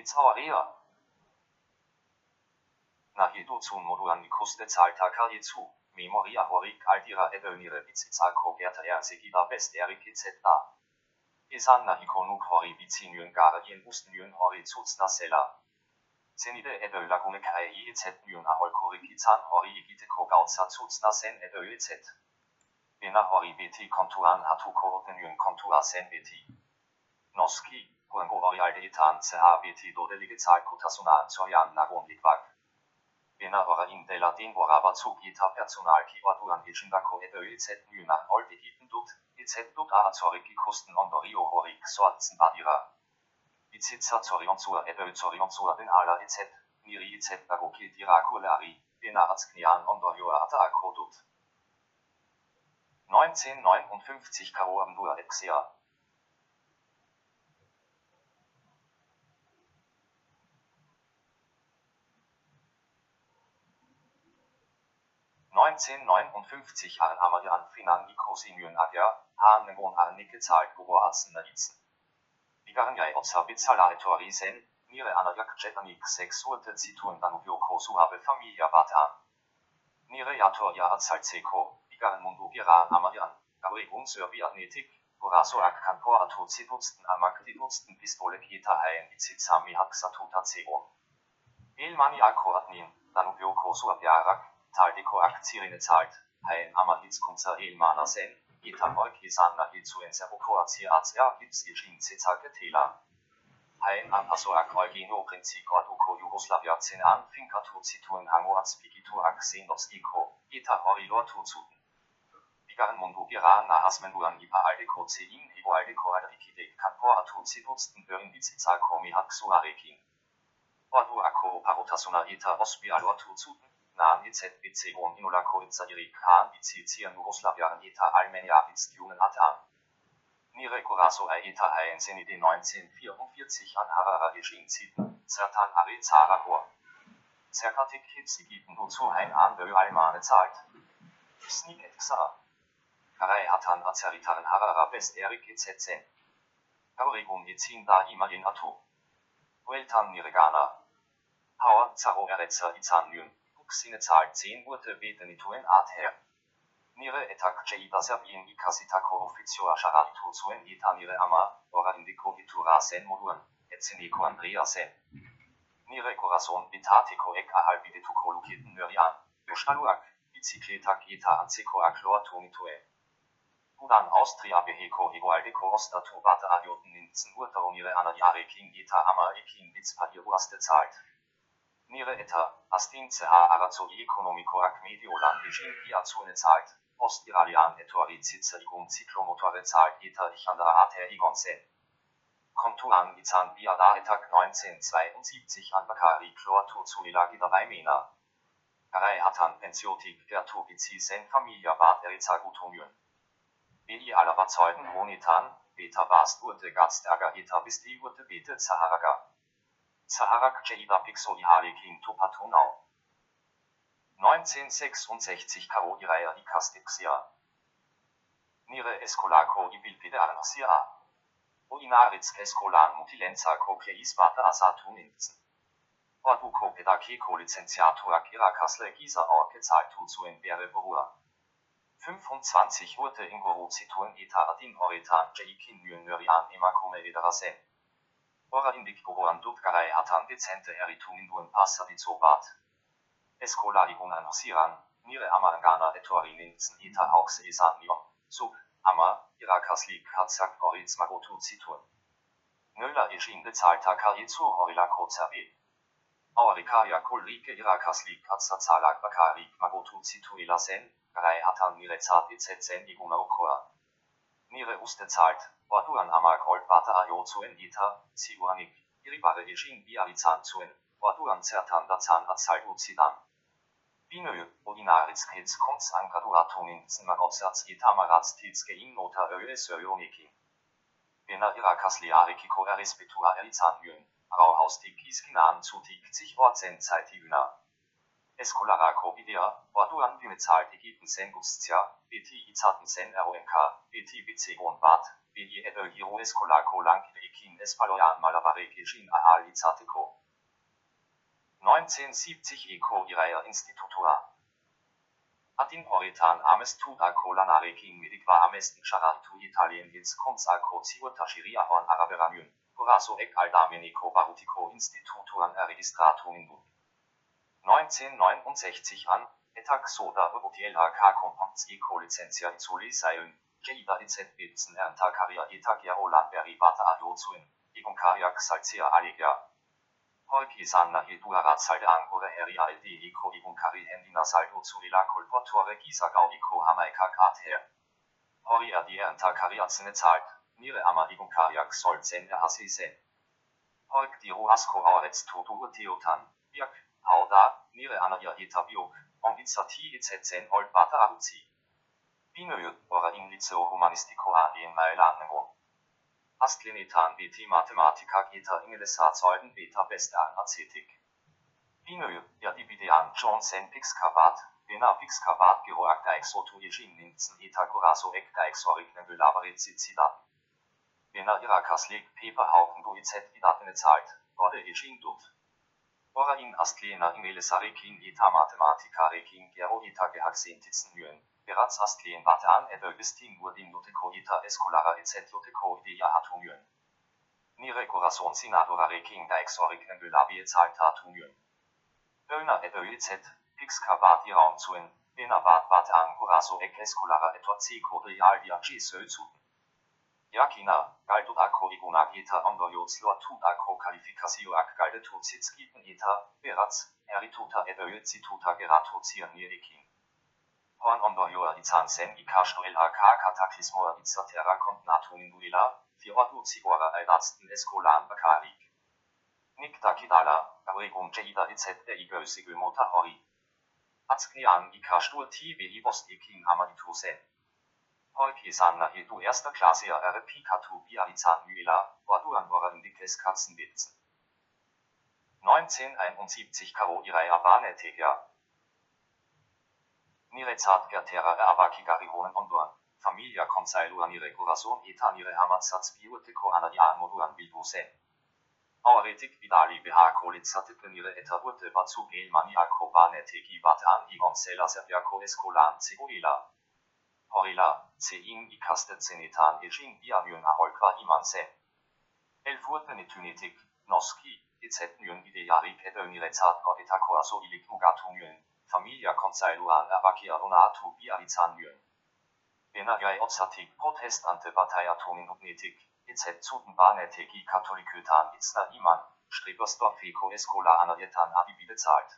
Itzaurea. Nahiduzun moduan ikuste zaltaka itzu, memoria horik aldira ebönire bitzizako gerta erzegida best erik itzeta. Isan nahikonuk hori bitzinuen garien ustenuen hori zutzna sela. Zenide ebö lagune kai izet nuen aholkorik itzan hori igiteko gautza zutzna zen ebö izet. Bena hori beti kontuan hatuko nuen kontua zen beti. Noski, itan zeha beti dodelige zaikotasuna zoian nagon likvak. Bena hori in hora batzuk eta personalki orduan gisindako ebö izet nuen ahol begiten dut, izet dut aazoriki kosten ondorio horik soatzen badira. Itzitza zorion zur ebö zorion zur den ala izet, niri izet dagoki dirakulari, bena atzknian ondorio ata akodut. 1959 Karo am Dua Exia. Neunzehnneunundfünfzig an Amarian Finan Nikosinyen Ager, Haan Ngon an Nikezahlt Gobo Atzen Narizen. Vigaren Jai Otsa Bitzalare Torisen, Nire Anajak Jetanik Sexuerte Zituen Danuvio Kosuabe Familia Batan. Nire Jator Jahatzalt Seko, Vigaren Mundu Giran Amarian, Abrigung Serbi Agnetik, Horaso Akkanpo Atozi Dutzten Amakti Dutzten Pistole Kita Haien Izizami Haksatuta Zego. Elmani Ako Adnin, Danuvio Kosuab Jarak, Taldeko Akzirine zahlt, Haien Amahitz Kunzer Elmana Sen, Gita Moikisan Nahizu en Servokoazi Azia Gips Ischin Zezake Tela. Haien Ampasoak Eugeno Princiko Aduko Jugoslavia 10 an Finkatu Zituen Hango Azpigitu Aksenovskiko, Gita Horilor Tuzuten. Vigaren Mundu Iran Nahasmenduan Ipa Aldeko Zein Hibo Aldeko Adrikide Kanpo Atu Zidutzten Börin Arekin. Ordu Ako Parotasuna Eta Osbi Alor Nahen EZBC und Inolako Itzadiri Khan Bizizien Jugoslavian Eta Almenia Izkiunen Atan. Nire Koraso Aeta Haien Senide 1944 an Harara Regime Ziten, Zertan Ari Zarahor. Zerkatik Hitsigiten Huzu Hain an Bö Almane zahlt. Sneak Etxa. Karai Hatan Azeritaren Harara Best Erik EZZ. Aurigung Izin da immerhin Ato. Weltan Niregana. Hauer Zaro Eretzer Izan Nün. Buxine Zahl 10 wurde Art her. Nire etak Jeida Serbien ikasitako ofizioa sharantu zuen eta nire ama, ora indiko itura sen moduen, etzeniko Andrea sen. Nire corazon bitatiko ek ahalbidetuko lukiten nörian, jostaluak, bizikletak eta anziko aklor tonitue. Udan Austria beheko igualdeko ostatu bata adioten nintzen urta nire ana jare king eta ama eking bitzpadir uraste zahlt. Nire eta, astin ceha arazo ekonomiko ak mediolandischen ia zune zahlt. Ostiralian etori zitzerigung Ziklomotore zahlt eta ich an der Art her Igonsen. Kontuan Gizan via da etak 1972 an Bakari Chlorto zu Ilagida Weimena. Karei Hatan Pensiotik Gertu Bizi Sen Familia Bad Eriza Gutonjön. Beli Alaba Zeugen Honitan, Beta Bast Urte Gastärger Eta Bisti Urte Bete Zaharaga. Zaharak Pixo Ihale King Topatonau. 1966 Karo Irea Ikastixia. Nire Escolaco Ibilpide Arnasia. Oinaritz Escolan Mutilenza Cocleis Vata Asatun Inzen. Orduco Pedakeko Licenziato Akira Kasle Gisa Orke Zaltu zu Enbere Berua. 25 Urte Ingoru Zituen Eta Adin Horitan Jaikin Nürian Emakome Ederasen. Ora Indik Goran Dutgarei Dezente Eritungen Duen Passa di Zobat. Eskolarigung an Siran, Nire Amarangana Etorin Inzen Eta Hauxe Esan Nion, Sub, Ama, Irakaslik Hatzak Oritz Magotu Zitun. Nöller Ischin bezahlter Karitzu Horila Kozerbe. Aurikaria Kulrike Irakaslik Hatzazalak Bakarik Magotu Zitu Elasen, Rei Hatan Nire Zat Izetzen Iguna Okoa. Nire Uste zahlt, Orduan Amak Ayo zuen Ita, Ziuanik, Iribare Ischin Bializan zuen, Orduan Zertan Dazan Azaldu Zidan. Binö, Ordinaris Kils Kunz Angraduatonin Zimmerotsatz Etamaratz Tilske in Nota Öe Sörjoniki. Bena Irakasli Arikiko Erispetua Erizan Yön, Rauhaus Tikis Kinan zu Tik sich Ortsen Zeitigüna. Escolarako Videa, Orduan Bimezahlt Egiten Sen Gustia, BT Izaten Sen ROMK, BT Bizegon Bad, Giro Escolaco Lankilekin Espaloyan Malabarekishin Ahal Izateko. 1970 Eco Irea Institutua. Adin Oritan Ames Colanare King Medicva Amestin Charantu Italien Hils Consaco Ciotashiri Ahon Araberamiun. Coraso ec Aldamenico Barutico Institutuan Registratum in 1969 an, Etag Soda Robotiela K Compounds Eco Licentia Izoli Seilen, Geida IZ Bilzen Ernta Caria Etag Gerolan Beribata Adozuen, Igon Kariak Salzia Allegia. Holki Sanna Hilduara Salde Angore Heria LD Eco Igon Kari Hendina Saldo Zuila Kolportore Gisa Gaudico Hamaika Kater. Hori Adi Ernta Caria Zene Zalt. Nire ama igun kariak sol zen. Holk di roasko auretz totu teotan, biak, hauda, nire ana ia eta biok, on itzati itzetzen old bata ahuzi. Binöjut ora inlitio humanistiko alien mailanengo. Astlinitan biti matematika gita ingelesa zeugen beta besta acetik. Binöjut ja sen pixkavat, Bena pixkavat geroak da exotu jejin nintzen eta coraso ek da exorik nebulabarit zidat. Bena Irakas leg Peper Haufen Goizet Idatene zahlt, Orde Ejin dut. Ora in Astlena Ingele Sarekin Eta Mathematika Rekin Gero Eta Gehaxen Titzen Bereits Astleen Warte an et Augustin Urdin Luteko Eta Escolara et Luteko Idea Hatum Yön. Nire Corazon Sinadora Rekin Deixorik Nebulabie zahlt Hatum Yön. Öna et Öizet, Pixka Bat Iraum zuen, Bena Bat Bat an Coraso Ek Escolara et C Code Real Diaci Sözuten. Jakina, galdudako igunagita ondojotslo tudako kvalifikazioak galdetu zitzkiten eta, beratz, erituta edo zituta geratu zionierikin. Hoan ondojoa izan zen ikastoela ka kataklismoa itzatera kontnatu ninduela, fioratu zigora aldatzten eskolan bakarik. Nik dakidala, aurigun jeida itzette igösige mota hori. Atzknian ikastur tibi ibostekin amaditu zen. Holkisanna edu erster Klasse RP Katu Bializan Müela, Orduan Vorandikes Katzenwitzen. 1971 Karo Irai Abane Tegia. Nirezat Gertera Avaki Garihonen Onduan, Familia Consailu Anire Corazon eta Nire Hamatsatz Bioteko Anadian Moduan Bilbose. Auretik Vidali BH Kolitzatik Nire eta Urte Batsu Gelmani Akobane Tegi Batan Igon Sela Serbiako Eskolan Seguila. Horila, zein ikaste zenetan egin biamion aholkra iman zen. Elfurten etunetik, noski, etzetnuen idearik edo niretzat godetako aso ilik mugatunuen, familia konzailuan abakia onatu biaritzan nuen. Bena gai otzatik protestante bataiatunen ubnetik, etzet zuten baneteki katholikutan itzna iman, streberstorfiko eskola anadietan abi bezahlt.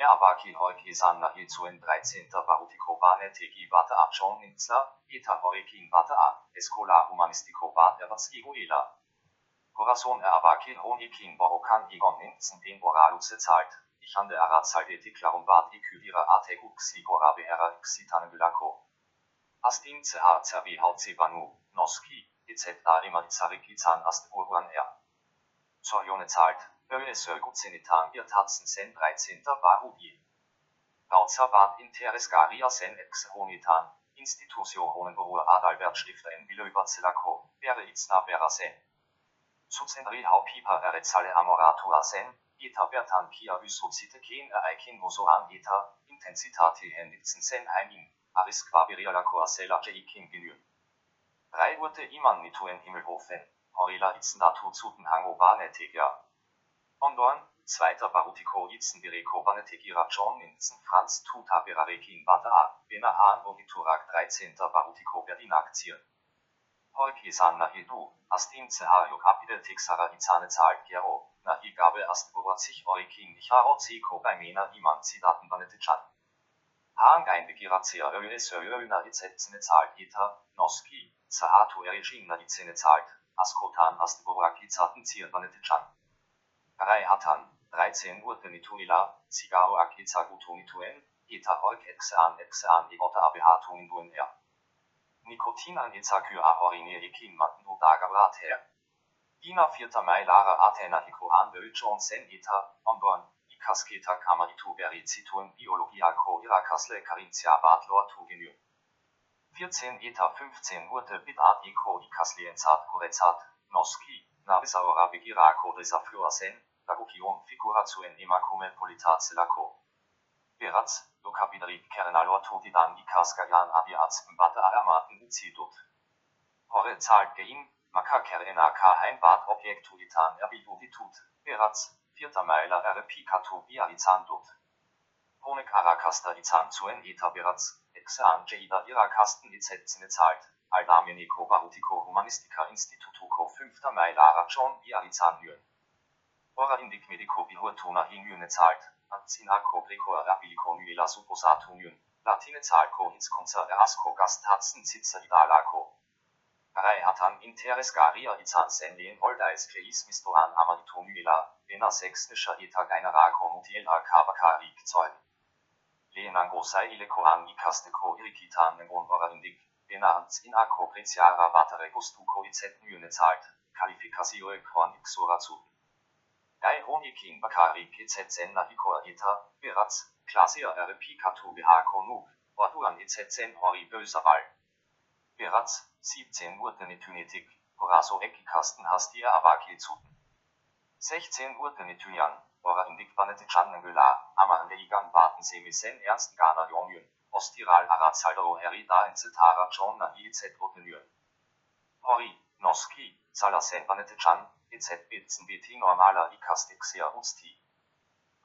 Erabaki Holki Sanna Hilzuen 13. Barutiko Bane Tegi Bata A John Ninzla, Eta Horikin Bata A, Humanistico Bat Erbats Iguela. Corazon Erabaki Honikin Borokan Igon Ninzen den Boraluse zahlt, ich an der Arazalde Klarum Bat Ikudira Ate Uxi Gorabe Era Xitan Gulako. Astin Hautzi Banu, Noski, etc. Imalizariki Zahn Ast Uruan Er. Zur Jone zahlt, Öesöguzenitan Irtatzen sen 13. Barudi. Rauzabat interes garia sen exhonitan, institutionen Beruhr Adalbert Stifter in Bilöberzelako, Bere Itzna Berase. Zuzenri Haupipa Erezale Amoratua sen, Eta Bertan Kia Usozite Ken Ereikin Vosoan Eta, Intensitate Henditzen sen Heimin, Aris Quabiriala Coasela Jeikin Genü. Drei Urte Iman Nituen Himmelhofen, Horila Itznatu Zuten Hango Banetegia. Ondoan, zweiter Barutiko Itzen Bireko Banetegira John Minzen Franz Tuta Berarekin Bata A, Bena Haan Ogiturak 13. Barutiko Berlin Aktien. Holki Sanna Hidu, Astin Cehario Kapide Izane Zahl Gero, Na Igabe Astbura sich Orikin Icharo Ziko bei Mena Iman Zidaten Banetichan. Haan Geinbegira Zea Öle Söö Na Izetzene Zahl Gita, Noski, Zahatu Erigin Na Izene Zahlt, Askotan Astbura Kizaten Zier Banetichan. Karai Hatan, 13 Uhr Tenituila, Cigaro Akiza Gutonituen, Eta Holk Exean Exean Egota ABH Tuninduen er. Nikotin an Ezakü Ahorine Ekin Matnu Dagabrat her. Dina 4. Mai Lara Athena Hikoan Böjon Sen Eta, Ondorn, Ikasketa Kamaritu Berizituen Biologia Ko Irakasle Karintia Batlor Tugenü. 14 eta 15 wurde bidat eco ikaslienzat kurezat, noski, navisaora vigirako desafluasen, lagukion figuratuen emakume politazelako. Beraz, lokabidrik kernalor todidan ikaskajan adiaz mbata aramaten uzidut. Hore zahlt gein, makakerena ka heimbad objektuitan erviduditut, beraz, vierter Meiler bializandut. Honek arakasta izan zuen eta beraz, exe angeida irakasten lizenzen zahlt, aldameniko barutiko humanistika institutuko fünfter Meiler schon bializanduen. Ora indik medico bihuetuna hinjune zahlt, anzinako greco supposatunion, latine zahlko hins konzer erasco gastatzen sitzer idalako. Rei hatan interes garia izan senlien oldais kleis mistoan amarito nuela, bena sexnischer eta generako mutiela kabakarik zeugen. Lenango sei ileko an ikasteko irikitan nengon ora indik, bena ans in ako preciara batere gustuko izet nyune zahlt, qualificatioe quan ixora zuten. Gai honikin bakari KZN nahiko eta, beraz, klasia RP katu BH nu, orduan EZN hori böseral. Beraz, 17 wurden etynetik, horaso ekikasten hast ihr avaki zuten. 16 wurden etynian, ora indik vanete channengula, aman leigan baten semisen ernsten gana jongen, ostiral arazaldro herida en cetara john na IZ rotenyen. Hori, noski, salasen vanete chan, EZ bitzen biti normaler Ikastixia usti.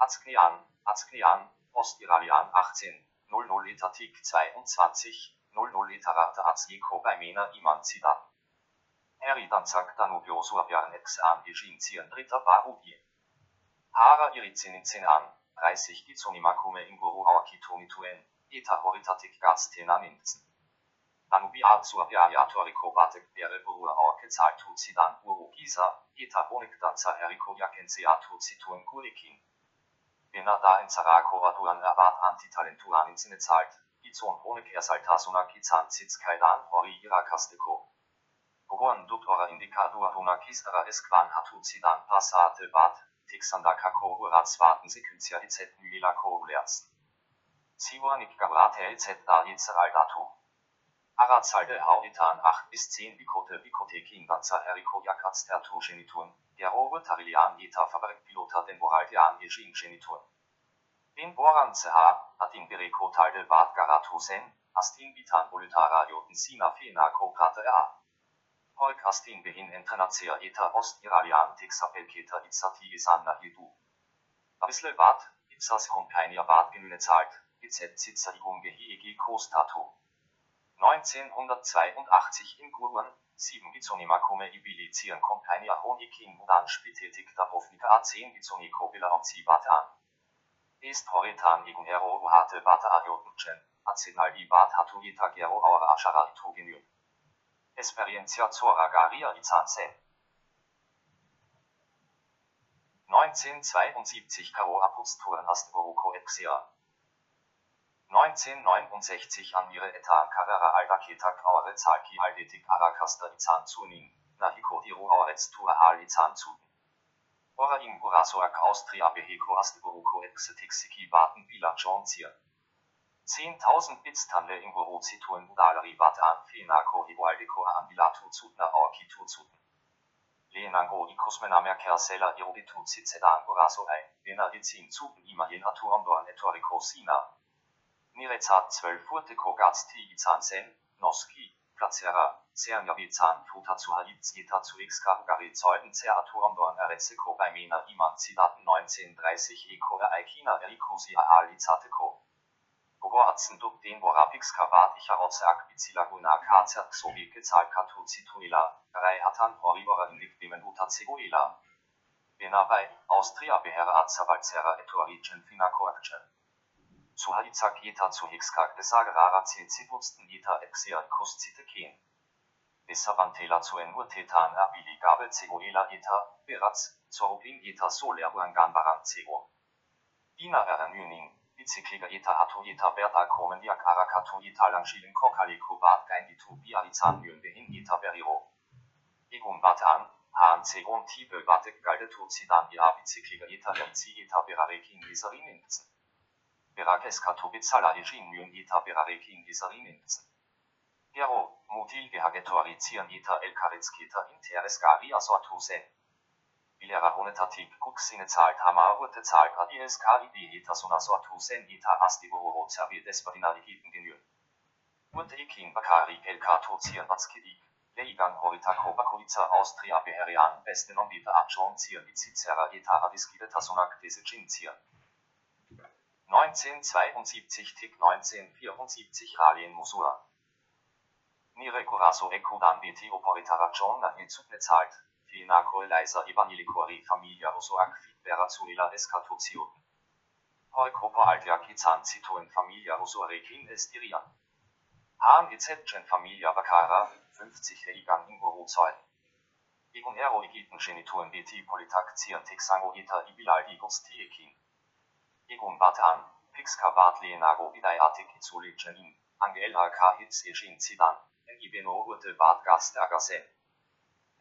Azknian, Azknian, Ostiralian 18, 00 Etatik 22, 00 Literate Azjeko bei Mena Iman Zidat. Heri Danzak Danubio Suabian ex an Ejinzien dritter Barudie. Hara Irizin an, 30 Gizonimakume Inguru Awakitomituen, Eta Horitatik Gaztena Nintzen. Danubia Suabia Toriko Batek Bere Burua Orke Zaltu Zidan Uru Gisa, Eta Honik Danza Eriko Jakenseatu Zituen Kurikin. Bena da in Zarako Raduan Erbat Antitalentuan in Sinne zahlt, Gizon Honik Ersaltasuna Gizan Zitzkaidan Hori Irakasteko. Bogoan Duktora Indikadur Hunakistara Eskwan Zidan Passate Bat, Tixanda Kako Urats Warten Sekunzia Izet Nüla Korulerzen. Siwanik Gabrate LZ da Arazalde Hauditan 8 bis 10 Bikote Bikotekin Danza Eriko Jakatz der Genituren, der Rohre Tarilian Eta Fabrik Pilota den Boraldian Ejin Genituren. Den Boran CH, Atin Beriko Talde Bad Garatusen, Astin Bitan Bolutara Joten Sina Fena Kokrate A. Holk Astin Behin Internazia Eta Ostiralian Texapelketa Itzati Isanna Hidu. Abisle Bad, Itzas Kompania Bad Genüne zahlt, Izet Zitzerigung Gehege Kostatu. 1982 in Guruen, 7 Bizonimakume Ibilizieren Kompania Honikin Mudan Spitetik Dabovnika A10 Bizoniko Bilanzi Batan. Est Horitan Igun Ero Uhate Bata Ariotenchen, Azenal Ibat Hatu Yita Gero Aura Ashara Itugenyu. Experiencia Zora Garia Izansen. 1972 Karo Aposturen Astboruko Exia. 1969 an ihre Etan Carrera Aldaketa Kaure Zalki Aldetik Arakasta Izan Zunin, Nahiko Diro Aurets Tua Hal Izan Zuten. Ora im Urasoak Austria Beheko Astburuko Exetixiki Baten Bila Jonzier. 10.000 Bitstanle im Buruzituen Budalari Bat an Fenako Igualdeko an Bilatu Zutner Aokitu Zuten. Lenango Ikosmenamer Kersela Irobitu Zizedan Uraso ein, Bena Izin Zuten Imagin Aturondorn Nirezat 12 Furte Kogazti Izansen, Noski, Placera, Zernjavizan Futatsuhalitz Itatsu Xkarugari Zeugen Zeraturondorn Erezeko bei Mena Iman Zidaten 1930 Eko Eikina Erikosi Ahalizateko. Bogoatzen duk den Borapix Kavat Icharotzeak Bizilaguna Kazerk sowie gezahlt Katuzituila, Reihatan Horibora Indik Bimenuta Seguila. Benabei, Austria Beherre Azavalzera Etuarigen Finakoakchen. Suhalizak eta zu Hixkak desagrara Zilzibutsten eta Exia Kostziteken. Besavantela zu Enurtetan abili Gabel Zegoela eta, Beratz, Zorobin eta Soleruangan Baranzego. Dina Erenüning, Bizikliga eta Hatu eta Berta Komendiak Arakatu eta Langschilin Kokaliko Bad Gainditu Bializan Yön Behin eta Beriro. Egun Batan, Haan Zegon Tibe Batek Galdetu Zidan Ia Bizikliga eta Lemzi eta Berarekin Lisarininzen. Berakes Yön eta Berarekin Lisarininzen. Ero, mutil gehagetorician ita el karitskita interes garia sortuse. Vilera honetatik kuksine zahlt hama urte zahlt adies kid ita sona sortusen ita astivoro zerbil despadina igiten genyn. Urte ikin bakari el katocian batskidi. Leigan horitako bakolica Austria beherian beste non vita accion zier Cicera eta adiskide tasonak desicin zier. 1972 Tick 1974 Ralien Musura. Nire coraso ecudan viti operitaracion na il zahlt, fina coeleiser evangelicori familia usoac fitbera zuela escatutio. Hoi copa altiaci zancitoen familia usuarekin estirian. Han etc. familia vacara, 50 Regan Ingoro-Zahl. Egon ero igiten genituren BT Politaktier Texango eta Ibilal Igos Tiekin. Egon Batan, Pixka Bat Lenago Idai Artik Izuli Janin, Angela K. Hitz Ejin Zidan, Engibeno Urte Bat Gast Agase.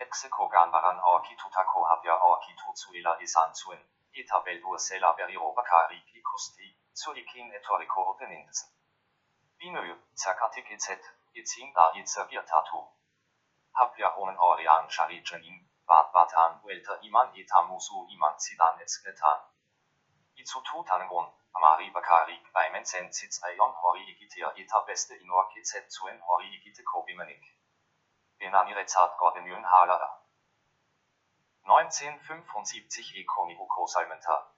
Exeko Ganbaran Aokitutako Habia Aokituzuela Isan Zuen, Eta Beldur Sela Beriro Bakari Kikosti, Zulikin Etoriko Openinsen. Binö, Zerkatik etc. Itzin da Itzergir Tatu. Habia honen Orian Sharijanin, Bat Batan Welter Iman Eta Musu Iman Zidan Etzknetan. Itzutu Tangon, Amari Bakari, Baimensen Sitz Ayon Hori Igitia Eta Beste Inor KZ Zuen Hori Igite Kobimenik. Benanirezat Gordenyn Halada. 1975 Ekoniko Salmentar.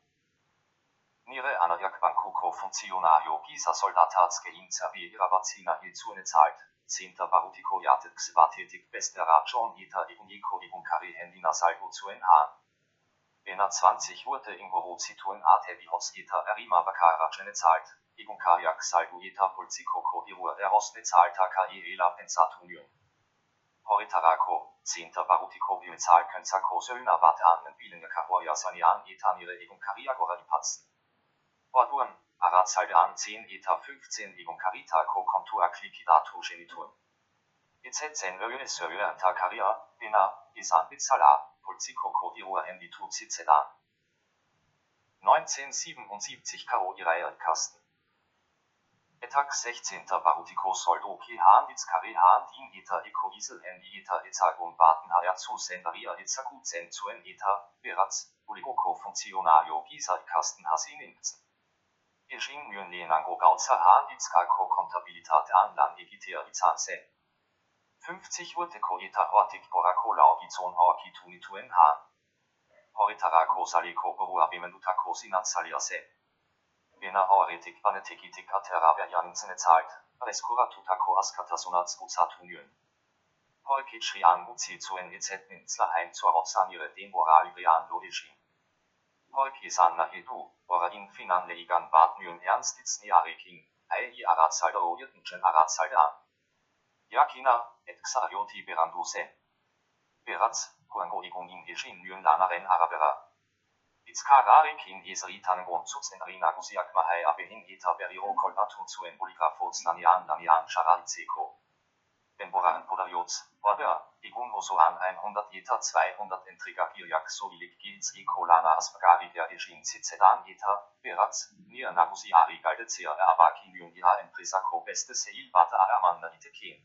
Nire anajak bankuko funzionario gisa soldatatske inservi vaccina il suene zahlt. Zehnter Barutiko jatet xvatetik beste rajon ita iguniko igunkari hendina salvo zuen haan. Bena 20 urte ingoro zituen atevi hos ita erima vakara jene zahlt. Igunkariak salvo ita pulziko kodirua erosne zahlta kai ela pensatunium. Horitarako, zehnter Barutiko wie zahl könzako sölna warte an bilene karoja sanian etanire igunkaria gora ipatzen. Orduan, Arazaldan 10 eta 15 Ligung Carita co Contua Clicidato Genitur. Itzen Öle Söle Takaria, Bena, Bitzala, Pulzico Codirua Enditu Cicedan. 1977 Karo Kasten. Etag 16. Barutico Soldo Ki Hahn Itz Kari Hahn Din Eta Eko Isel Hendi Eta Etzagun Baten Sendaria Etzagu Zen Zuen Eta, Beratz, Uligoko Funzionario Gisa Kasten Hasin Inzen. Ejin myon lenango gauza haan itzkako kontabilitate an lan egitea izanse. 50 urteko eta hortik borako laugizon aurkitu nituen haan. Horitarako saliko borua bimendutako sinatsaliase. Bena horretik banetekitik ateraber janintzene zahlt, reskuratutako askatasonats uzatunyen. Horkitschri an uzi zuen ezetnin zlaheim zur Otsanire dem moral rean logischen. Holkisan nahidu, ora in finan leigan batmyun ernstitzni arekin, ei i aratsaldo ytnchen aratsalda. Yakina, et xarioti beranduse. Beratz, kuango igun in ejin myun lanaren arabera. Itzkararekin esritan gon zutzen rinagusiak mahai abehin eta beriro kolnatu zuen poligrafots nanian nanian charalzeko. Temporan Podariot, oder, igun oso an 100 Eta 200 Entrigagiriak sovilik gils i kolana aspagari der Ejin Cicedan Eta, beratz, nier nagusiari galdezia erabaki nyungia entrisako beste seil bata aramanda iteken.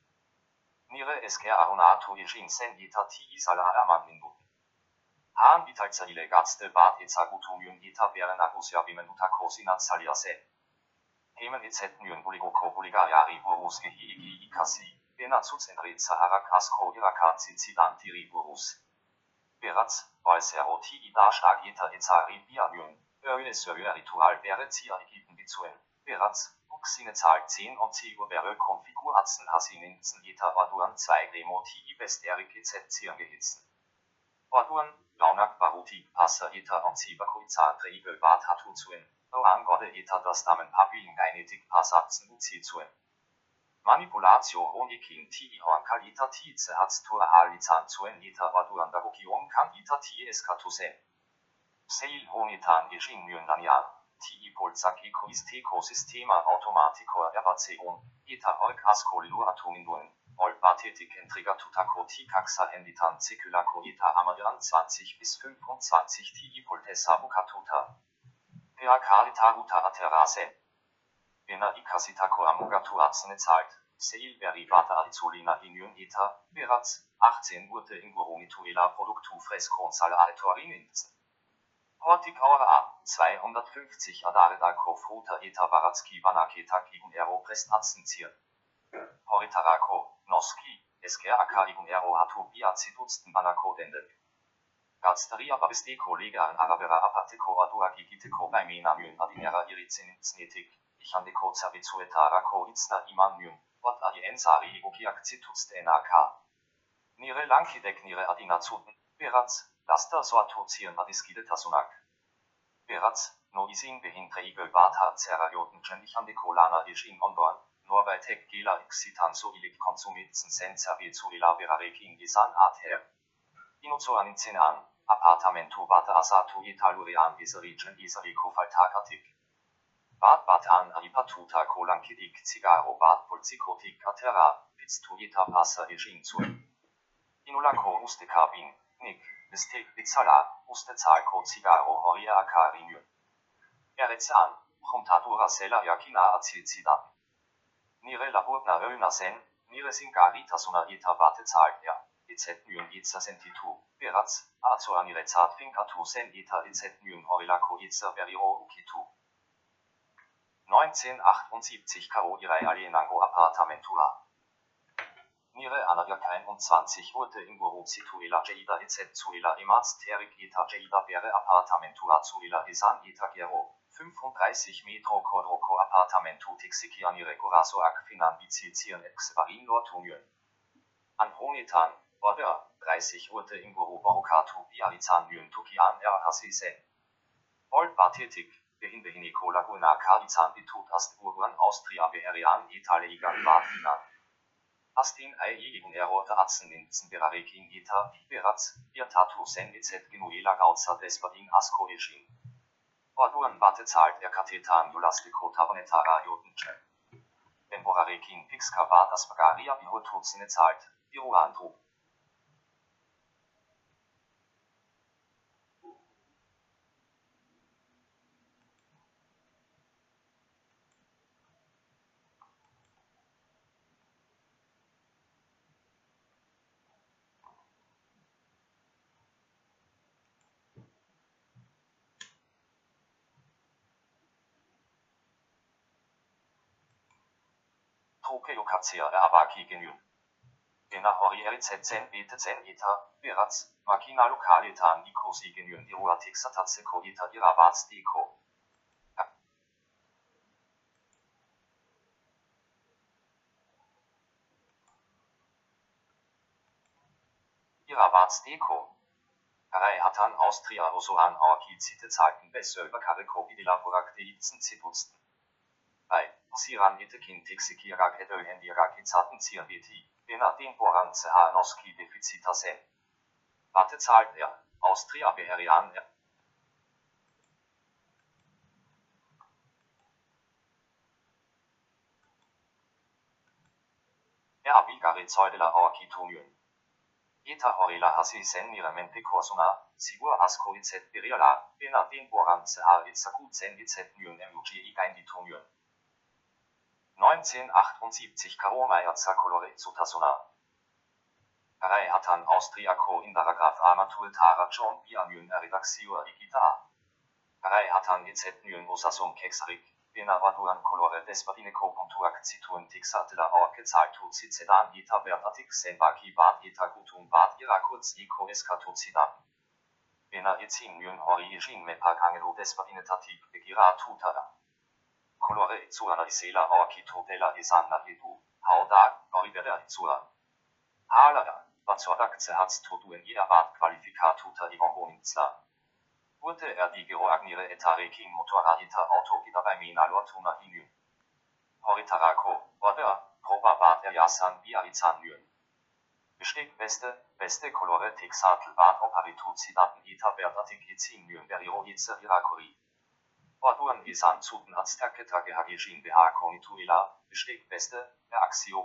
Nire esker aronato Ejin sen Eta ti isala araman minbuten. Haan bitalza ilegatste bat etzagutu myun Eta bere nagusia bimenuta kosinat saliase. Hemen etzet myun buligoko buligariari borus gehi igi ikasi. Bena zuzenri Sahara Kasko Iraka Zizidan Tiriburus. Beratz, Valseroti Idashag Eta Ezari Biabion, Öle Söre Ritual wäre Zia Egiten Bizuen. Beratz, Uxine Zahl 10 und Zigo wäre Konfiguratzen Hasininzen Eta Orduan 2 Remo Ti Besterik EZ Zier gehitzen. Orduan, Launak Baruti, Passer Eta und Zibakuizan Regel Bat Hatu zuen. Oan Gode Eta das Namen Papilen Geinetik Passatzen Uzi zuen. Manipulatio honikin ti on qualitativ tor halitan zuen ita aduan dagokion kan ita ti eskatuse. Seil honitan ejin myunanian, ti polzak ekoisteko sistema automatico erbaceon, ita olk asko luatuminduen, ol batetik entriga tutako ti kaxa henditan sekulako ita amadian 20 bis 25 ti poltesa bukatuta. Pea kalita ruta aterase. Bena ikasitako amugatu atzene zahlt, Seil derivata adizolina inion eta, beraz, 18 urte ingurumituela produktu fresconsala altoarinins. Hortik aura a, 250 adaredako fruta eta baratski banaketa kigun ero prestatzen Horitarako, noski, esker akarigun ero hatu biazidutzten banako dendek. Gazteria babesteko legan arabera apateko aduak igiteko baimena myn adinera iritzen znetik, ichandeko zerbitzuetarako itzna iman myn, wat adienzari igokiak zituzten AK. Nire lankidek nire adinazuten, beratz, laster soatuzien adiskidetasunak. Beratz, no isin behintreigel bata zerajoten gendichandeko lana isch in ondoan, nur bei tek gela exitan so ilik konsumitzen sen servizu elaborareki in gisan ather. Inozo an an, appartamento bata asatu italurian iserigen iserico faltakatik. Bad batan adipatuta kolankidik cigaro bad polzikotik atera, piztuita passa ischin zu. Inulako uste kabin, nik, bestek bizala, uste zalko cigaro horia akarinyo. Eretzan, juntatura sela jakina azilzida. Nire laburna öna zen, nire singaritasuna ita bate zahlt ja etc. myun itza sentitu, beratz, azo anire zart finkatu sen ita etc. myun horilako itza veriro ukitu. 1978 Karo ihre alienango appartamentura. Nire anavia 21 wurde in Guru situela jeida etc. zuela imaz terik ita jeida bere appartamentura zuela isan ita gero. 35 Metro Quadroco appartamentu tixiki anire coraso ac finan bizizieren ex varin lortunion. An Honitan, Order, 30 Urte im Guru Borokatu Bializan Yun Tukian Er Hasisen. Old Bathetik, Behin Behiniko Laguna Kalizan Bitut Ast Urban Austria Beherian Italigan Badfinan. Astin Ei Igen Erorte Atzen Nintzen Berarekin Ita, Beratz, Irtatu Sen Ezet Genuela Gauza Despadin Asko Eschin. Orduan Bate zahlt er Kathetan Julastiko Tavonetara Jotenchen. Temporarekin Pixka Bad Aspagaria Bihotuzine zahlt, Iruan Trup. Tokeokazia Abaki genyn. Ena horieritzen betetzen eta, beratz, makina lokalitan ikosi genyn iruatik satatzeko eta irabatz deko. Irabatz deko. Rei hatan Austria Rosoan Aoki zite Zeiten besser Kariko Idilaborakte Itzen Zipusten. Bei Siran itekin tixikirak et öhendirak izaten zirbeti, ena den boran ceha noski deficita sen. Warte zahlt er, Austria beherian er. Er abigari zeudela orkitonyen. Eta horila hasi sen miramente corsuna, sigur asko itzet beriola, ena den boran ceha itzakutzen itzet nyen emuji igainditonyen. 1978 Karomaier Zakolore Zutasuna. Rei hatan Austriako indaragraf amatul tara John Biamyun Eridaxior Igita. Rei hatan Izetnyen Osasum Kexarik, Benavaduan Kolore Despatineko Puntuak Zituen Tixatela Orke Zaltu Zizedan Ita Bertatik Senbaki Bad Ita Gutum Bad Irakuz Iko Eskatu Zidan. Bena Itzin Myn Hori Jin Mepak Angelo Despatinetatik Begira Tutara colore zuana isela orchito della isanna edu, hauda, oribera zua. Halada, bazzorakze hatz toduen irabat qualificatuta ivongoninzla. Wurde er die geroagnire etarekin motorradita auto mina lortuna inu. Horitarako, oder, proba bat er jasan biarizan nyen. Besteht beste, beste colore texatel bat oparitu zidaten ita berdatik izin nyen beriro hitze irakori. Orduan isan zuten azterketage hagijin BH konituila, besteht beste,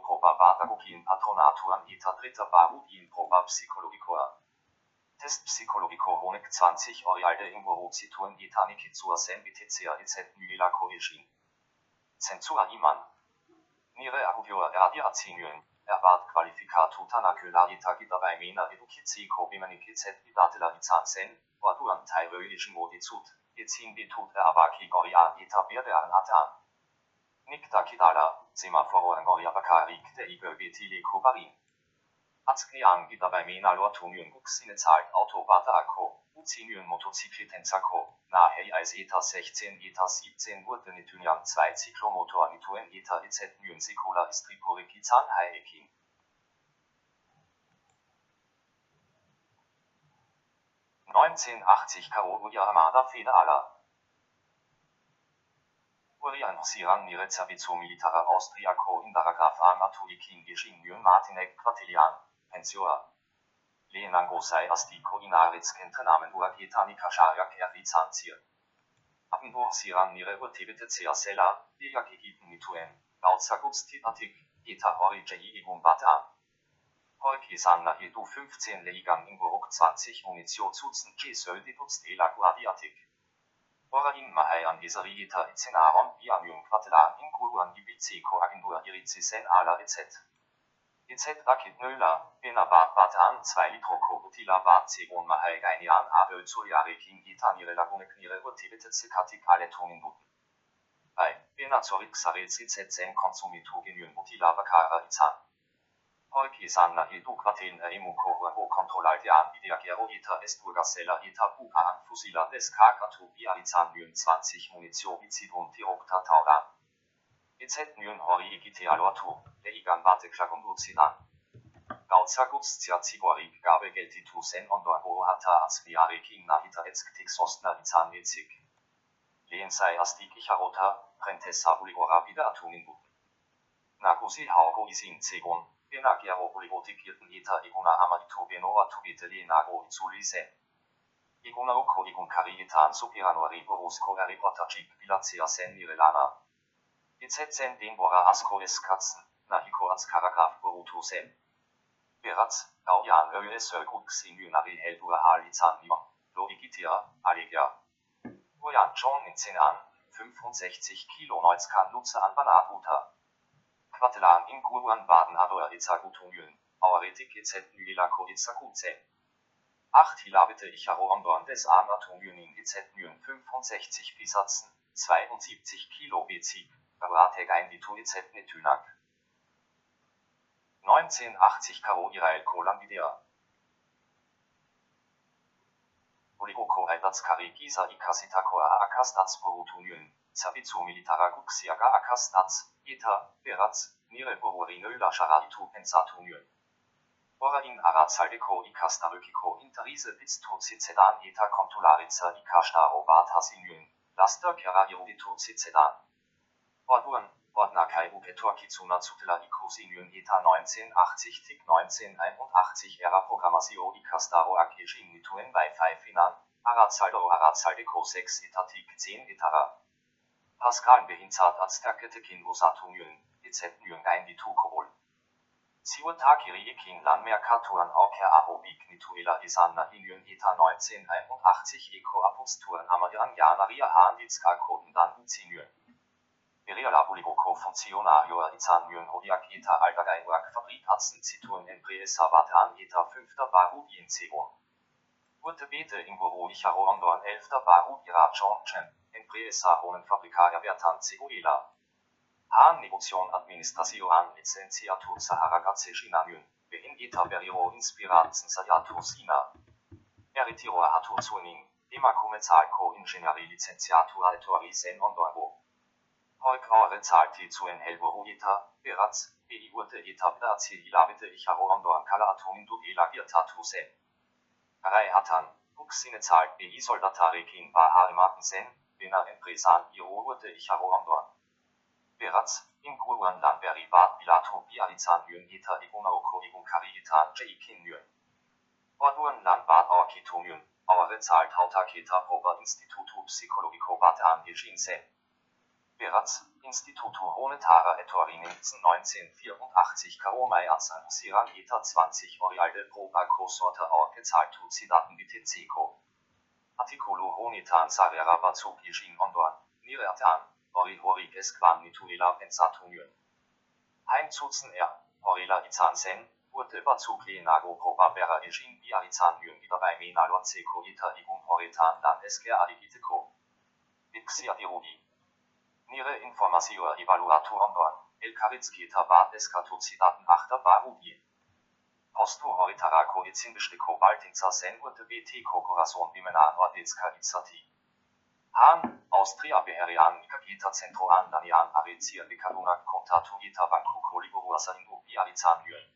proba vadagokin patronatuan ita dritter barudin proba psychologicoa. Test psychologico honek 20 orialde ingoro situen itaniki zur sen bitizia etc nila corrigin. Zensura iman. Nire audio radiațiunii, erbat qualificatul tanacularita dabei mena edukici ko bimanikicet idatela itansen, waduan teiröisch modizut, itzin bitut erabaki goria etabierte an atan. Nikta kidala, semaforo angoria bakarik de igöbitili kubarin. Atsknian dabei mena lortunion guxine zahlt autobata akko, uzinien Motocyklitenzako, nahe als ETA 16 ETA 17 wurde Nitunian 2 Zyklomotor Nituen ETA EZ Nyen Sekula Istripuriki Zahnhaekin. ...1980 Kaoru Armada Federala. Urian Siran Nirezavizzo Militara Austriaco Indaragraf Amatuikin Geschingyn Martinek Quatilian, Pensioa. Lehenango sei astiko inaritskentrenamen uagetanika sharak ervizantier. Abendur siran nire urtibete ceasela, liagigiten mituen, bautsagustiatik, eta horigei igum bata. Horkisanna hidu 15 Legan in Burg 20 Munitio zuzen G-Söldituz de la Guardiatik. Orain mahai an Isarieta icenaron bianium quatelan in Guruan ibizico agendur iricisen ala etc. EZ Rakit Nöller, Benabat Batan 2 Litro Kobutila Bat Segon Mahai Gainian Abel Zuriare King Gitanire Lagune Knire Urtibete Zikatik alle Toninguten. Bei Benazorik Saril Zitzen Konsumitu Genyen Butila Bakara Izan. Holki Sanna Hidu Quaten Emuko Ho Kontrollaltian Ideagero Ita Esturgasella Ita Buka an Fusila des Kakatu Bializan 20 Munitio Bizidum Tirokta Tauran. EZ Nyon Hori Egitea Lortu, Leigan Bate Klagunduzinan. Gautsaguts Ziaziborik Gabe Geltitu Sen Ondor Hohata Asviare King Nahita Etzktik Sostna Izan Ezig. Lehen sei Astik Icharota, Prentessa Buligora wieder Atuninbuten. Nakusi Haugo Isin Zegon, Benagiaro Buligotikierten Eta Iguna Amadito Benoa Tubite Lenago Izulisen. Iguna Uko Igun Karietan Supiranori Borusko Eripotachik Bilacea Sen Nirelana. EZN Denbora Asko es Katzen, Nahiko als Karagraf Boruto Sen. Beratz, Gaujan Öle Sölgut Xinynari Heldura Halizan Nion, Loigitia, Allegia. Bojan John in 10 an, 65 Kilo Neuzkan Nutze an Banaduta. Quatelan in Guruan Baden Ador Izagutunjön, Auretik EZ Nylako Izaguze. 8 Hilabite Icharo Ondorn des Anatunjön in EZ 65 Bisatzen, 72 Kilo Bezig. Rategein die Tuizet Methynak. 1980 Karo Irael Kolan Videa. Oligoko Eidats Kari Gisa Ikasitakoa Akastats Borutunyen, Zabizu Militara Guxiaga Akastats, Eta, Beratz, Nire Borurinöla Sharaitu Pensatunyen. Orain Aratsaldeko Ikastarökiko Interise Pitzto Zizedan Eta Kontularitza Ikastaro Batasinyen, Laster Kera Irodito Zizedan. Orduan, Ordnakai Upetor Kitsuna Zutela Ikusinyon ETA 1980 TIC 1981 Era Programmasio Ikastaro Akejin Mituen Wi-Fi Finan, Arazaldo Arazaldeco 6 ETA TIC 10 Etara. Pascal Behinzat Azterkete Kinvosatunyon, EZ Nyon ein die Tukobol. Siwatakiri Ekin Lan Merkatuan Auker Ahobik Nituela Isanna Inyon ETA 1981 Eko Aposturen Amadian Janaria Handitska Koten Dan Uzinyon. Bereala Buligoko Funktionario Izan Yön Hodiak Eta Algagaiwak Fabrik Atzen Zituen Empresa Batan Eta 5. Barut in Zegon. Urte Bete im Büro Icharo Ondorn 11. Barut Ira Chen, Empresa Wohnenfabrika Erbertan Zegoela. Haan Negocion Administración Licenciatur Saharagaze Shinanyun, Behin Eta Beriro Inspiranzen Sayatur Sina. Eritiro Ahatur Suning, Emakume Zalko Ingenieri Licenciatur Sen Ondorgo. Holgrauere zahlte zu en Helborujeta, Beratz, Beli Urte Etabda Zilabite Icharo Ondor Kala Atomin du Elagirtatu Sen. Arei Hatan, Buxine zahlt Beli Soldatare Empresan Iro Urte Icharo Ondor. Beratz, in Guruan Lanberi Bad Bilato Bializan Yön Eta Igunauko Igun Kariitan Jaikin Yön. Orduan Landbad Orkitum Yön, Aure zahlt Hautaketa Prober Institutu Psychologico Batan Yejin Sen. Beratz, Instituto Honetara Ettorin 1984 Karomai Azan Siran Eta 20 Orialde Proba Cosorta Orke Zaltu Zidaten Bitezeko. Articolo Honetan Sarera Bazuk Yejin Ondorn, Nireatan, Ori Horik Nituela Pensatunion. Heimzutzen er, Horila Izan Sen, wurde Überzug Lenago Probabera Ejin Bia Izan Yun wieder bei Mena Lotzeko Ita Igun Horitan Dan Esker Adigiteko. Ixia Dirudi. Nire Informasio Evaluatoren Dorn, El Karitski Tabat Eskatozitaten Achter Barudi. Postu Horitarako Izinbestiko Baltinza Sen wurde BT Kokoration Bimena Nordetska Izati. Han, Austria Beherian Mikagita Centro an Danian Arizia Bikalunak Kontatu Ita Banku Koligo Ruasa Ingo Bializan Yun.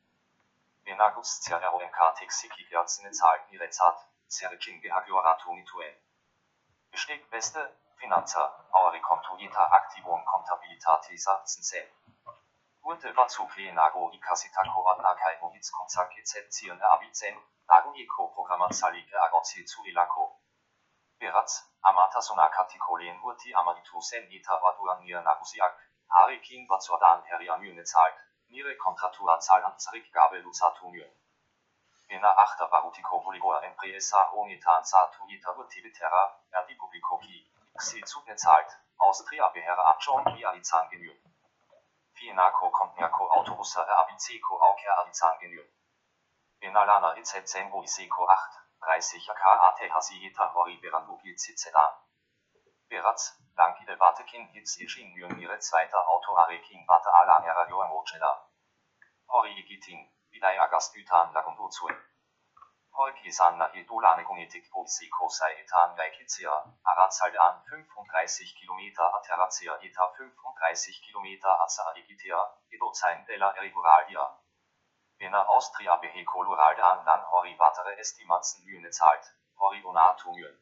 Benagus Cerero MK Texiki Gerzine Zahlt Nirezat, Cericin Behagiorato Mituen. Besteht beste, Finanza, Auri Contuita Activum Contabilitatisa Zinsen. Wurde Bazug Lenago Ikasita Koratna Kaimo Hitz Konzaki Zieren Abizen, Nago Eko Programmazalige Agozi zu Ilako. Beratz, Amata Sonakatikolen Urti Amaritusen Eta Aduan Nir Nagusiak, Hari King Bazordan Heriamyne zahlt, Nire Kontratura Zahl an Zurückgabe Lusatumyön. Bena Achter Barutiko Poligor Empresa Onitan Satu Ita Urtibitera, Erdi Publikoki, Xi zugezahlt, Austria Beherre Abschon wie Alizan Genü. Fienako Kontniako Autobusse Abizeko Auker Alizan Genü. Benalana Itzetzengo Iseko 8, 30 KAT Hasieta Hori Berandugi Zizedan. Beratz, Lanki de Vatekin Hitz Ischin Mire zweiter Auto Arekin Vate Ala Era Joan Rochela. Hori Igitin, Vidai Agastytan Lagunduzuen. Holki Sanna Idolane Gunitik Posiko Saitan Laikizia, Arazaldan 35 km Aterazia Eta 35 km Asa Igitia, Edozain della Eriguralia. Bena Austria Behe Coloraldan dann Hori weitere Estimatzen Mühne zahlt, Hori Donato Mühen.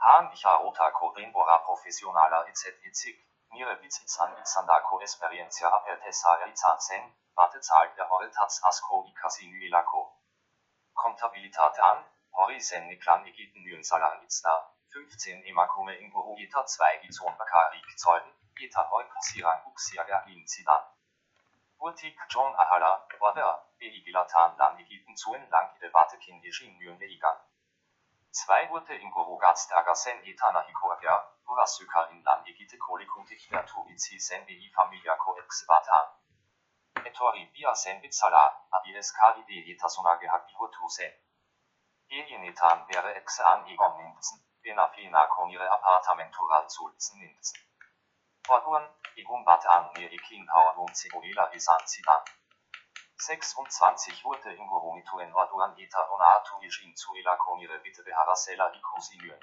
Han Icha Rota Corinbora Professionaler etc. Nire Bizitzan Izandako Experiencia Apertesa Elizanzen, Warte zahlt der Horitats Asco Icasinuilako. Kontabilitate an, Horisen Niklan Egiten Mühen Salar Itzna, 15 Emakume Inguru Eta 2 Gizon Bakari Zeugen, Eta Eukasiran Uxiaga Inzidan. Urtik John Ahala, Wader, Beigilatan Lan Egiten Zuen Langide Watekin Ejin Mühen Leigan. Zwei wurde in Gorogats der Agasen Etana Hikoagia, Urasuka in Lan Egite Kolikuntik der Tuizi Sen Bei Familia Coex Vatan. Etori Bia Sen Bitzala, Adies Kalide Etasonage Hakihutu Sen. Alienetan wäre ex an Egon Nintzen, Benafina Konire Appartamentural Zulzen Nintzen. Orduan, Egon Batan mir Ekin Hauadun Zegoela Isan Zidan. 26 wurde in Goromituen Orduan Eta Onatu Ijin Zuela Konire Bitte Beharasela Ikosinuen.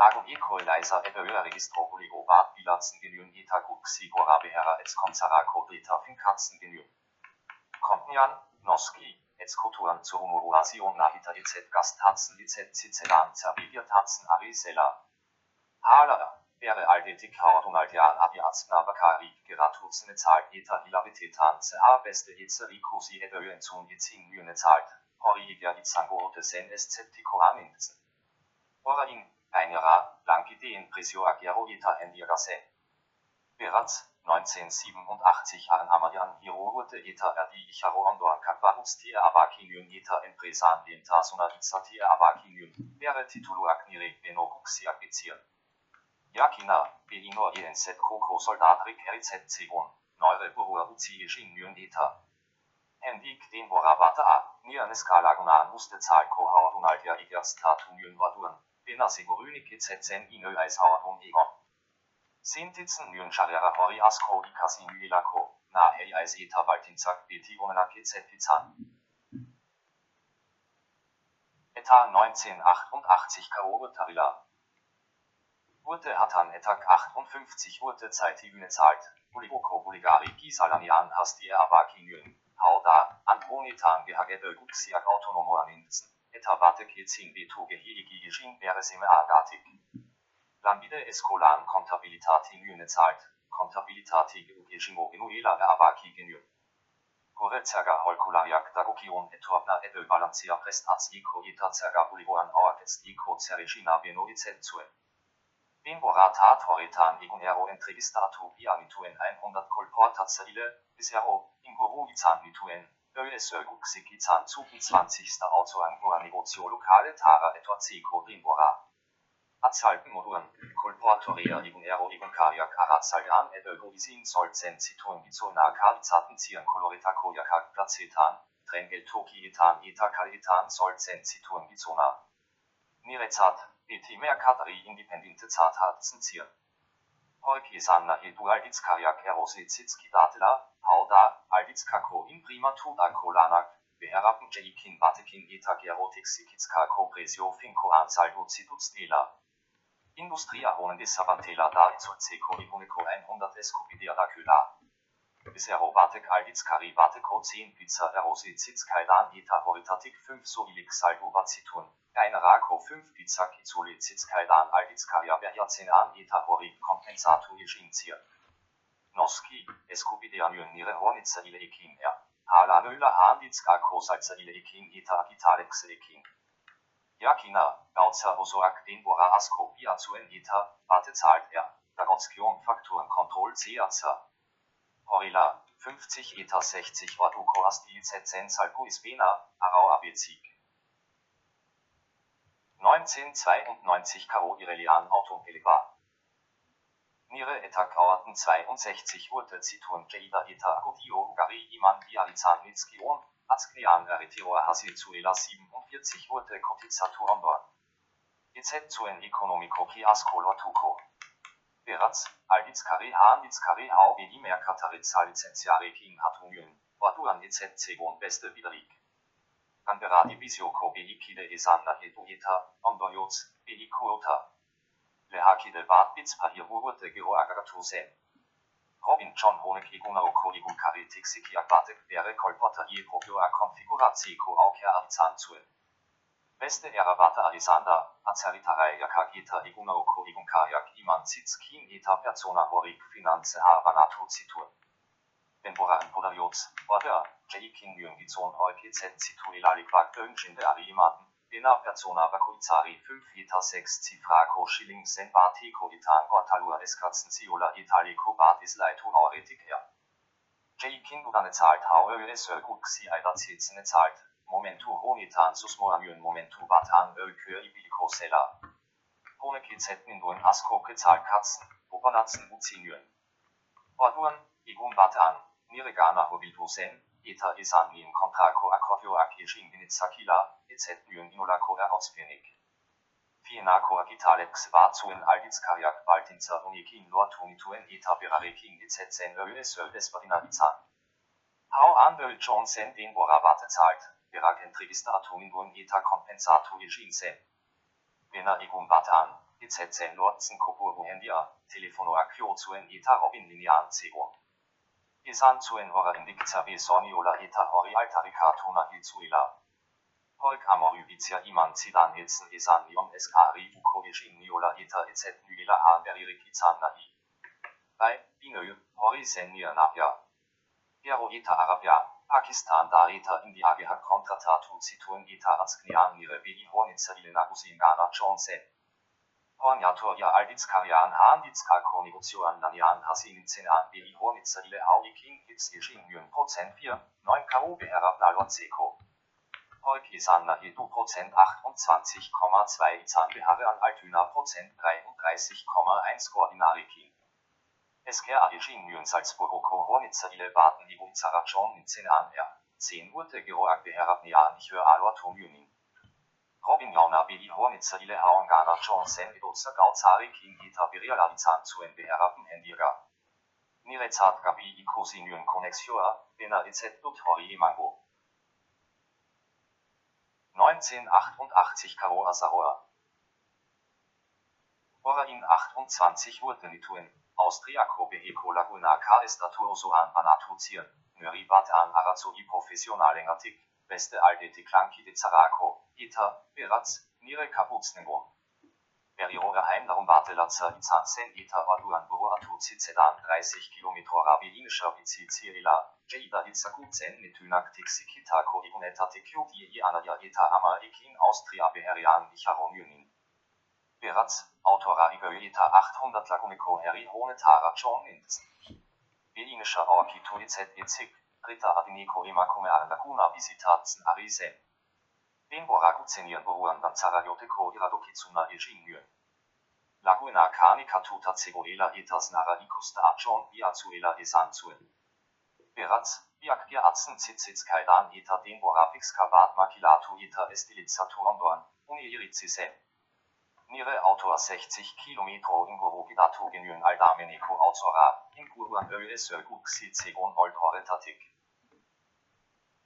Ekol Leiser Ebeöer Registro Poligo Bad Bilatzen Genüen Eta Guxi Gora Behera et Komsarako Deta Finkatzen Genüen. Kontnian, Noski, et Skotuan zur Homoration Nahita et Gastatzen et Cicelan Zerbigiert Tatzen Arisela. Hala, wäre aldetik Haudunaldian Abiazna Bakari Geratutzene zahlt Eta Hilabitetan Zeha beste Itzerikosi Ebeöen zun Itzin Mühne zahlt. Horiger Itzango de Sen Esceptico Aminzen. Orain, Einera, Langideen Prisio Agero Eta Endirase. Beratz, 1987 an Amarian Hiro wurde Eta Erdi Icharo Ondor Kakbarustie Abakinium Eta Empresan den Tasuna Izatie Abakinium, wäre Titulu Aknire Beno Buxia Bezier. Yakina, Beino Jenset Koko Soldatrik RZ Zegon, Neure Burua Uzi Ingenieur Eta. Hendik den Boravata A, Nianeska Laguna musste Zahlko Haudunaldia Igers Tatumyun Inö Eishauerdun Egon. Sintitzen Nyon Charera Hori Asko Ikasi Myelako, Nahe Eis Eta Baltinzak Beti Omenak Etzepizan. Eta 1988 Kaobe Tarila. Wurde Hatan Etak 58 wurde Zeitigüne zahlt, Buligoko Buligari Gisalanian Hastie Abakinyn, Hauda, Antonitan Gehagebe Guxiak Autonomo Aninzen, Eta Beto Gehigi Gijin Beresime Agatik. Lambide Escolan Kontabilitati Mühne zahlt, Kontabilitati Gejimo Genuela Abaki Genü. Korezerga Holkulariak Dagokion Etorna Ebel Balancia Prestats Iko Eta Zerga Buligoan Auakets Iko Zerregina Beno Izenzue. Bimborata Toritan Igunero Entrevistatu Biamituen 100 Kolportazile, Bisero, Inguru Izan Mituen, Öesö Guxik Izan Zugen 20. Autoangoa Negozio Lokale Tara etwa Zeko Bimbora. Atzalpenmoduren, Kolporatoria igun ero igun kariak aratzalgan et ögoisin solzen zituen bizona kalizaten zieren kolorita kojakak placetan, trengel tokietan eta kalitan solzen zituen bizona. Nirezat, eti mehr katari independente zatarzen zieren. Poikisanna e dualdits kariak erositsitski datela, hauda, aldits kako in prima tuda kolanak, beherappen jeikin batekin eta gerotixikitska kompresio finko ansaldo citutstela. Industria honen desavantela da izolceco ibunico 100 escopidia da küla. Bisher robatek aldits kari bateko 10 pizza erositsitz kaidan eta horitatik 5 soilik saldo vacitun. Eine Rako 5 Pizza Kizuli Zitzkaidan Aldizkaria Berjacenan Eta Hori Kompensator Jinzir. Noski, Eskubidean Nire Hornitzer Ile Ekin Er. Hala Kosalzer Ile Ekin Eta Agitalex Ekin. Jakina, Gautzer Osoak den Bora Asko Bia zu en Eta, Warte zahlt er. Dagotskion Faktoren Kontroll Ceazer. Horila, 50 Eta 60 Waduko Asti Zen Salko Isbena, Arau Abezig. 1992 Karo Irelian Auto Elevar. Nire etak auerten 62 wurde Zitun Jeida eta Agodio Gari Iman Bializan Nitskion, Azklian Eriteo Hasil Zuela 47 wurde Kotizatur Ondor. EZ zuen Economico Kiasko Lotuko. Beratz, Alditz Kari Handitz Kari Hau Bedi Merkataritza Lizenziare King Hatungen, Waduan EZ Zegon Beste Widerig. Canberra Divisio ko behikide esanda hetueta, ondoyots, behikuota. Lehakide bat bits pahirurute gero agatusen. Robin John Honek iguna oko igun karitik sikiak batek wäre kolpota je proprio a konfiguratsi ko auke arizan zuen. Beste era vata arizanda, azaritare yakagita iguna oko igun kariak iman zitskin eta persona horik finanze havanatu zituen. Temporan podarios, Water, Jaking Jungizon OPZ Situilali Quark Döngschinde Arimaten, Dena Persona Bakuizari 5 Liter 6 Cifraco Schilling Sen Batiko Itan Portalua Eskatzen Ciola Italico Batis Leito Auretik her. Jaking Budane zahlt Guxi Eider Zilzene zahlt, Momentu Honitan Susmoamion Momentu Batan Ölkür Ibilico Sella. Ohne Kizetten in Duen Asko gezahlt Katzen, Opernatzen Uzinien. Orduan, Igun Batan, Nirigana Hobildusen, Eta Isan in Contraco Accordio Akishin Initzakila, EZ Byen Inolako Erospenik. Fienaco Agitalex war zu in Alditz Kajak Baltinzer Unikin Lortunituen Eta Berarekin EZ Sen Öl des Varinavizan. Hau an Öl Johnson den Borabate zahlt, Beragen Register Atomingun Eta Kompensator Jinsen. Bena Igun Batan, EZ Sen Lortzen Kopuru Hendia, Telefono Akio zu en Eta Robin Linean Zero. Isan zuen hora indikza be soniola eta hori altarikatuna hilzuela. Holk amor ubizia iman zidan hilzen isan nion eskari ukovish in niola eta etc nuela han beririkizan nahi. Bei, binö, hori nachja. Gero eta Arabia, Pakistan da eta India geha kontratatu zituen eta azknian nire begi hornitzer ilena Ghana Johnson. Horniator ja Alditzkarian Handitzkalko Negozioan Nanian Hasin Zenan Beli Hornitzer Ile Aulikin Hits Ejin Yun Prozent 4, 9 Karo Beherab Nalozeko. Holki Sanna Hidu Prozent 28,2 Izan Behare an Altüna Prozent 33,1 Koordinarikin. Esker Ejin Yun Salzburgo Hornitzer Ile Baden Ibu Zarachon in Zenan R. 10 Urte Geroak Beherab Nian Ich höre Alortum Yunin. Robin Jauna Beli Hornitzer Ile Haongana Johnson Edotzer Gauzari King Gita Birializan zu NBRappen Gabi Ikosinyon Connexioa, Bena EZ Dutori Mango. 1988 Karo Asaroa. Ora in 28 wurde Nituen, Austriaco Beheco Laguna K Estatuoso an Anatuzieren, Nöribat an Arazoi Professionalen Artik beste alte Klanki de Zaraco, Ita, Beratz, Nire Kaputznego. Periora Heimdarum Bartelatzer Izansen Ita Aduan Buro Atuzi Zedan 30 km Rabiinischer Vizi Cirila, Jada Itzakutzen Netynak Tixikitako Iguneta Tekyuti Ianaja Eta Ama Ekin Austria Beherian Icharon Yunin. Beratz, Autora Iberita 800 Laguniko Heri Honetara John Inz. Belinischer Aukito EZEZIG, Rita Adiniko Imakume al Laguna Visitatzen Arisen. Den Boraku Zenien Boruan dan Zarayoteko Iradokitsuna Ejingyön. Laguna Canica tuta cegoela etas nara icosta acion viazuela esanzuen. Beraz, biak atzen zitzitz kaidan eta den borapix kavat makilatu eta estilizaturon unirizisen. Nire Autor 60 km in Gorogidatu genuen aldameneko autora, in Guruan öse guxi segon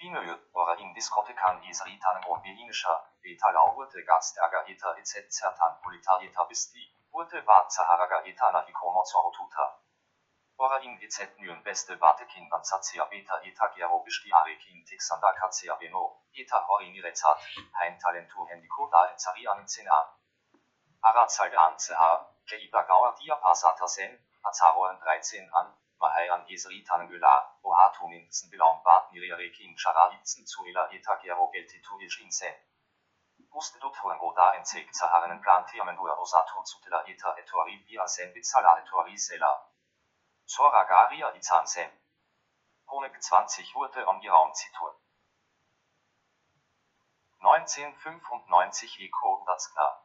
oltoretatik. Binö, ora in diskotekan isritan und bilinischer, beta laurete gastärger eta etc. politarieta bisti, urte bat zaharaga eta na ikono zortuta. Ora in EZ nyen beste Vatekin Banzatia Beta Eta Gerobisch die Arekin Texanda Katia Beno, Eta Horinirezat, Hein Talentu Hendiko da Enzari an Zena. Arazal Anzeha, Jaiba Gauer Dia Pasata Sen, Azaroen 13 an, Mahai an Esritan Güla, Ohatunin Zenbilaum Bat Niriarekin Charalitzen Zuela Eta Gero Geltitu Ischin Sen. Guste Dutfuengo da Enzeg Zaharenen Plan Firmen Dua Rosatu Zutela Eta Etuari Bia Sen Bizala Etuari Sela. Soragaria Izansen. Honig 20 wurde umgeraumt Zitur. 1995 Eco Datskla.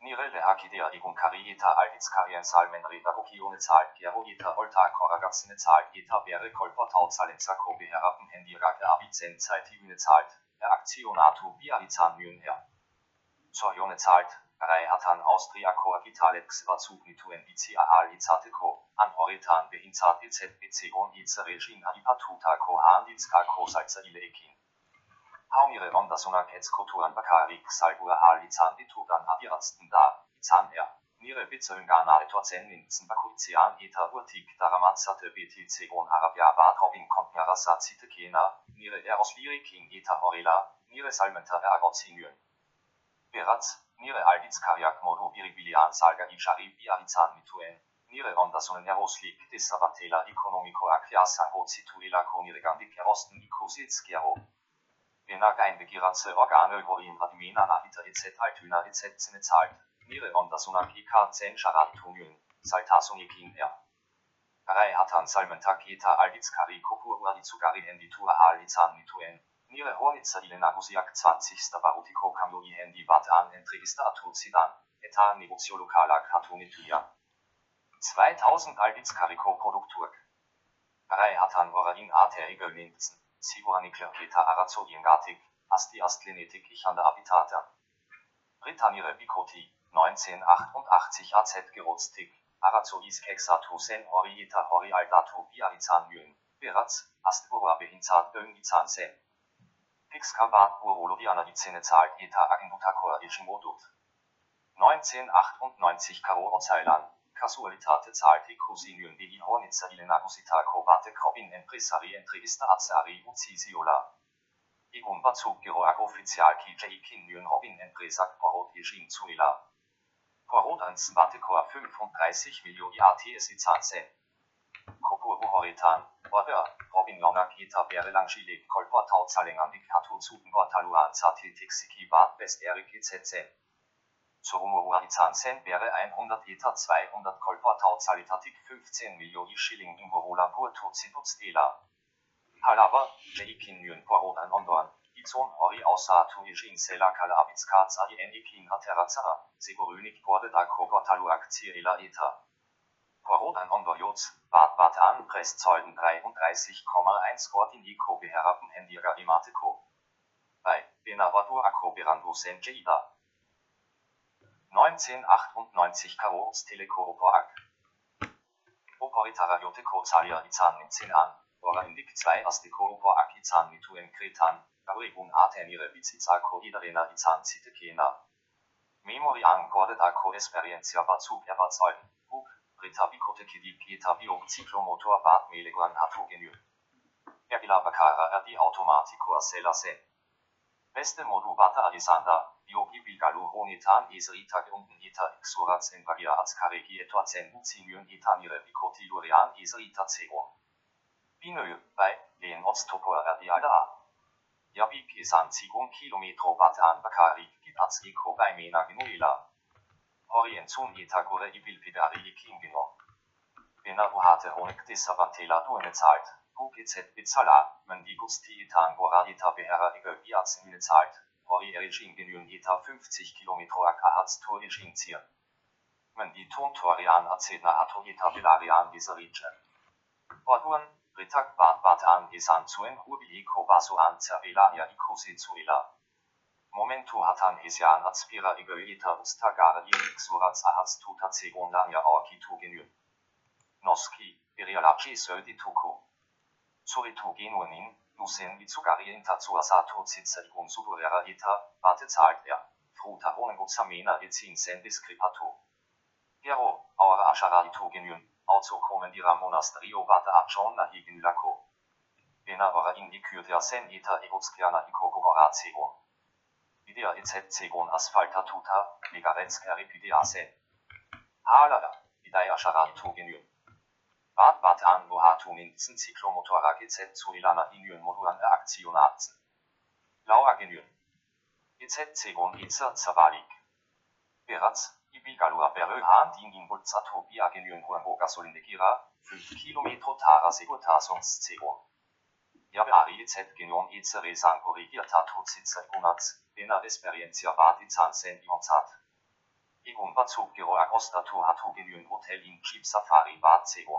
Nirele Akidea Igun Karieta Alditz Karien Salmen Redagokione Zahl Geroita Olta Koragatzine Zahl Eta Bere Kolper Tauzalenza Kobe Herappen Hendirage Abizen Zeitivine Zahlt. Er Aktionatu Biarizan Mün her. Sorione Zahlt. Reihatan Austria Coagitale Xvazug Nituen ICAL Izateko, an Horitan Behinzat EZBC und Izeregin Adipatuta Kohan Dizkako Salzaile Ekin. Haumire Ondasuna Ketzkotuan Bakari Xalgura Hal Izan Ditudan Adirazten da, Izan er. Nire Bitzölngana Etorzen Ninzen Bakuzian Eta Urtik Daramatzate BTC on Arabia Badrobin Kontnarasa Zitekena, Nire Eros Liriking Eta Horela, Nire Salmenta Eragotzinyen. Beraz, Nire alditz kariak modu biribilian salga ichari biarizan mituen, nire ondasunen jaroslik desabatela ekonomiko akiasango zituela konire gandik erosten ikositskiaro. Benak einbegiratze Organe gorin admina nahita etc altyna etc zine zahlt, nire ondasunak ika zen chararitunyen, saltasunikin er. Karei hatan salmentak eta alditz kari kopur uradizugari henditua alizan mituen, Nire Hornitzer Ilena Gusiak 20. Barutiko Kamyoni Handy Warte an Entrevista Zidan, Eta Negocio Lokala Kartonituja. 2000 Alditz Kariko Produkturk. Arei Hatan Vorain Ate Egel Linzen, Sibuani Klerketa Arazodiengatik, Asti Astlenetik Ichande Habitate. Britanniere Bikoti, 1988 AZ Gerotztik, Arazois Kexatu Sen Horieta Hori Aldatu Biarizan Mün, Beratz, Astbora Behinzat Böngizan Sen. Pixkabat Urologiana die Zähne zahlt eta Agenbutakor Ishimodut. 1998 Karo Ozailan, Casualitate zahlt Ecosinium di Hornitza Ilena Gusita Kobate Krobin Empresari Entrevista Azari Uzisiola. Igum Bazug Giro Agoffizial Ki Jaikin Robin Empresak Porot Yeshin Zuila. Porot ans Batekor 35 Millionen ATS Izanse. Kopur Horitan, Order, Robin Longer Kita Bere Langschile, Kolpor Tauzalengan Diktatur Zugen Bortaluan Zati Tixiki Bad Best Erik EZZ. Surumurua Izansen Bere 100 Eta 200 Kolpor Tauzalitatik 15 Millionen Schilling im Borola Purto Zidutz Dela. Halava, Jaikin Yun Porodan Ondorn, Izon Hori Ausatu Ijin Sela Kala Abitzkaz Adi Endikin Haterazara, Segorönik Borde da Kogotaluak Zirela Eta. Porodan Ondorjoz, Bad Batan Presszeugen 33,1 Gordiniko beherappen Hendiger Imateko. Bei Benavado Akoberando Senjeida. 1998 Karoz Telekopoak. Operitara Joteko Zalia Izan in an, Ora Indik 2 Astikopoak Izan Mituen Kretan, Aurigun Atenire Bizizako Idarena Izan Zitekena. Memory an Gordetako Experiencia Bazug Erzeugen. Rita Bikoteki Pieta Bio Ciclomotor Bad Meleguan Atogenü. Ergila Bakara Erdi Automatico Acela Sen. Beste Modu Bata Alisanda, Biogi Bilgalu Honitan Esrita Geunten Eta Exoraz en Bagia Azkaregi Etwa Zen Uzinyen Etanire Bikoti Lurian Esrita Zero. Binö, bei, den Ostopor Erdi Alda. Yabi Pisan Zigun Kilometro Bata an Bakari, Gibaz Eko bei Mena Genuila. Orientun Itagore ibilpidari ikingino. Benaruhate honek disavantela duene zahlt. UGZ bizala, mendigusti itan gora ita behera igel biazimile zahlt. Ori erigin genuen ita 50 km ak ahatz tur igin zier. men i tontorian acena atoita bilarian gisericen. Orduan, ritak bat batan isan zuen baso an cervelania ikosi zuila. Momentu hatan hisian atspira igoita ustagara iixurats ahats tuta segundania orkitu genyn. Noski, irialaci södituko. Suritu genuinin, nusen itsugarien tatsua sato zitserikun sudurera ita, bate zahlt er. Fruta honengoxamena etsin sendis cripato. Gero, aura asharaitu genyn, also die monasterio vata achon higin lako. Bena ora indicyrtia sen ita egotskiana ikogoratio. Idea et segon asphalta tuta, ligaretska ripidiase. Halala, idea asharaitu bat bataan bohatumintzen ziklomotorak zu ilana inyen Moduan aktionatzen. Lauagenyen. Zegon etzer Zavalik. Beratz, Ibigalua beröhan dingin bulzatobi agenyen huango gasolindekira, 5 Kilometer tara segurtasungszego. Javari etzet genion etzere sankorigirta tozitzer gunatz, dena esperienzia vadizan sendionzat. Egon batzugero agostatu hatugenyen hotel in Kip Safari Batzego.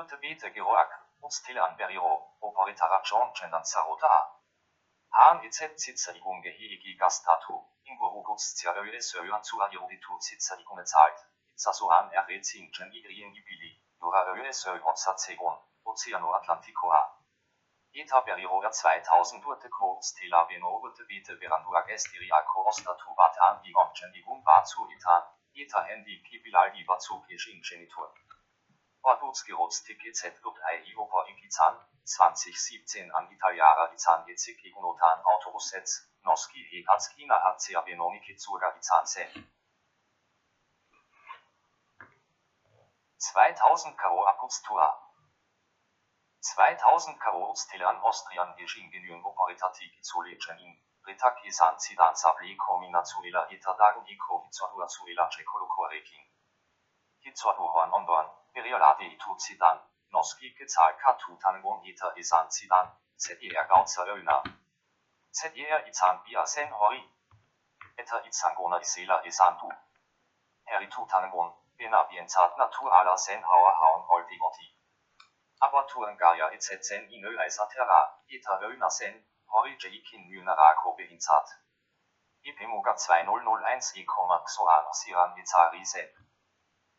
Urtebetegeroak, ustilan berriro, oporetara txontxenan Han Haan itzentzitzarigun e, gehiegi gastatu, ingurugustzia ölesoan zuairoditu zitzarikunetzait, itzazoan erretzintzen igrien gibili, dora ölesoan zatzegon, ozeanoatlantikoa. Eta berriro 2000 urteko stela benogute bete beranduak estiriako ostatu bat angigontzen igun batzuetan, eta hendi kibilaldi zu esintzen ituak. Ordnungsgerostik EZ Club AI Oper Ikizan, 2017 an Italiara Izan EZ Gigunotan Autobussets, Noski Hegazkina HCA Benoniki Zurga Izan Sen. 2000 Karo Akustua 2000 Karo Stilan Austrian Ingenieur Operitatik Isolegen Ritak Isan Zidan Sabli Kombinazuela Etadagen Iko Hitzadua Zuela Chekolokoreking. Hitzadua Ondorn Periolade itu Zidan, Noski gezahlt Katu Tangon Ita Isan Zidan, ZER Gauzer Öna. ZER Izan Bia Sen Hori. Eta Izangona Isela Isan Du. Heritu Tangon, Bena Bienzat Natur ala Sen Hauer Haun Oldigoti. Aber Turengaia et Sen Inö Eisatera, Ita Öna Sen, Hori Jaikin Mynarako Behinzat. IPMUGA 2001 Ikomaxoan Siran Izari Sen.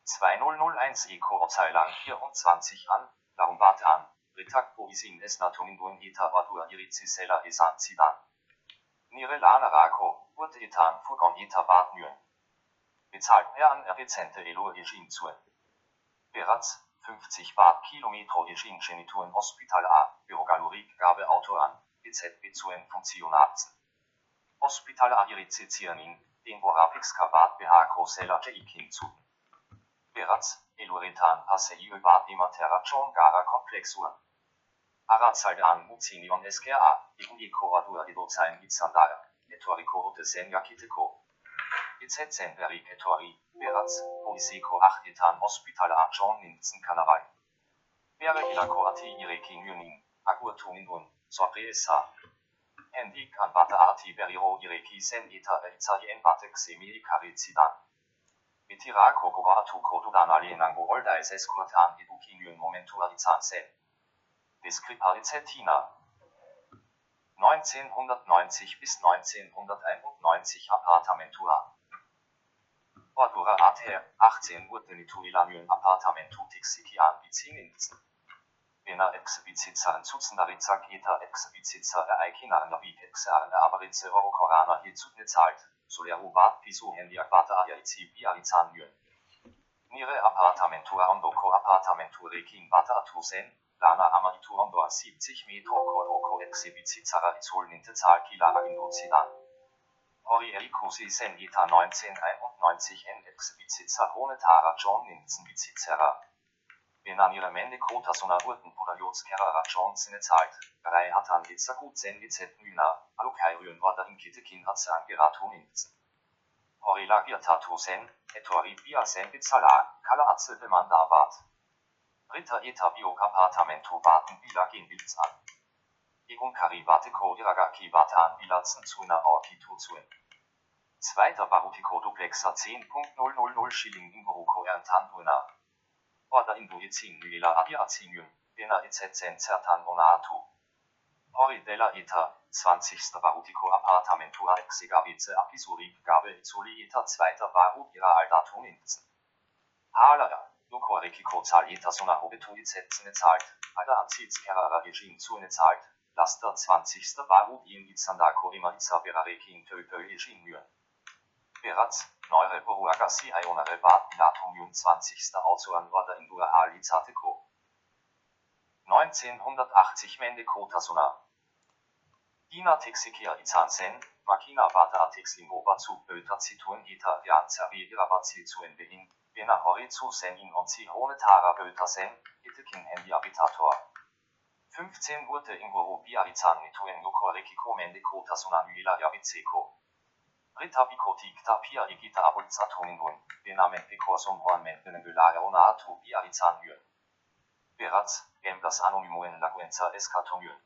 2001 Eco Zeilang 24 an, Larumbat an, Ritak Boisin Esnatumindun Eta Badur Iricisella Esan Zidan. Nire Lana Rako, Urte Etan Fugon Eta Bad Nyen. Bezahlt er an Rezente Elo Regin zu. Beratz, 50 Bad Kilometro Regin Genituren Hospital A, Bürogalorik Gabe Auto an, EZB zu Funktionatzen. Hospital A Iricizianin, den Borapix Kavat BH Kosella Jaikin zu. Beratz, Eluritan Passei Bad Imaterachon Gara Komplexur. Arazaldan Muzinion SKA, Igni Koradura Idozain Itzandara, Etoriko de Senga Kiteko. Izetzen Etori, Beratz, Poisiko Achtitan Hospital A John Nintzen Kanarai. Bere Ilako Ati Ireki Nyunin, Agurtunindun, Sorpresa. Hendik an Bata Ati Beriro Ireki Sen Ita Elzayen Batek Semi Karizidan. Mitirako Goratu Kodudan Alienango Olda es Eskurtan Edukinyon Momentua Izansen. Deskriparizetina. 1990 bis 1991 Appartamentua. Ordura ATR 18 Urtenituilanyon Appartamentu Tixikian Bizininzen. Bena Exibizizaren Zutzendarizak Eta Exibizizar Eikina Navik Exaren Abarize Orokorana hier zahlt. Soleru bat pisu hendi akbata aiaizi biarizan yun. Nire appartamentua ondoko appartamentu rekin bata atusen, lana amaritu ondo 70 metro koroko exibizizara izol ninte zahl kila agindu zidan. Hori elikusi sen ita 1991 90 NX-Besitzer Honetara John Nintzen Besitzera. Benanire Mende Kota Sona Urten Podajots Kerara Johnson Zeit, Rei Hatan Itzaku Zen Izet Myna, Alukairyn Wada Inkitekin Hatsan Gerato Nintzen. Horilagia Tatu Sen, Etori Bia Sen Bizala, Kala Atzel Bemandabat. Ritter Eta Bio Appartamento Baten Bila Genbilds an. Igun Karibate Ko Iragaki Batan Bilatzen Zuna Orki Tuzuen. Zweiter Barutiko Duplexa 10.000 Schilling Ingoruko Erntanduena. Order Induizin Lila Adiazinium, Bena Ezetzen Zertan Onatu. Hori della Ita, 20. Barutiko Appartamentua Exigavice Apisuri, Gabe Izuli Ita zweiter Barut ihrer Aldatum Inzen. Halala, Joko Rekiko Zalita Sona Hobetuizetzene zahlt, Alda Aziz Kerara Regime zu ne zahlt, Laster 20. Barut in Izandako Ima Izabera Rekin Töpö Regime Beratz, Neure Boruagasi Ionare Bad Bilatumium 20. Autoren Order in Ali Zateko. 1980 Mende Kotasuna. Dina Texikia Izansen, Makina Bata Atexlimoba zu Böta Zituen Ita Janzer Virabazi zu Enbehin, Bena Horizu Sen in und Zihone Tara Böta Sen, Itekin Handy Habitator. 15 Urte Ingoro Biarizan Mituen Yoko Rekiko Mende Kotasuna Lila Yabizeko. Rita Bikotik Tapia Igita Abulzatoningun, Benamen Pekorsum Hornmen Benengulare Onatu Biarizan Yön. Beratz, Gemblas Anonymoen Laguenza Eskatomyön.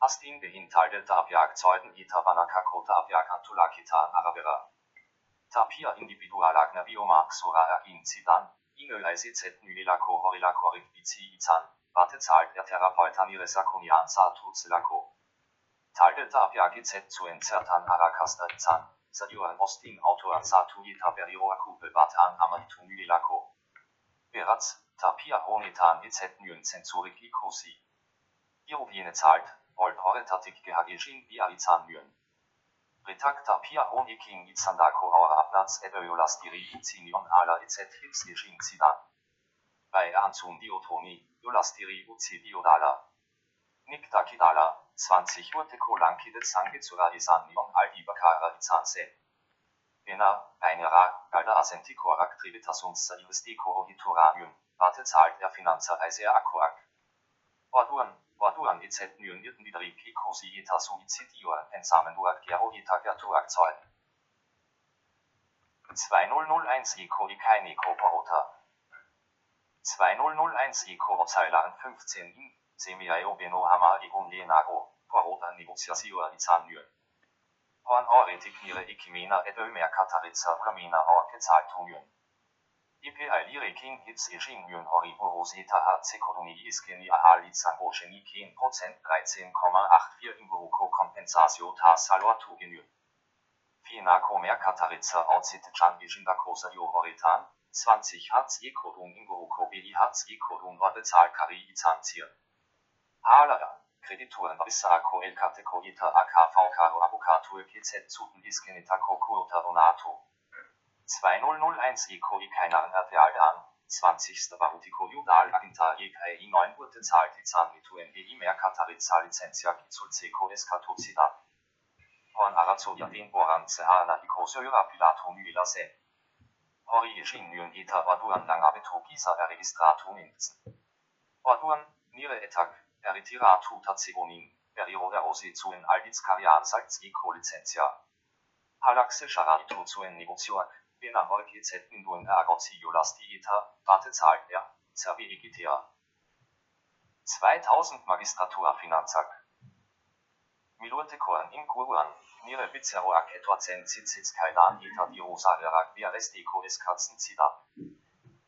Astin behintalde Tapiak Zeuden Itabanaka Kota Apiak Antulakita Arabera. Tapia Individualagna Zidan, Ingel ICZ Nylilako Horilakorik Bizi Izan, Warte zahlt der Therapeutan ihre Sakonian Satu Zelako. Talde Tapia GZ zu Enzertan Arakasta Izan, Saduan Ostin Kupel Batan Amanitu Nylilako. Beratz, Tapia Honetan EZ Nyen Zensurik Ikosi. Iroviene zahlt, Volt Horetatik Gehagejin Biarizan Nyen. Retak Tapia Honiking Izandako Aura Abnaz Ebeolastiri Uzinion Ala EZ Gejin Zidan. Bei Anzun Diotoni, Yolastiri Uzi Diodala. Nikta Kidala, 20 Urte Kolanki de Sangizura Isanion Aldibakara Izanse. Bena, Einera, Galda Asentikorak Tributasunsa Investiko Hituranium, Warte zahlt der Finanzerreise Akkuak. Orduan, Orduan EZ Nyen Irtenwideriki Kosi Eta Suizidior, Ensamenduak Gero Gertuak Zeugen. 2001 Iko Ikaini Koporota. 2001 Iko Zeilan 15 in Semiaio Beno Hama Igun Lenago, Porota Negociazior Izan Nyen. Horn Oretik Nire Ikimena et Ömer Kataritza Ulamina Orke Zahltungen. IPI Lire King Hits Ejin Yun Horiboros Eta HC Koloni Iskeni Ahali Zango Geni Ken Prozent 13,84 Imburuko Kompensatio Ta Salwatu Genü. Finako Mer Kataritza Outzit Chan Ejinda Kosa Jo Horitan, 20 Hatz Ekodun Imburuko Beli Hatz Ekodun Wade Zahl Kari Izanzir. Halala. Kreditoren Bissako El Kateko Ita AKVK Avocato KZ Zuten Iskenita Kokuota Donato. 2001 Iko Ikainan Erteal an, 20. Barutiko Judal Aginta EKI 9 Urte zahlt Izan Mituen EI Mer Kataritza Lizenzia Gizul Ceko Eskato Zida. Horn Arazo Yadin Boran Zehana Iko Söra Pilato Myla Sen. Hori Ejin Nyon Eta Orduan Langabeto Gisa Registratum Inzen. Orduan, Nire Etak, Eritiratu Tazegonin, Periro Erosi zuen Aldiz Karian Salzgico Licentia. Halaxe Chararitu zuen Negozioak, Bena Induen Ergozio Lastiita, Warte zahlt er, Zerbi Egitea. 2000 Magistratura Finanzak. In Kuruan, Nire Bizeroak etwa Zen Zitzitz Kaidan Ita Dirosagerak via Restiko Eskatzen Zida.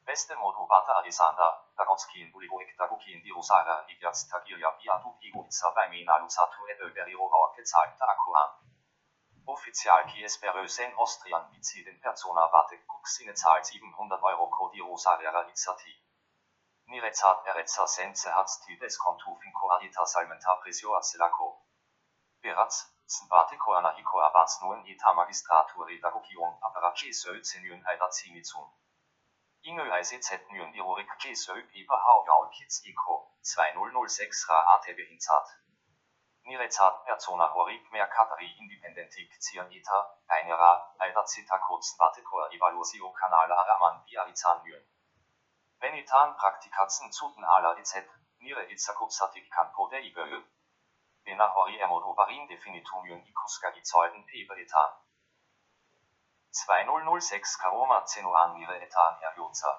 Beste Modu Bata Alisanda, Dagotski Buligo Ektaguki in Dirosara, Igyats Tagilia Biatu Igo Itza bei Mina Lusatu Edo Beriro Auer gezeigte Akkuran. Offizial Kies Berösen Austrian Bizi den Persona Warte Kuxine Zahl 700 Euro Kodirosarera Izzati. Nirezat Erezza Sense Hatzti Deskontu Finko Adita Salmenta Presio Acelako. Beratz, Zbate Koana Hiko Abats Nuen Eta Magistratur Redagokion Aparaci Sölzenjön Eidazinizun. Ingel ICZ Nyon Irorik G Söp Iber Hau Gaul Kids Iko 2006 Ra ATB Hinzat. Nirețat persoana horic mercatari independentic zion ita, einera, alter zita kurzen Watekoa evaluatio kanala araman biarizan yun. Benitan praktikatzen zuten ala etc. Nire itzakusatik kan pode iböö. Bena hori emodovarin definitum yun ikuska izoiden peberitan. 2006 Karoma Zenoan Nire etan herjoza.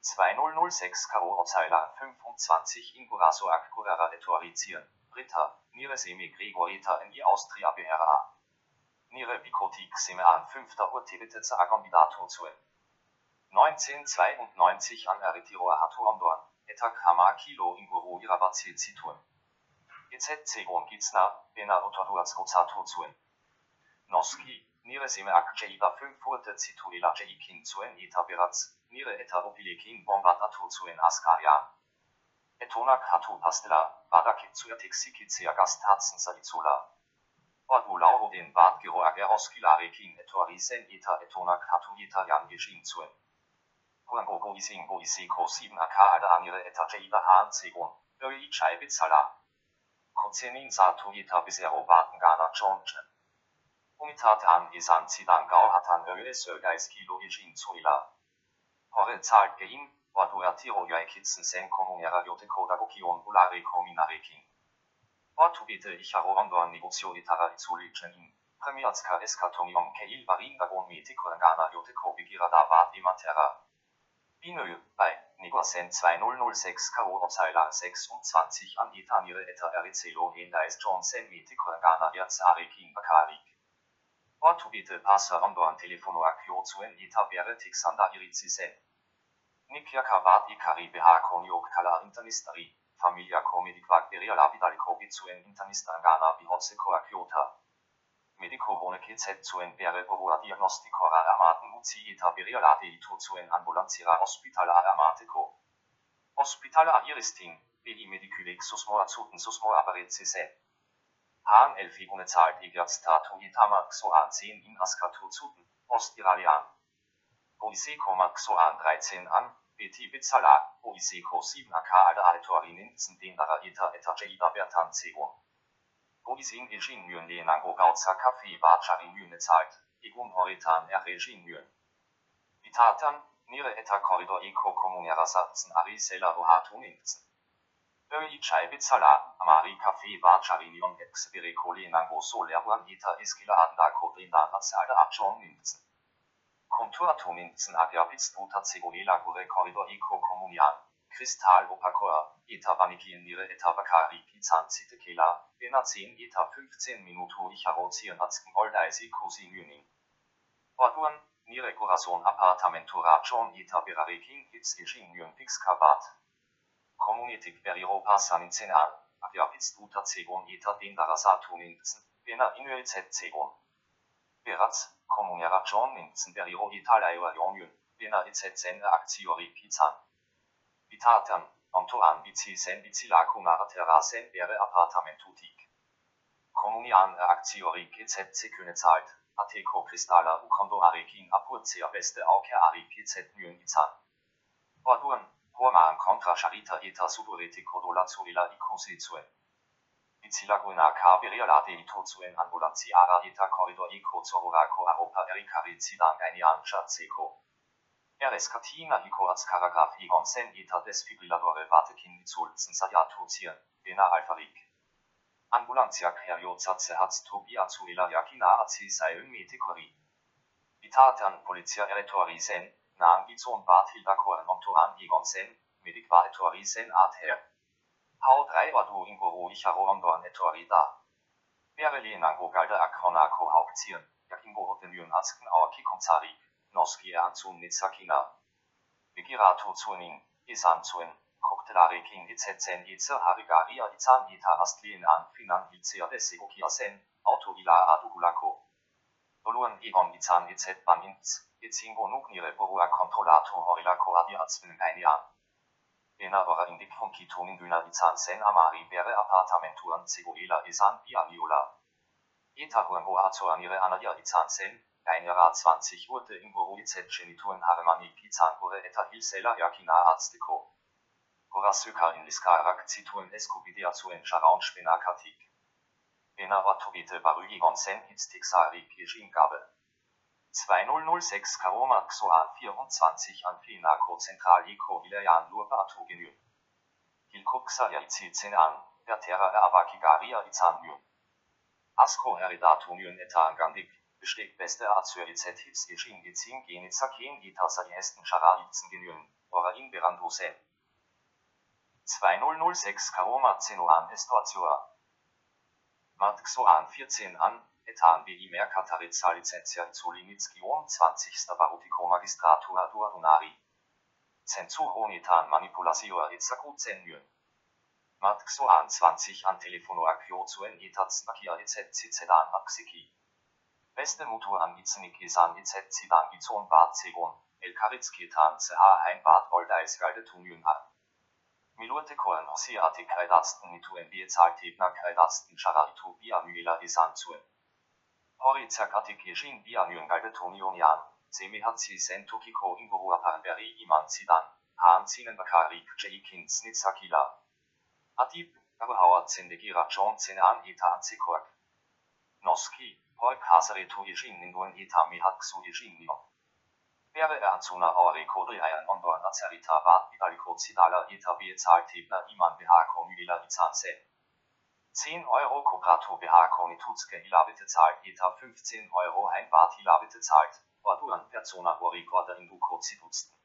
2006 Karo Opseiler 25 Inguraso Akkurara Etorizieren. Britta, Nire Semi Gregorita in die Austria BRA. Nire Bikotik Semean 5. Urtebiteze Agonbidato zu 1992 an Eritiro Hatuondorn, Etak Hama Kilo in Guru Irabazi Zitun. EZ Segon Gizna, Bena Otoduaz Gozato zu Noski, Nire Seme Akjeiba 5 Urte Zituela Jeikin zu Eta Beratz, Nire Eta Opilikin Bombatato zu Askarian. Etonak hatu pastela, badakit zuertexikitsea gastatsen saizola. Ordu lauro den bad giroag eroskilarekin etorisen eta etonak hatu italian geschin zuen. Huango goising goisiko 7 ak ada anire eta jeiba haan segon, öi chai zala. Kozenin satu ita bisero baten gana chonche. Umitate an isan zidan gau hatan öi sögeis kilo geschin zuila. Hore zahlt gein, Ordu artiro joaikitzen sen komunera jote kodagokion ulare kominarekin. Ortu bite ich aro andor negocio itara izulichen in. Premiatska eskatonion keil varin dagon metiko gana jote kobigira da bat imatera. Binö, bei, Negosen 2006 Karo Opseiler 26 an Etanire eta Erizelo Hendais Johnson metiko gana Erzarekin bakarik. Ortu bite passa andor telefono akio zuen eta bere Tixander Irizisen. Nikia kavat i karibeha koniok kala internistari, familia komedik bakteria lapidal kobi zuen internistangana bihotse koakiota. Medico bone KZ zuen bere bohua diagnostikora armaten uzi eta berialate ito zuen ambulancira hospitala armateko. Hospitala iristin, behi mediculek susmoa zuten susmoa aparezise. Haan elfigune zahlt igerstatu itamak so an 10 in askatu zuten, ostiralian. Poiseko Maxo an 13 an, BT Bitzala, Poiseko 7 AK Alda Altorin den Dara Eta Eta Jeda Bertan Zego. Poisin Egin Myen Lenango Gautza Kaffee Bachari Myne zahlt, Egun Horitan er Regin Myen. Vitatan, Nire Eta Korridor Eko Kommunera Satzen Ari Sela Rohatun Inzen. Öi Chai Bitzala, Amari Kaffee Bachari Nyon Exebere Kolenango Solerwan Eta Eskila Anda Kodrinda Nazalda Abchon Inzen. Konturatominzen Agiapiztuta Cegoela Gore Corridor Eco Comunian, Kristal Opacoa, Eta Vanikin Nire Eta Bakari Pizan Zitekela, Bena 10 Eta 15 Minuto Icharozieren Atzken Oldeisi Cosin Yunin. Orduan, Nire Corazon Appartamentura John Eta Berarekin Hitz Yun Pix Kabat. Communitik Beriro Passan in Zenan, Agiapiztuta Cegon Eta Den Darasatuninzen, Bena Inuel Z Cegon. Beraz, komunera John Minzen beriro Italiaua Jongyn, bena itzen aktiori Pizan. Vitatan, Antoan bici sen bici la kumara terrasen bere appartamentutik. Komunian aktiori GZC küne zahlt, Ateko Kristalla u kondo arekin apurcia beste auke ari PZ nyen izan. Orduan, Hormaan kontra Charita eta suburete kodola zuela ikosi zuen. Itzilaguena kabirialate ito zuen ambulanciara eta corridor iko zororako Europa erikari zidan gainean schatzeko. Ereskatina iko als Karagraf igon sen eta desfibrillatore batekin izulzen sadiatu ziren, bena alfarik. Ambulanciak herjozatze hat Tobia zuela jakina azi seilen metikori. Vitatan polizia eretori sen, naang gizon bat hildakoren ontoran igon sen, medik va etori sen at her. Hau 3 Ordu in Guru Icharo Ondorn etori da. Berelina go galde akonako hauptzieren, Yakingo den Yun Asken Aoki Konzari, Noski Anzun Nitsakina. Begirato Zunin, Isan Zuen, Koktelare King Itzetzen Itze Harigaria Itzan Ita Astlien an Finan Ilzea Desegokia Sen, Auto Ila Adugulako. Doluan Igon Itzan Itzet Ban Inz, Itzingo Nugnire Borua Kontrolato Horilako Adi Atzwin Einian. Ena ora indik funkitonin dyna itan sen amari bere appartamentuan seguela isan bialiola. Eta huengo atoanire anaria itan sen, einera 20 Urte in Guru izet genituren harmani pizan ure eta hilsela jakina arzteko. Gorasuka in liskarak cituen escubidia zuen charaun spenacatic. Bena ortobite barugigon sen hitstixari kirschingabe. 2006 Karoma Xoan 24 an Finaco Zentralico Ilayan Lurba Atogenü. Hilkoksa Yaitzi an, der Terra Avakigaria Izanmü. Asko Heridatunyon etangandik, besteht beste Azuerizet Hits Geschin Gezin Genizakin Gitasa Esten Scharayitzen Genüen, Ora in Berandusen. 2006 Karoma Zenoan Estuatua. Mat Xoan 14 an, etan BI Mercatarizza Licentia Zolinitskion 20. Barutico Magistratura Duadunari. Censu Honitan Manipulatior Itzaku Zenmyen. Mat Xoan 20 an Telefono Akio zuen Etats Nakia EZ Zizedan Axiki. Beste Mutu an Itzenik Isan EZ Zidan Gizon Bad Zegon, El Karizketan CH Hein Bad Oldeis Galde Tunjun an. Milurte koen osiati kaidasten mituen biezaltebna kaidasten chararitu bianuela isan zuen. Hori zerkatik jeshin bianuen galde tonionian, semihatsi sentukiko ingurua paramberi iman zidan, haan zinen bakari kjeikin snitsakila. Atip, abahauer zendegira John zenan eta anzikoak. Noski, hoi kasere tu jeshin ninduen eta mihat ksu jeshin nion. Wäre er zuna aure kodri ayan ondor nazarita bat bidaliko zidala eta biezaltebna iman behako myela izanse. 10 Euro Koprato BH Konituzke Hilabete zahlt ETA 15 Euro ein Bart Hilabete zahlt, Orduan Persona Horikorda in Dukozi Dutzten.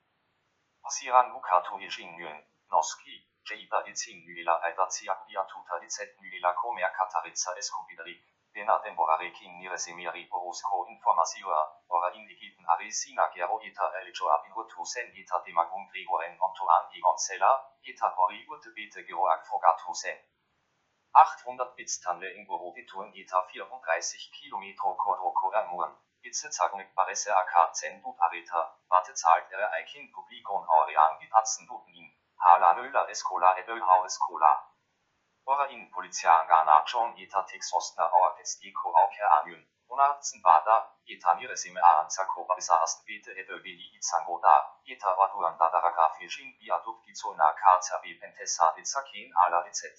Asiran Lukato Ischingyön, Noski, Jeiba Itzingyla Biatuta Viatuta Itzetnyla Komer Kataritza Escobidarik, Dena Temporarek in Niresemiri Orozco Informazioa, Ora Indigiten Aresina Gero Eta Elijoa Biurtusen Eta Demagun Gregoren Ontoan Egon Sella, Eta urte bete Geroak Fogatusen. 800 Bits Tanle in Goro Vitun Gita 34 Kilometro Koroko Ermuren, Itze Zagnik Parese AK Zendu Pareta, Warte zahlt er Eikin Publikon Aurean Gitatzen Dubnin, Hala Nöla Eskola Ebelhau Eskola. Ora in Poliziangana John Gita Texostner Auerkestiko Auker Amün, Onarzen Bada, Gita Miresime Aanzako Babisaast Bete Ebeli Izango Da, Eta Waduan Dadaraka Fishing Biaduk Gizona Kazabi Pentesa Dizakin Ala Rizet.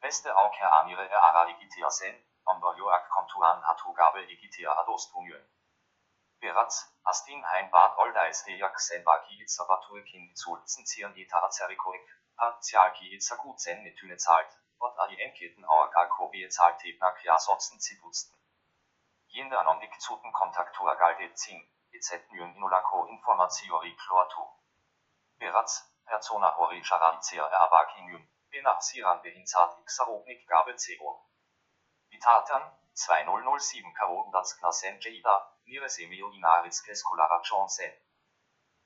Beste Auker Amire Ara Igitia Sen, Amber Joak Kontuan Hatugabe Igitia Ados Tunjön. Beratz, Astin Hein Bad Oldeis Ejak Senbaki Itzabatu Kin Zulzen Zieren Eta Azerikoik, Partialki Itzaku Zen Netüne zahlt, Auer Galkobi zahlt Tebna Kiasotzen Zibutzten. Jende Anondik Zuten Kontaktur Galde Zing, EZ Nyen Inolako Informatiori Chlortu. Beratz, Persona Hori Charazia Erabaki Nyen. Nach Siran behinzat Xarobnik Gabe Zero. Vitatan, 2007 Karodas Klassen Jada, Nire Semio Inaris Keskulara Johnson.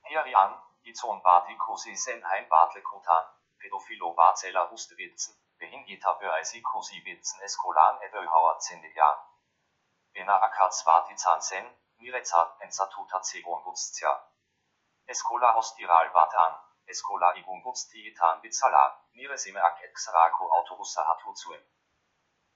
Herian, Izon Bati Kosi Sen Hein Bartle Kotan, Pädophilo Barzella Hustewitzen, Behingita Böreisi Kosi Witzen Eskolan Ebelhauer Zendejan. Bena Akats Batizan Sen, Nirezat Pensatuta Zegon Butztia. Eskola Hostiral Batan, Eskola Igungutzti Itan Bitzala, Nire Sime Ak Exarako.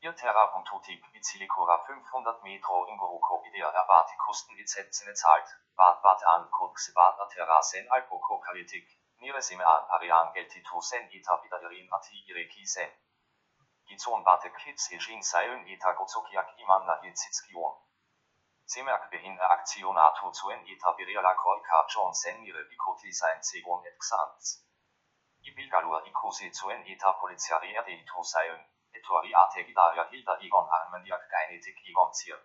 Ihr Terra Pontutik Bizilikora 500 Metro in Goruko Idea Erbati Kusten Izetzene zahlt, Bad Bad an Kurxe Bad a Terrasen Alpoko Kalitik, Nire Sime an Arian Geltitu Sen Ita Bidarin Ati Ireki Sen. Gizon Bate Kids Ejin Seilen Ita Gozokiak Iman na Hitzitskion. Semerk behin Aktionatu zuen Koika John Sen Nire Bikoti sein Zegon et Xanz. Ibilgalur ikusi zuen eta poliziaria deitu seilen, etori ategidaria hilda igon armeniak gainetik igon zier.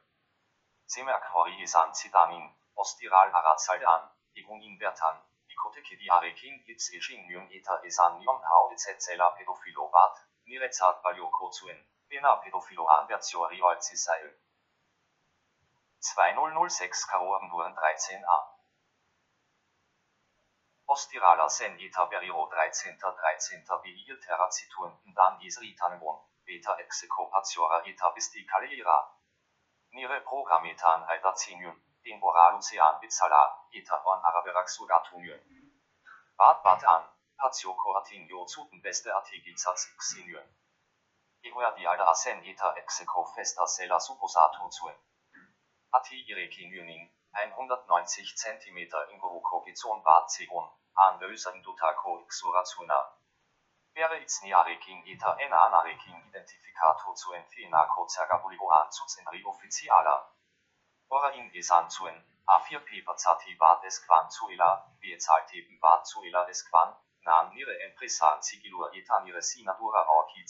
Zemerk hori izan zidamin, ostiral aratzaldan, igun inbertan, ikoteki arekin hitz ejin nyon eta izan nion hau etzela pedofilo bat, niretzat balioko zuen, bena pedofilo anbertiori oitzi seilen. 2006 Karoamburen 13a Ostirala sen eta beriro 13. 13. Bilir terrazituen dan isritanebon, beta execopatiora eta bisti calera. Nire programmetan aidatzinium, den boralucean on araberak sugatunium. Bad bat an, patio coratinio zuten beste artigizatz xinium. Igoa di alda sen eta execo festa sela supposatu zuen. Ati irekinionin, 190 cm Ingoruko Gizon Bad Segon, An Löser Indutako Xuratsuna. Wäre Itzniareking Eta Enanareking Identificator zu Enfenako Zergabuligo an zu Zenri Offizialer. Ora in Esan zuen, A4P Bazati Bad Esquan Zuela, Bezahlteben Bad Zuela Esquan, Nan Nire Empresan Sigilur Eta Nire Sinatura Orki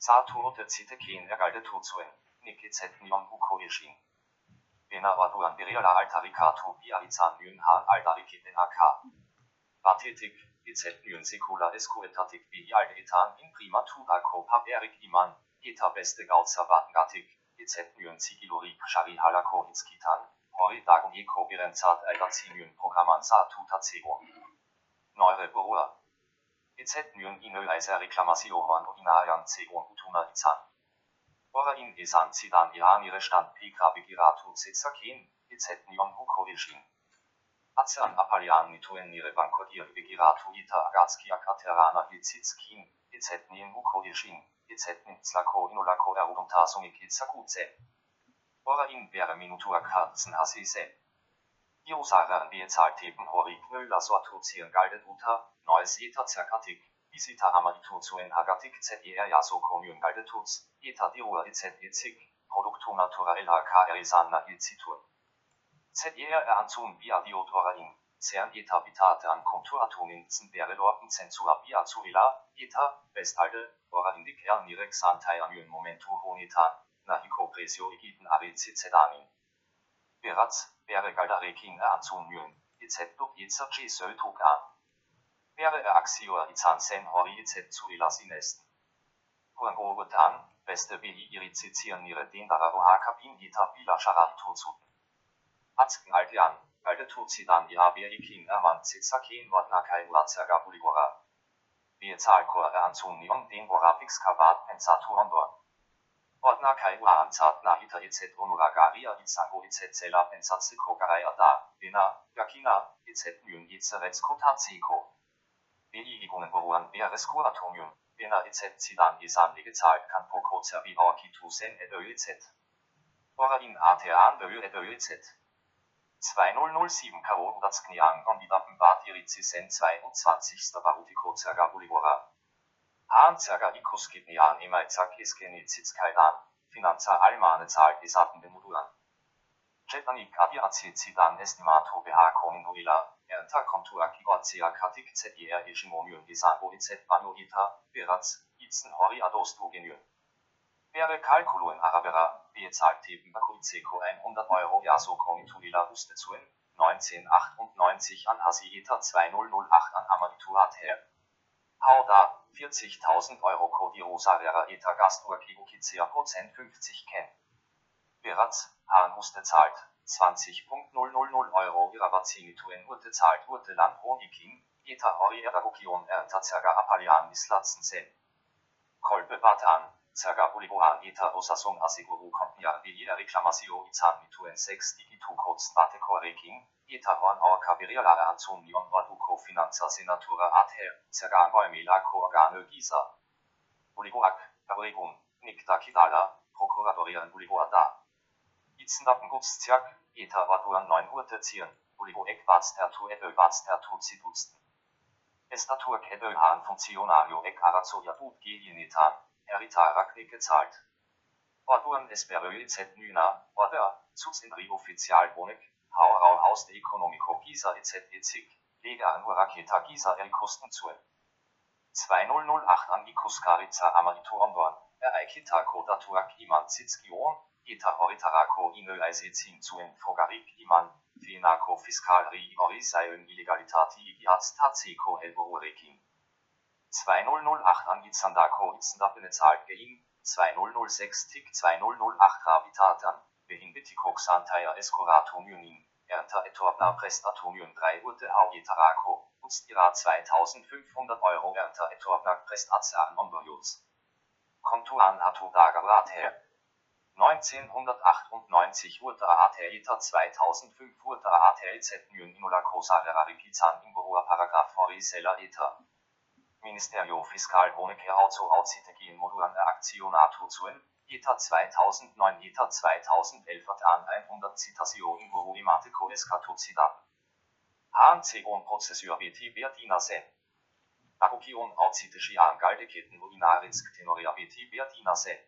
Zite Zeiten. Vedi alde etan imprimatota seguela e altaricatu zuen. Saturte cite ken ergalde tuzuen, nike zet nion buko eschin. Bena vaduan beriala altaricatu bializan nyn ha altaricite ak. Pathetik, izet nyn secula escuetatik vedi alde etan imprimatura co paperik iman, eta beste gautzer gatik, izet nyn sigilorik shari halako inskitan, hori dagun eko berenzat aldazinyn programman satuta cego. Neure Beruhr. Inö als Reklamation Inarian Zegon Utuna Izan. Ora in Esan Zidan Iranire Stand Pika Begiratu Zetsakin, EZ Nyon Hukovishin. Azean Apalian Nituen Nire Bankodir Begiratu Ita Agatski Akaterana Ilzitskin, EZ Nyen Hukovishin, EZ Nitzlako Inolako Eruduntasung Ikizakutze. Ora in Bere Minutua Karzen Hasise. Iosaren bezahlteben horik mülla sortuzieren galdet uta, neues eta zerkatik, isita amadituzuen hagatik zer jasokomion galdetuts, eta diua etc etzig, produktu naturella kaerisanna ilzitur. ZER anzun via diotorain, cern et habitate an konturatomin sind wäre lorten zensura via zuila, eta, bestalde, ora indiker nirex antai an momentu honetan, na hicopresio egiten aricicedanin. Beraz, wäre galdarekin anzumyen, etc. Itzer G söldrug an. Er axior izan sen hori etc. zu ilasinest. Huangogotan, beste Behi irizizieren ihre dendara roha kabin ita bila sharan tuzuten. Atzken altian, galde tuzidan iha berikin erman zitzakin wadna kai uazerga buligora. Wie zahlkor er anzunion den borafix kavat pensatuondor. Ordna kai uaanzat na ita izet onuragaria izango izet zela pensatse kogaraya da, dena, yakina, izet myun izerets kotatsiko. Beligungen beruhen beresko atomium, dena izet zidan izan gezahlt kan po kozer wie orkitu sen et izet. Ora in atean de et izet. 2007 Karo Udatsknian Kandidaten Batirici sen 22. Barutiko Zergabulivora. Haanzerga ikuskidnian emaitsak iskenitsitskaidan, finanza almane zahlt isatende modulan. Jetanik adiacidan estimato BH koninguila, erta kontua kiwatzia katik ZIR hegemonium gisango izet banuita, beratz, itzen hori adostu genuen. Wäre Kalkuluen Arabera, bezahlt eben Bakuizeko 100 Euro Yaso konituila ustezuen, 1998 an Hasieta 2008 an Amadituat her. Hauda, 40.000 Euro Codirosa vera eta Gastur Kibukizia Prozent 50 Ken. Hahn Uste zahlt, 20.000 Euro Irabazinituen Urte zahlt Urte Land Honiking, eta Hori Eragokion Erta Zerga Apalian Mislatzen Sen. Kolbe Batan, Zerga Buliboan eta Osasung Asiguru Kompnia Via Reclamasio Izan Mituen 6 Digitu Codes Bate Koreking, eta Horn Orca Virialare Anzunion Vaduko Finanza Senatura Ather, Zerga Bäumela Organe Gisa. Buliboak, Erregung, Nikta Kidala, Prokuratorieren Buliboada. Itzendappen Gutstiak, eta Vaduan 9 Urte zieren, Bulibo Eckbatz Tertu Edel Batz Tertu Zidusten. Estatur Kedel Hahn Funktionario Ek Arazo Yadut Gelienitan, Erita Raknik gezahlt. Orduan Esperöi Z Nüna, Order, Zuzinri Offizial Bonek, Haurau Haus de Economico Gisa etc. etc. Lega an Raketa Gisa el Kosten zu. 2008 an Ikuskarica Amalitoondorn, Ereikita Kodatuak Iman Zitskion, Eta Horitarako Inö Eisezin zuen Fogarik Iman, Fenako Fiskalri Orisayon Illegalitati Igiaz Tatseko Elborurekin. 2008 an Gizandako Itzendapene Zahl gein, 2006 Tick 2008 Gravitatan, behin Bitikok Santaya Escoratum Junin, Erta Etorna Prestatum 3 Urte Haujetarako, Ustira 2500 Euro Erta Etorna Prestatsan Ombojus. Kontuan Hatu Dagarat her. 1998 wurde Atheita 2005 wurde Atheizet Nyn Inula Cosa Veraripizan Imborua Paragraph Horisella Eta. Ministerio Fiscal Honecker Auto Auzitegin Modulan Aktionatu zuen, ETA 2009 ETA 2011 an 100 Citationen Volumatico Escatocidaten. HNC-on Prozessur BT Bertina Sen. Agogion Auzitischian Galdeketen Urinarinsk Tenoria BT Bertina Sen.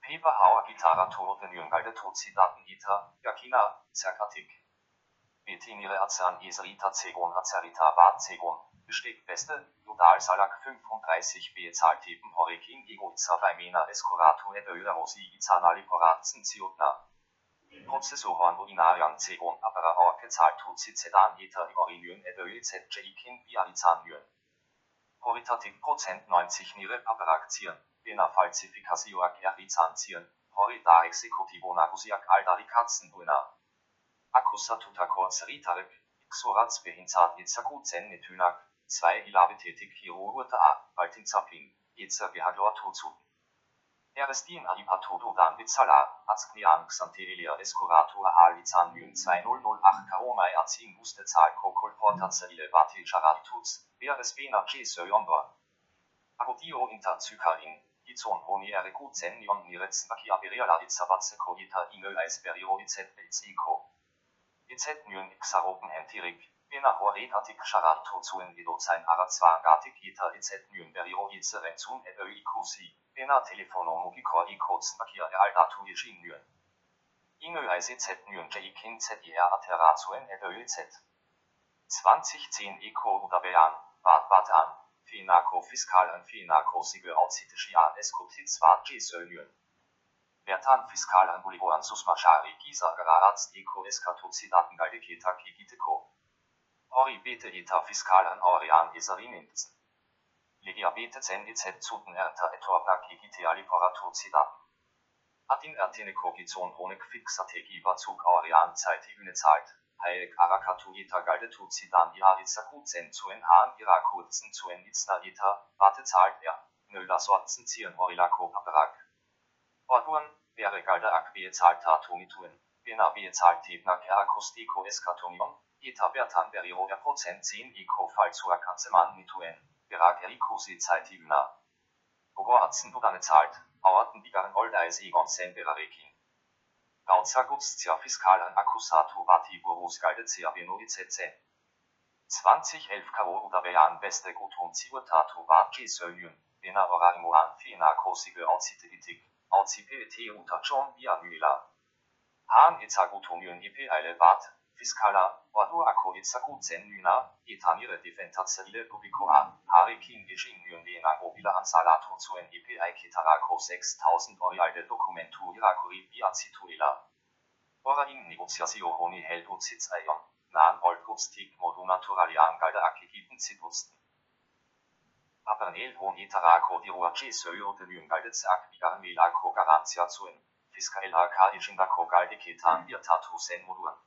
Pepa Hauer Gitarra Toroten Jüngalde Tocidaten ETA, Yakina, Zerkatik. Betinire Azan Eserita Zegon Azerita Bad Zegon, besteht beste, Ludal Salak 35 B Zahltypen Horikin Egoiza Faimena Escorato et Ölerosi Izanali Poratzen Ziotna. Prozessoren Urinarian Zegon Apara Orke Zahltut Zizedan Eta Orinyen et Öliz Jeikin Bializanyen. Horitativ Prozent 90 Nire Paperaktien, Bena Falsifikazioak Erizantien, Horita Executivo Nagusiak Aldari Katzenbuena. Accusatuta Corceritarik, Xorats Behinzat Itzakuzen Methynak, 2 Ilabetetik Chirurgurta A, Baltinzapin, Itzer Gehadlor Tuzu. Erestin Alipatodo Dan Bitzala, Azknian Xantelia Escurato Ahalizan Mün 2008 Karomai Azin Buste Zahl Kokol Portazelle Batil Charatuz, Beres Bena G. Söjomba. Agodio Interzykalin, Izon Honi Ereku Zenion Niretz Bakia Beriala Itzabatze Kohita Ingel Eisberio Izet Belziko. Izet Mün Xaropen Hentirik, Bena Horet Atik Charanto Zuen Vidozein Arazwan Gatik Ita Izet Mün Berio Izeren Zun et Öikusi. Bena Telefono Mugikor Ikozen Bakia Ealdatu Yeshin Mün. Ingel Eiset Mün Jaikin ZIR Aterazuen et Öiz. 2010 Eco Udabean, Bad Batan, Finaco Fiskal an Finaco Sige Auzitischian Eskotitz Wad G. Sölnyen. Bertan Fiskal an Buligoan Susmachari Gisa Gararats Eco Eskatocidaten Galdeketa Kigiteko. Ori Bete Eta Fiskal an Orian Esarinintzen. Legia Bete Zen EZ Zuten Erta Etorpa Kigite Aliporatozidaten. Adin Erteneko Gizon Honek Fixategi Bazug Orian Zeite Hüne Zeit. Heil Karakatu Eta Galdetu Zidan Iaritzaku Zen Zuen Haan Iraku Zen Zuen Itzna Eta, Warte zahlt er, Nölla Sorten Zieren Horilako Paperak. Orduan, wäre Galde Akbe zahlt Tatunituen, Bena Be zahlt Tebna Kerakostiko Eta Bertan Beriro er Prozent 10 Eko Fall zu Akanzeman Nituen, Berak Erikosi Zeit Ibna. Bogo Atzen Budane zahlt, Auerten Bigaren Oldeis Egon Sen Berarekin. Gauzagutsia Fiskal an Accusato Vati Burus Galde Ciavino ICC. 2011 Karo Udabean Beste Gutum Ziurtatu Vati Söljün, Bena Orarimo an Fina Kosige Auziteritik, Auzipet Uta John Via Müla. Han Itzagutumyun Ipe Eile Vat, Fiskala, Ordu Akko Itzagutzen Nüna, Etanire Defentazerile Publiko A, Harikin Geschin Yun Lena Mobile Ansalato zu NEP Aiketarako 6000 Orialde Dokumentu Irakuri Via Cituela. Orain Negoziationi held Uzitz Eion, Nahen Oldgutstik Modu Naturalian Galde Akikiten Zituzten. Apernel Hon Itarako Diruaci Söyo de Lüngalde Zak Vigar Melako Garantia zuen, Fiskael HK Ishindako Galde Ketan Birtatu Sen Moduan.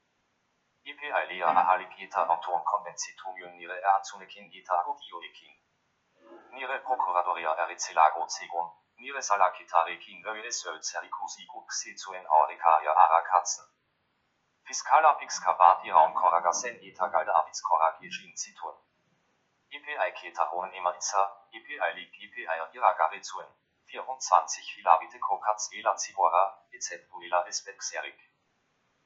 IP Alea Ahaliketa Anton Konvenzitumium Nire Erzunekin Ita Odioekin. Nire Procuradoria Erizelago Zegon, Nire Salakitarekin Öles Ölzerikusi Guxizuen Aurikaria Arakatzen. Fiskala Pixkabat Iraum Koragasen Eta Galde Abitz Koragijin Zituen. IPI Ketaron Emaritza, IPI Lig IPI Iragarizuen, 24 Filabite Kokatz Ela Zigora, EZ Buela Esbexerik.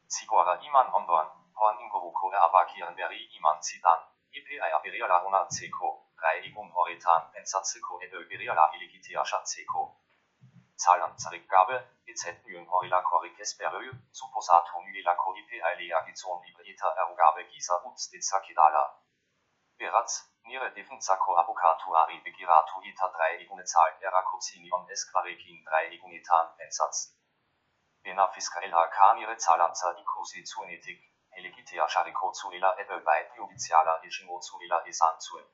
Zigora Iman Ondorn, Horn Ingoruko Erabakieren Beri Iman Zidan, IPI Abiriala Una Zeko, Reinigung Horitan, Pensatzeko Edo Biriala Iligitia Schatzeko. Zahlan Zarikgabe, EZ Mühen Horila Korik Esperö, Supposatum Ylilako IPI Lea Gizon Libreta Erogabe Gisa Utz de Zakidala. Beratz, Nire Defensako Avocatu Ari Begiratu Ita 3 Igune Zahl Erakocinion Esquarekin 3 Igunitan Pensatz. Bena Fiskael HK Nire Zahlanza Ikosi Zuenetik, Helegitea Shariko Zuela Ebel Weit Judiciala Regimo Zuela Esan Zuen.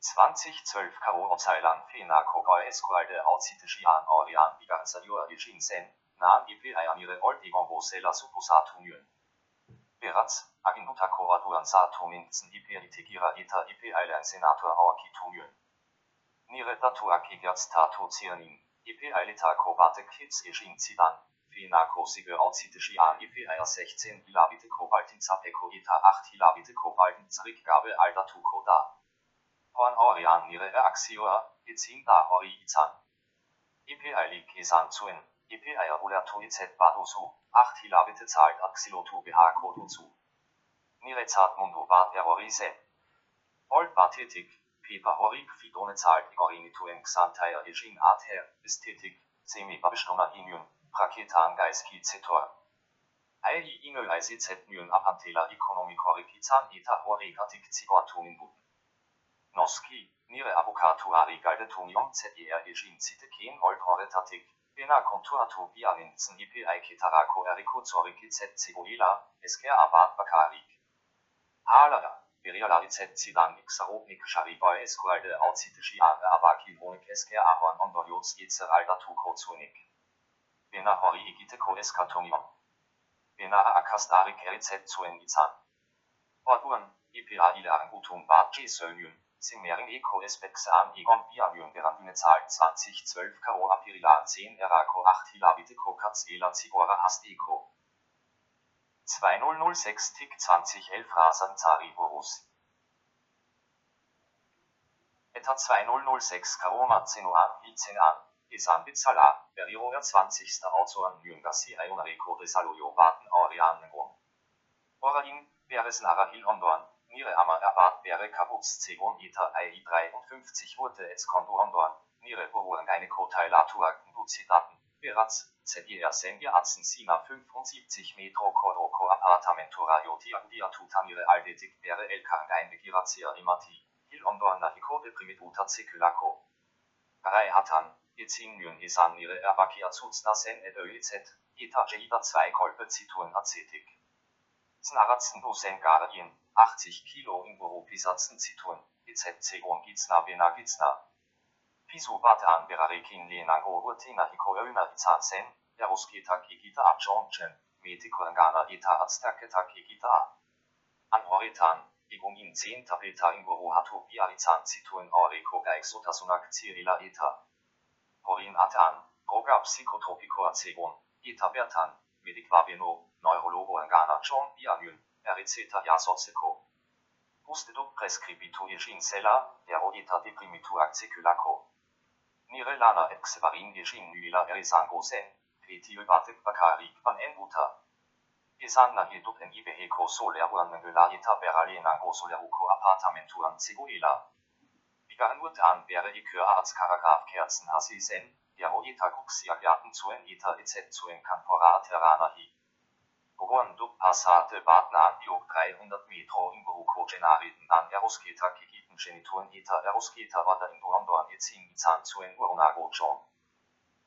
2012 Karo Obseilan Fena Kogai Esqualde Auzitischian Orian Bigarzalior Regin Sen, Nahen EP Ayanire Old Egon Bosela Supposatu Nyen. Beratz, Aginuta Koraduan Sato Minzen Iperitegera Eta Ipe Eilen Senator Awakitumyön. Nire Datu Akigerz Tato Zirnin, Ipe Eilita Kobate Kids Ejin Zidan, Fena Kosige Auzitischi An Ipe Eier 16 Hilabite Kobaltin Zapeko Eta 8 Hilabite Kobaltin Zurückgabe Aldatu Koda. hoan orian nire reaktioa, itzinda hori itzan. Ipi ailik izan zuen, ipi aia ulatu itzet baduzu, acht hilabete zahlt axilotu BH koduzu. Nire mundu bat errorize. Old batetik, pipa horik fidone zahlt igorinituen xantaier ejin ather, ästhetik, semi babistona injun, praketan geiski zetor. Aili ingel aizizet nyen apantela ekonomikorik-izan eta horik zigortunin buten. Noski, nire avocatu ari galdetumion zer ejin ziteken old horretatik, bena konturatu biarintzen ipi aiketarako eriko zorik izet zigoila, esker abat bakarik. Halala, berialarizet zidan xarobnik shariboy eskualde autzitishi are abaki honik esker ahon ondorioz jitzer aldatu Bena hori egite ko eskatomion. Bena akastarik erizet zuen izan. Orduan, IPA ila angutum bat jesölnyn, Simmering Eco Espexan Egon Biavium Berandine Zahl 2012 Karo Apirila 10 Erako 8 Hilabite Kokatz Ela Zigora Hast Eco 2006 Tick 2011 Rasan Zari Borus Eta 2006 Karo Marzeno an Ilzen an Isan Bitzala Beriro 20. Autoren Jüngasi Ayunareko de Saloyo Warten Orian Nengon Orain Beres Narahil Ondorn Nire Ammer erbat wäre Kabuz Zegon Ita AI 53 wurde es Kondorondorn, Nire Boruan eine Kotailatuak Duzidaten, Beratz, ZIR Sengia Atzen Sina 75 Metro Koroko Appartamentura Jotia Diatuta Nire Aldetik wäre Elkang ein Begirazia Imati, Hil Ondorn Nahiko de Primituta Zekulako. Rei Hatan, Izin Myn Isan Nire Erbakia Zutzna Sen et Öizet, Ita Jeida 2 Kolpe Zituen Acetik. Znaratzen Busen Garien, 80 Kilo in Borupisatzen Zitun, EZC Gizna Bena Gizna. Pisu Batan Berarekin Lenango Rutina Hiko Öna Izansen, Erosketa Kikita Abjonchen, Metikoengana Eta Aztaketa. An Horitan, Igungin 10 Tapeta in Boru Hatu Biarizan Zitun Aureko Gaixotasunak Cirila Eta. Horin Atan, Droga Psychotropico Acegon, Eta Bertan, Medikvabeno, Neurologo Engana John Bianyn, Ericeta Jasoceko. Pustedo prescribitu Ejin Sella, Erodita deprimitu acceculaco. Nire lana exevarin Ejin nuila erisango sen, Petil batek bakarik van enbuta. Esanna jedup en ibeheco soleruan mengelarita beralienango soleruco appartamentuan seguila. Bigarenut an wäre ikör Arztkaragaf Kerzen hasi sen, Erodita guxiagiaten zuen ita etc zuen campora terrana hi. Buruandu passate Partner an die 300 Metro in Buruko Genariden an Erosketa Kikiten Genituren Eta Erosketa Wada in Burandoan Etzin Izan zuen Urunago John.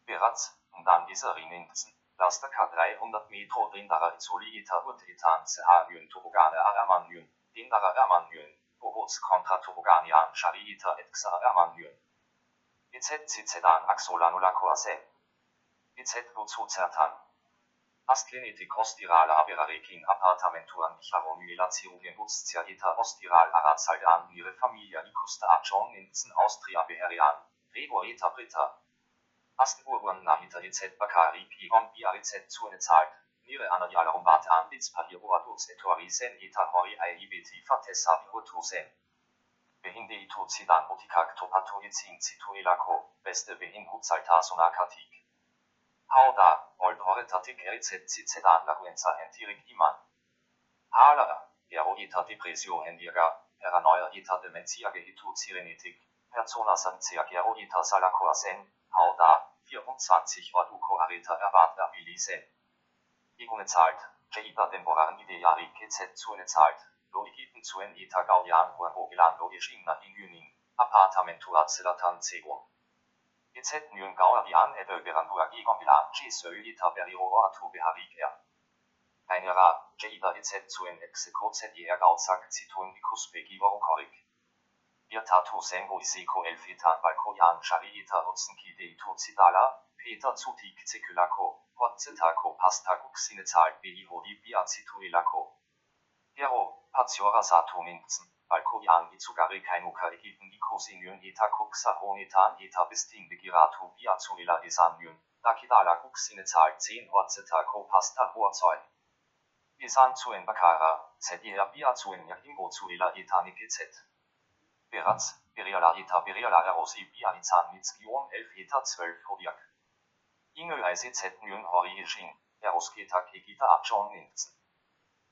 Beratz, und an dieser Rininzen, Laster K 300 Metro Rindara Izoli Eta Ut Etan Seharjun Tobogane Aramanjun, Dindara Ermanjun, Bogots Kontra Toboganian Shari Eta Etxa Ermanjun. EZ Zizedan Axolanulako Ase. EZ Buzu Zertan. Asclenetic ostirala aberarekin appartamentuan Charonuelatiurien Butzia eta ostiral arazaldan ihre Familie Nicosta Ajon Ninzen Austria Beherian, Gregor eta Britta. Asturban nahita etc Bakari Pion Biarizet zuene zahlt, Nire anadialarum bate an Bitzpahiro etorisen eta hori aibeti fatessa bihotusen. Behinde ito zidan botikak topato yitzin zituelako, beste behin hutzaltasonakatik. Hauda, old horretatik erizet zitzedan laguenza entirik iman. Hala, ero ita depresio endirga, paranoia ita dementia gehitu zirenetik, persona sanzia gero ita salakoa sen, hauda, 24 waduko areta erwartler bilisen. Igune zahlt, Jaiba temporan ideari KZ zuene zahlt, logikiten zuen ita gaudian huan hogilan logischina in Jüning, appartamentua zelatan zegon. EZ nyen gauer die an ebe berandua gigon bilan chi söylita beriro behaviker. Eine ra, jeida EZ zuen exeko zedier gauzak zitun vikus begi korik. Wir tatu sengo isiko elfitan balkoyan shariita nutzenki deitu zidala, Peter zutik zekulako, Hotzitako pasta guxine zahlt behi hodi biazituilako. Hero, patiora satu minzen. Balkoyan Itsugari Kainuka Egiten Ikosinyon Eta Kuxahonetan Eta Bisting Begiratu Biazuela Esanyun, Dakidala Kuxine Zahl 10 Orzeta Kopasta Horzeugen. Esan zuen Bakara, Zedira Biazuen Yahimbo Zuela Eta Nikizet. Beratz, Beriala eta Beriala erosi bializan mitskion 11 eta 12 hodiak. Ingel ICZ Nyon Hori Ishin, Erosketa Kegita Abjon Nintzen.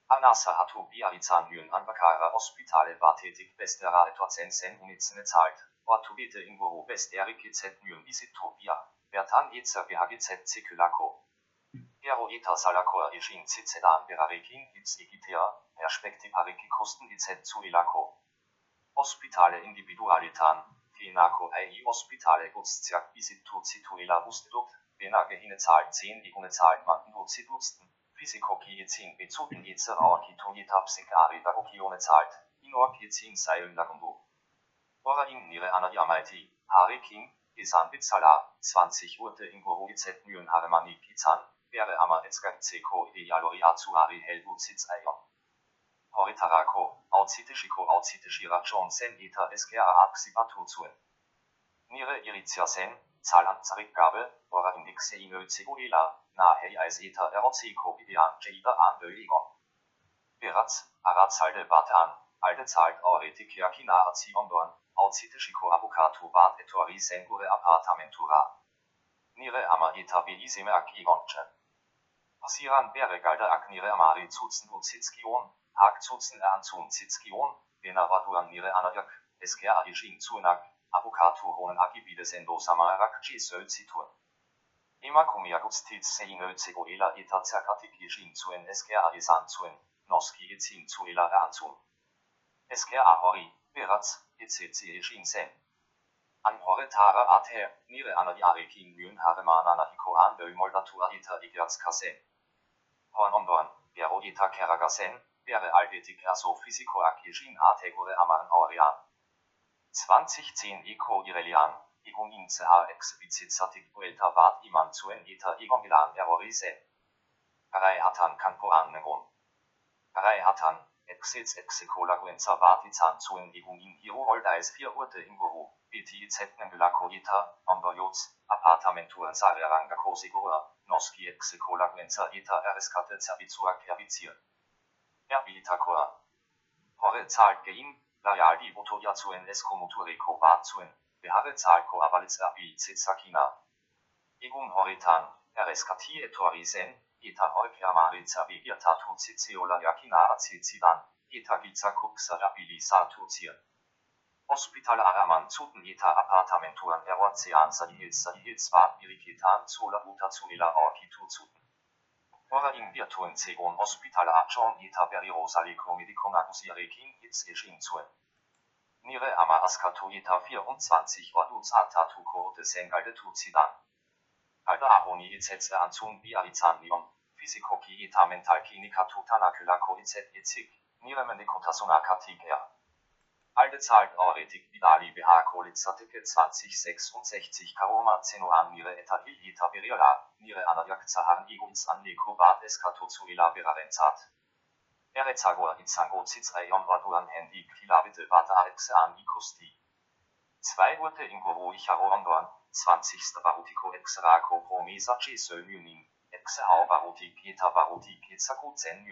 Anasa hatu bializan Nyon Anbakara Hospitale war tätig bestera etwa 10 Cent Unitzene zahlt. Ortubite Inguru Best Erike Z Nyon Isitopia, Bertan Etzer BHGZ Zikulako. Gero Eta Salakor Ishin Zizedan Berarekin Itz Egitea, Perspektivariki Kosten IZ zu Ilako. Hospitale Individualitan, Finako AI Hospitale Gutsziak Bisitu Zituela Ustedut, Benage Hine zahlt 10 Igune zahlt man nur Zidusten, Fisikoki Izin Bezugin Itze Raokito Yetapsikari Dagokione zahlt, Inor Kizin Seilen Lagundu. Ora in Nire Ana Yamaiti, Hari King, Isan Bitzala, 20 Urte Inguru IZ Mühen Haremani Pizan, wäre Ama Etzgang Zeko Idealori Atsuari Helbu Sitz Eion. Horitarako, Auzitishiko Auzitishira John Sen Eta SGA Axibatu zuen. Nire Iritia Sen, Zalan Zarikgabe, Ora Indexe Inö Zegoela, Nahe Eis Eta Eroziko Idean Jada An Böigon. Beratz, Arazalde Batan, Alde Zalt Auretik Yakina Aziondorn, Auzitishiko Avocatu Bat Etori Sengure Apartamentura. Nire Ama Eta Belisime Akigonche. Pasiran Bere Galde Aknire Amari Zutzen Uzitskion, Hag Zutzen Ernzun Zitzkion, Benavaduan Nire Anajak, SKA Ishin Zunak, Avokato wonen Agibieder sindo samaraakchi sölt sie tu. Ima komi a rustic seinötsiguli la intatsakati gischin zu en skar arisan zuen. Noski gezin zu la raan zuen. Skar aori, wirat ecce isch in sen. Am ghetara ather, mire anderi arbeig kin münd harema la di kasen. Ohn ondwan, wir aodi tak hera gassen, wäre alteti kasso fisico akgesin athe. 2010 Eco Irelian, Egon Inze HX Bizitzatik Vuelta Bad Iman zuen Eta Egon Milan Errorisen. Arei Hatan Kanpo Annegon. Arei Hatan, Exils Execola Guenza Batizan zuen Egon in Hiro Oldais 4 Urte im Büro, BTZ Nembula Coita, Ondojots, Appartamenturen Sareranga Cosigura, Noski Execola Guenza Eta Ereskate Zerbizua Kerbizir. Erbilitacor. Hore zahlt gein, Lajal di Botoja zuen Eskomoturico bat zuen, Behare zahlt Avalitz erbil Zezakina. Egum Horitan, Ereskati etorisen, Eta Holkiamari Zerbigirtatu Zizeola Yakina Azizidan, Eta Gizakuksa erbilisatu zier. Hospital Araman zuten Eta Appartamenturen Erozean Sadihils Sadihils Bad Biriketan Zola Uta Zuela Orkitu zuten. Ora in virtuen Zegon Hospital Ajon Eta Beriosaliko Mediconagusiarekin Hitz Ishin zuen. Nire Ama Askato Eta 24 Orduz Atatu Korte Sengalde Tuzidan. Alda Aroni Itzetze Anzun Bializan Lion, Physikoki Eta Mental Klinika Tutanakylako Itzet Itzig, Nire Mendikotasuna Katigea. Alde zahlt Auretik Vidali BH Kolitzatike 2066 Karoma Zenoan Nire Eta Eta Beriola, Nire Anajak Zahan Iguns an Neko Bad Eskato Zuela Berarenzat. Erezagor Itzango Zitzreion Waduan Handy Kilabite Bata Alexe an Ikosti. Zwei Urte in Goro Icharo Ondorn, 20. Barutiko Exrako Promesa Jesö Exe Hau Barutik Eta Barutik Etzaku Zen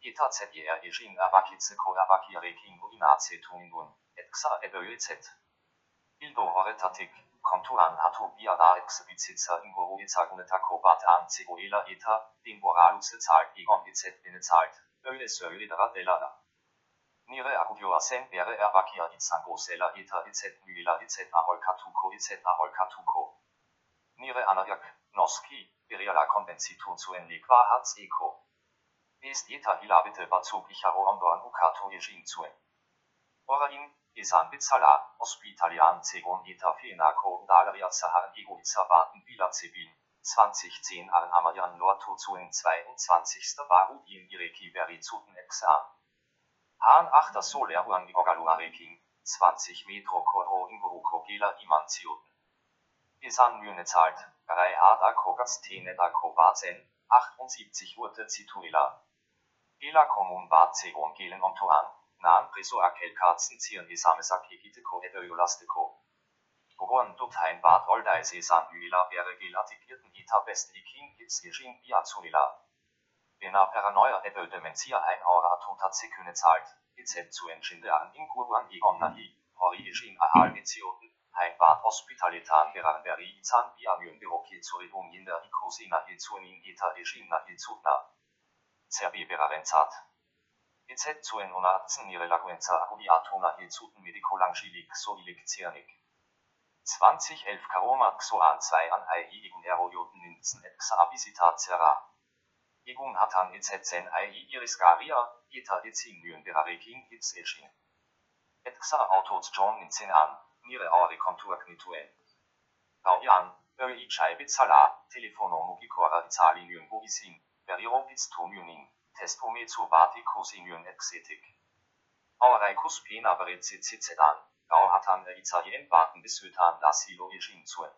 Myunin, Eta ZER Ejin Avakitze Ko Avakire Kingo Inace Tunindun, Exa Eböezet. Bildo Horetatik, Konturan Hatu Biada Exe Bizitzer Ingoro Izagunetako Bat an Zegoela Eta, den Boraluse zahlt Egon EZ Bene zahlt, Öle Söle Delada. Nire Agudio Asen wäre Ervakia Izango Sela Eta EZ Myela EZ Aholkatuko EZ Aholkatuko. Nire Anajak, Noski, Beriala Konvenzitu zuen Liqua Harz Eko. Est Eta Hilabite Bazug Icharo Ondorn Ukato Yejin zuen. Orain, Isan Bitzala, Hospitalian Zegon Eta Fenako Dalaria Sahar Ego Izabaten Bila Zebin, 2010 Al Amarian Lorto zuen 22. Barudin Ireki Verizuten Exam. Hahn 8. Soler Uang Igogaluareking, 20 Metro Koro Inguroko Gela Imanzioten. Isan Müne zahlt, Rei Ada Kogas Tene da Kobazen, 78 Urte Zituela. Gela Kommun Bad Zegon Gelen Ontoan, Nahen Preso Akel Katzen Zieren Isamesaki Giteko Edoyolasteko. Gogon Dutein Bad Oldeis Isan Hüla wäre gelatikierten Ita Bestlikin Ijin Biazuela. Bena Paranoia Ebel Dementia ein Aura Tota Zeküne zahlt, zu Entschinde an Inguruan Egon Nahi, origin ahalmizioten, heimat hospitalitan beranberi itan biamion beroki zuridum in der icosina hizunin ita berarentat. Izet zuen unatzen nire laguenza agudiatona hizuten medicolangilik soilik ziernik. 2011 Karoma Xoan 2 an AI igun erojoten nintzen et xabisitacera. Igun hatan etzetzen AI iriscaria, ita etzingmyen berareking its eschin. Et xa autos John nintzen an, nire aure kontuaknituen. Gaudian, öre i chaibit sala, telefono mugikora italien bogisin, beriro bits tonioning, testometro bati cosinion exetik. Aurei cuspina beretzi citzedan, Gau hatan Italien baten bis Hütan lasilo Egin zuen.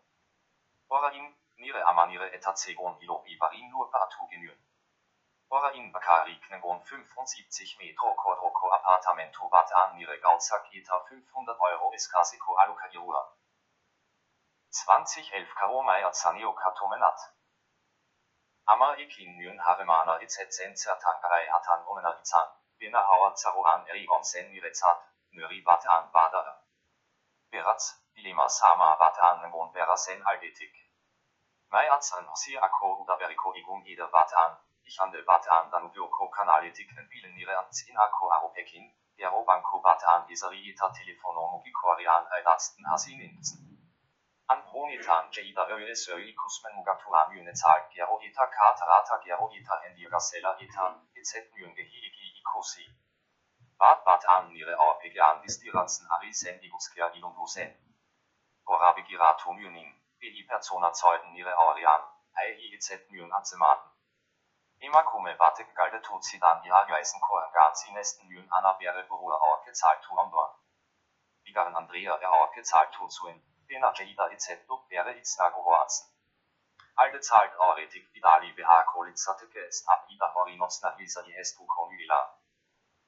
Orain, nire amanire etazegon ilo ibarin nur patugenyn. Orain bakari knegon 75 Metro Quadroco Appartamento bat an nire Gauzak eta 500 Euro eskasiko alokajura. 2011 Karomeier Zanio Katomenat. Ama ikin nyn haremana etzetzen zertangarei hatan omenar izan, bena hauer zaroan erigon sen nire zat, nöri bat an badara. Beraz, dilema sama bat an ngon berasen aldetik. Mai atzan si ako uda beriko igun ide bat an, ich handel bat an danubioko kanaletik nen bilen nire anzin ako aro pekin, ero banko an. An honitan jeida öyle söyle kusmen mugatuan yöne zahl gero ita katarata gero ita endigasela ita, etc. yönge higi ikosi. Bat bat an nire apegian distiratzen arisen iguskia ilumbusen. Orabi giratum yunin, bi persona zeuden nire aurian, ei et myun anzematen. Ima kume batek galde tut sie dann ja geisen koergan sie nesten yun ana bere beruhe aur gezahlt tu andor. Bigaren Andrea er aur gezahlt tu zuen, et du bere itzna gehoazen. Alde zahlt auretik vidali beha kolitzateke est ab ida horinos na hisa die estu konvila.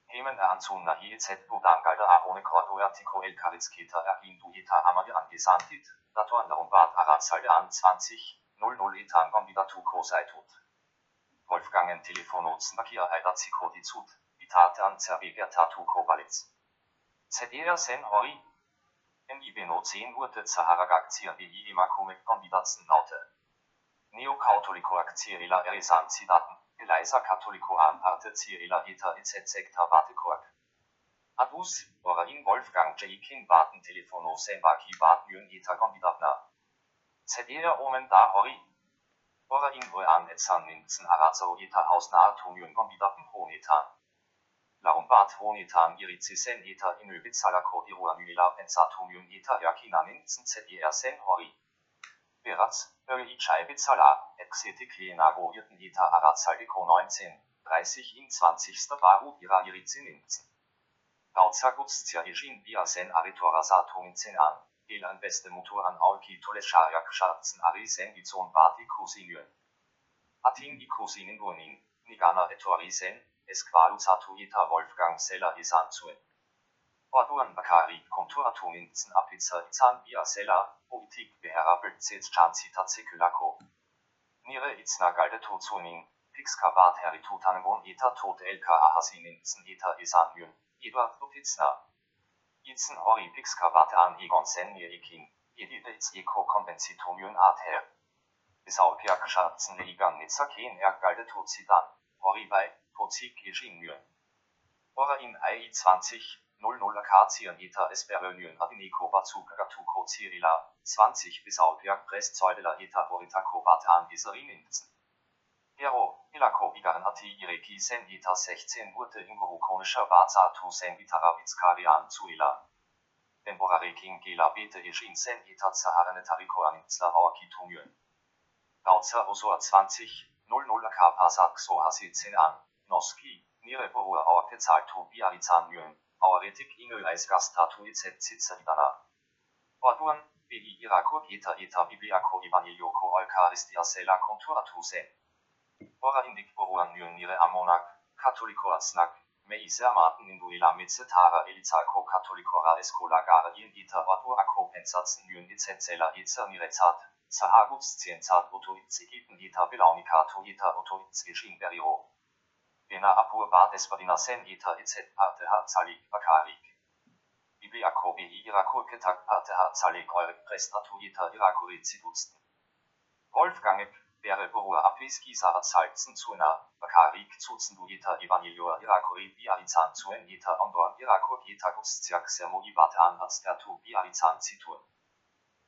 Hemen anzun nahi et budangalda arone kordo artiko el karitsketa ergin du eta amade angesantit, dato anderum bat arazalde an 20, 00 etan gambidatu kosaitut. Wolfgangen telefonotzen bakia heidatziko dizut, bitate an zerbeger tatu kobalitz. ZDR sen hori. En ibeno 10 wurde zaharagakzia de imakumek gambidatzen laute. Neokatholiko akzierila erisan zidaten. Eliza Catholico Amparte Cyrilla Eta etc. Vatekork. Adus, Orain Wolfgang Jaikin Baten Telefono Sembaki Baten Jön Eta Gombidatna. ZDR Omen Da Hori. Orain Oean Etzan Nintzen Arazo Eta Hausnahe Tumjön Gombidaten Honetan. Laum Bat Honetan Irizisen Eta Inöbizalako Iruanüla Pensatumjön Eta Yakina Nintzen ZDR Sen Hori. Beraz, öri Scheibizala, exetik Lenago Irten Ita Arazaldiko 19, 30 in 20. Baru Ira Irizininzen. Gauzagutszia Ijin Biasen Aritorasatumzen an, Elan beste Motor an Aulki Tolescharak Scharzen Arisen Gizon Bati Kusinyen. Atin i Kusinen Gunin, Nigana Etorisen, Esqualuzatu Ita Wolfgang Seller Isanzuen. Orduan Bakari Konturatuninzen Apizza Izan Bia Seller, Politik beherabelt zet chancita seculako. Nire itzna galde tozunin, pixkavat heritutangon eta tot elka ahasininzen eta isanjun, Eduard Lupitzna. Itzen hori pixkavat an egon sen ikin, edidets eko konvensitomion at her. Bisaupiak schatzen ligan nitzaken er galde tozidan, hori bei, tozik ejinjun. Ora in AI 20, 00 Akazien eta Esperönyen Adiniko Bazooka Gatuko Cirila, 20 bis Audberg Presszeudela eta Boritako Batan Iserininzen. Hero, Ilako Igaren Ati Ireki Sen eta 16 wurde ingorukonischer Bazatu Sen Gitaravitskarian Zuila. Temporareking Gela Bete Ejin Sen eta Zaharene Tariko Anitzla Awakitumyen. Gautzer Osoa 20, 00 Akapasat Xohasi 10 an, Noski, Nire Bohua Awakezaltu Biarizanyen. Auretik Ingel als Gastatu etc. Citadana. Orduan, Bigi Irako Geta Eta Bibliako Evangelioko Eucharistia Sela Konturatu Sen. Ora indik Boruan Nyon Nire Amonak, Katholiko Atznak, Meise Amaten Induila Mitzetara Elizako Katholikora Eskola Gara in Ita Ordu Ako Pensatzen Nyon Itzenzela Itzer Nirezat, Zahaguts Zienzat Otto Itzigiten Ita Belaunika Ita Otto Bena apur bat esperina sen eta etc. parte hat salik bakarik. bibliako i irako ketak parte har zalig eure prestatuita irako rizidutsten. Wolfgang wäre Borua Apis Gisa Salzen Zuna, Bakarik Zuzenduita Evangelio Irakori Biarizan Zuen Yeta Ondor Irakor Yeta Gustiak Sermo Ibatan Aztertu Biarizan Zitun.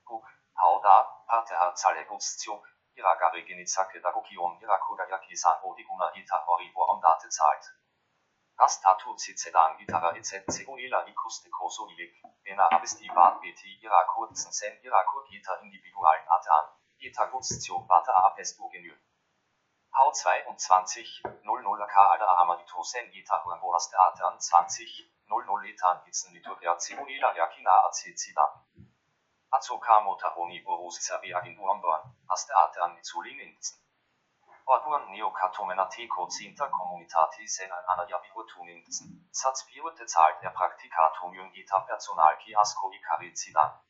Buk, Hauda, Parteha Zale Gustiok, Irakari Genizake Dagokion Irakoda Yakisan Odiguna Ita Oribo Ondate Zeit. Rastatu Cicedan Gitarra etc. Seguela Ikuste Koso Ilik, Bena Abisti Bad Beti Irakor Sen Irakor Gita Individualen Atan. Etagutzio Bata Apestu Genü. H22 00 K Alter Amadito Sen Eta Huambo Aste Atan 20 00 Etan Hitzen Liturgia Zimonila Yakina Azizida. Azoka Motaroni Borus Sabia in Uambon, Aste Atan Zulin Inzen. Orduan Teko Zinta Communitati Sen Anaya Bihutun Inzen, Satz Biurte Zahlt der Praktikatum Jung Eta Personal Kiasko Ikari Zidan.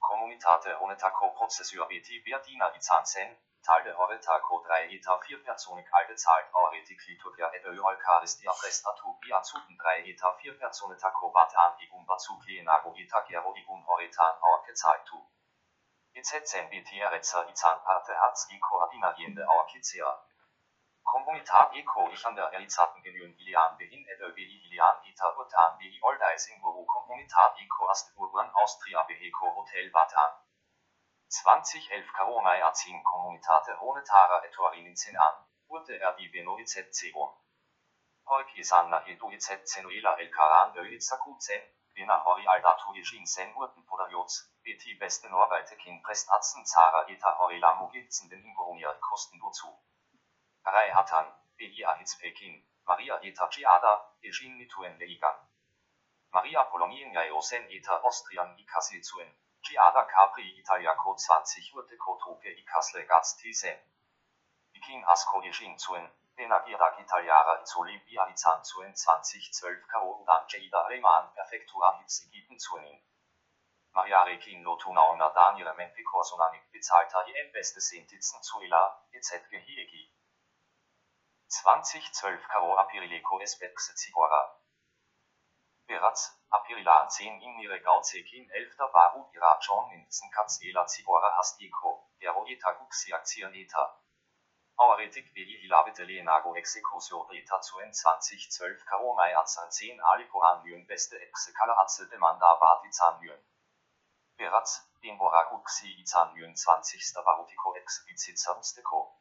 Communitate Honetaco Prozessor BT Verdina Izanzen, Tal de Horetaco 3 Eta 4 Personik Alte Zahlt Auretik Liturgia et Eucharistia Prestatu Biazuten 3 Eta 4 Personetaco Batan Igum Bazukli Nago Eta Gero Igum Horetan Orke Zahltu. Izetzen BT Eretzer Izan Parte Herz Iko Adinariende Orkizea. Komunitat Eko ich an der Elizaten genügen Ilian Behin et Öbi Ilian Eta Utan Bi Oldeising Guru Komunitat Eko Astburgan Austria Beheko Hotel Batan. 2011 Karomai Azin Kommunitate Honetara Etorin an, wurde er die Benoizet Zegon. Holki Sanna Edu Izet Zenuela El Karan Öizakuzen, Bena Hori Aldatu Yeshin Sen Urten Podajoz, Beti Beste Norweite Kin Prestatzen Zara Eta Hori Lamugitzen den Ingoroniat Kosten dazu. Rei Hatan, Beia Hitzpekin, Maria Eta Giada, Ejin Nituen Leigan. Maria Polonien Jaiosen Eta Austrian Ikasi Zuen, Giada Capri Italia Code 20 Urte Kotoke Ikasle Gaz Tisen. Ikin Asko Ejin Zuen, Benagira Italiara Izoli Bia Izan Zuen 2012 Karo Dan Jada Lehmann Perfektua Hitzigiten Zuenin. Maria Rekin Lotuna Ona Daniele Menfikor Sonanik bezahlter die Beste Sintitzen Zuela, etc. Hiegi. 2012 Karo Apirileko Esbexe Zigora. Beratz, Apirila 10 in ihre Gauzekin 11. Baru Ira John Nintzen Katzela Zigora Hastiko, Geroeta Guxi Aktioneta. Auretik Veli Hilabete Lenago Executio Reta Zuen 2012 Karo Mai Azan 10 Aliko Anlyon Beste Exekala Atze Demanda Batizan Lyon. Beratz, den Boraguxi Izan Lyon 20. Barutiko Ex Vizitza Usteko.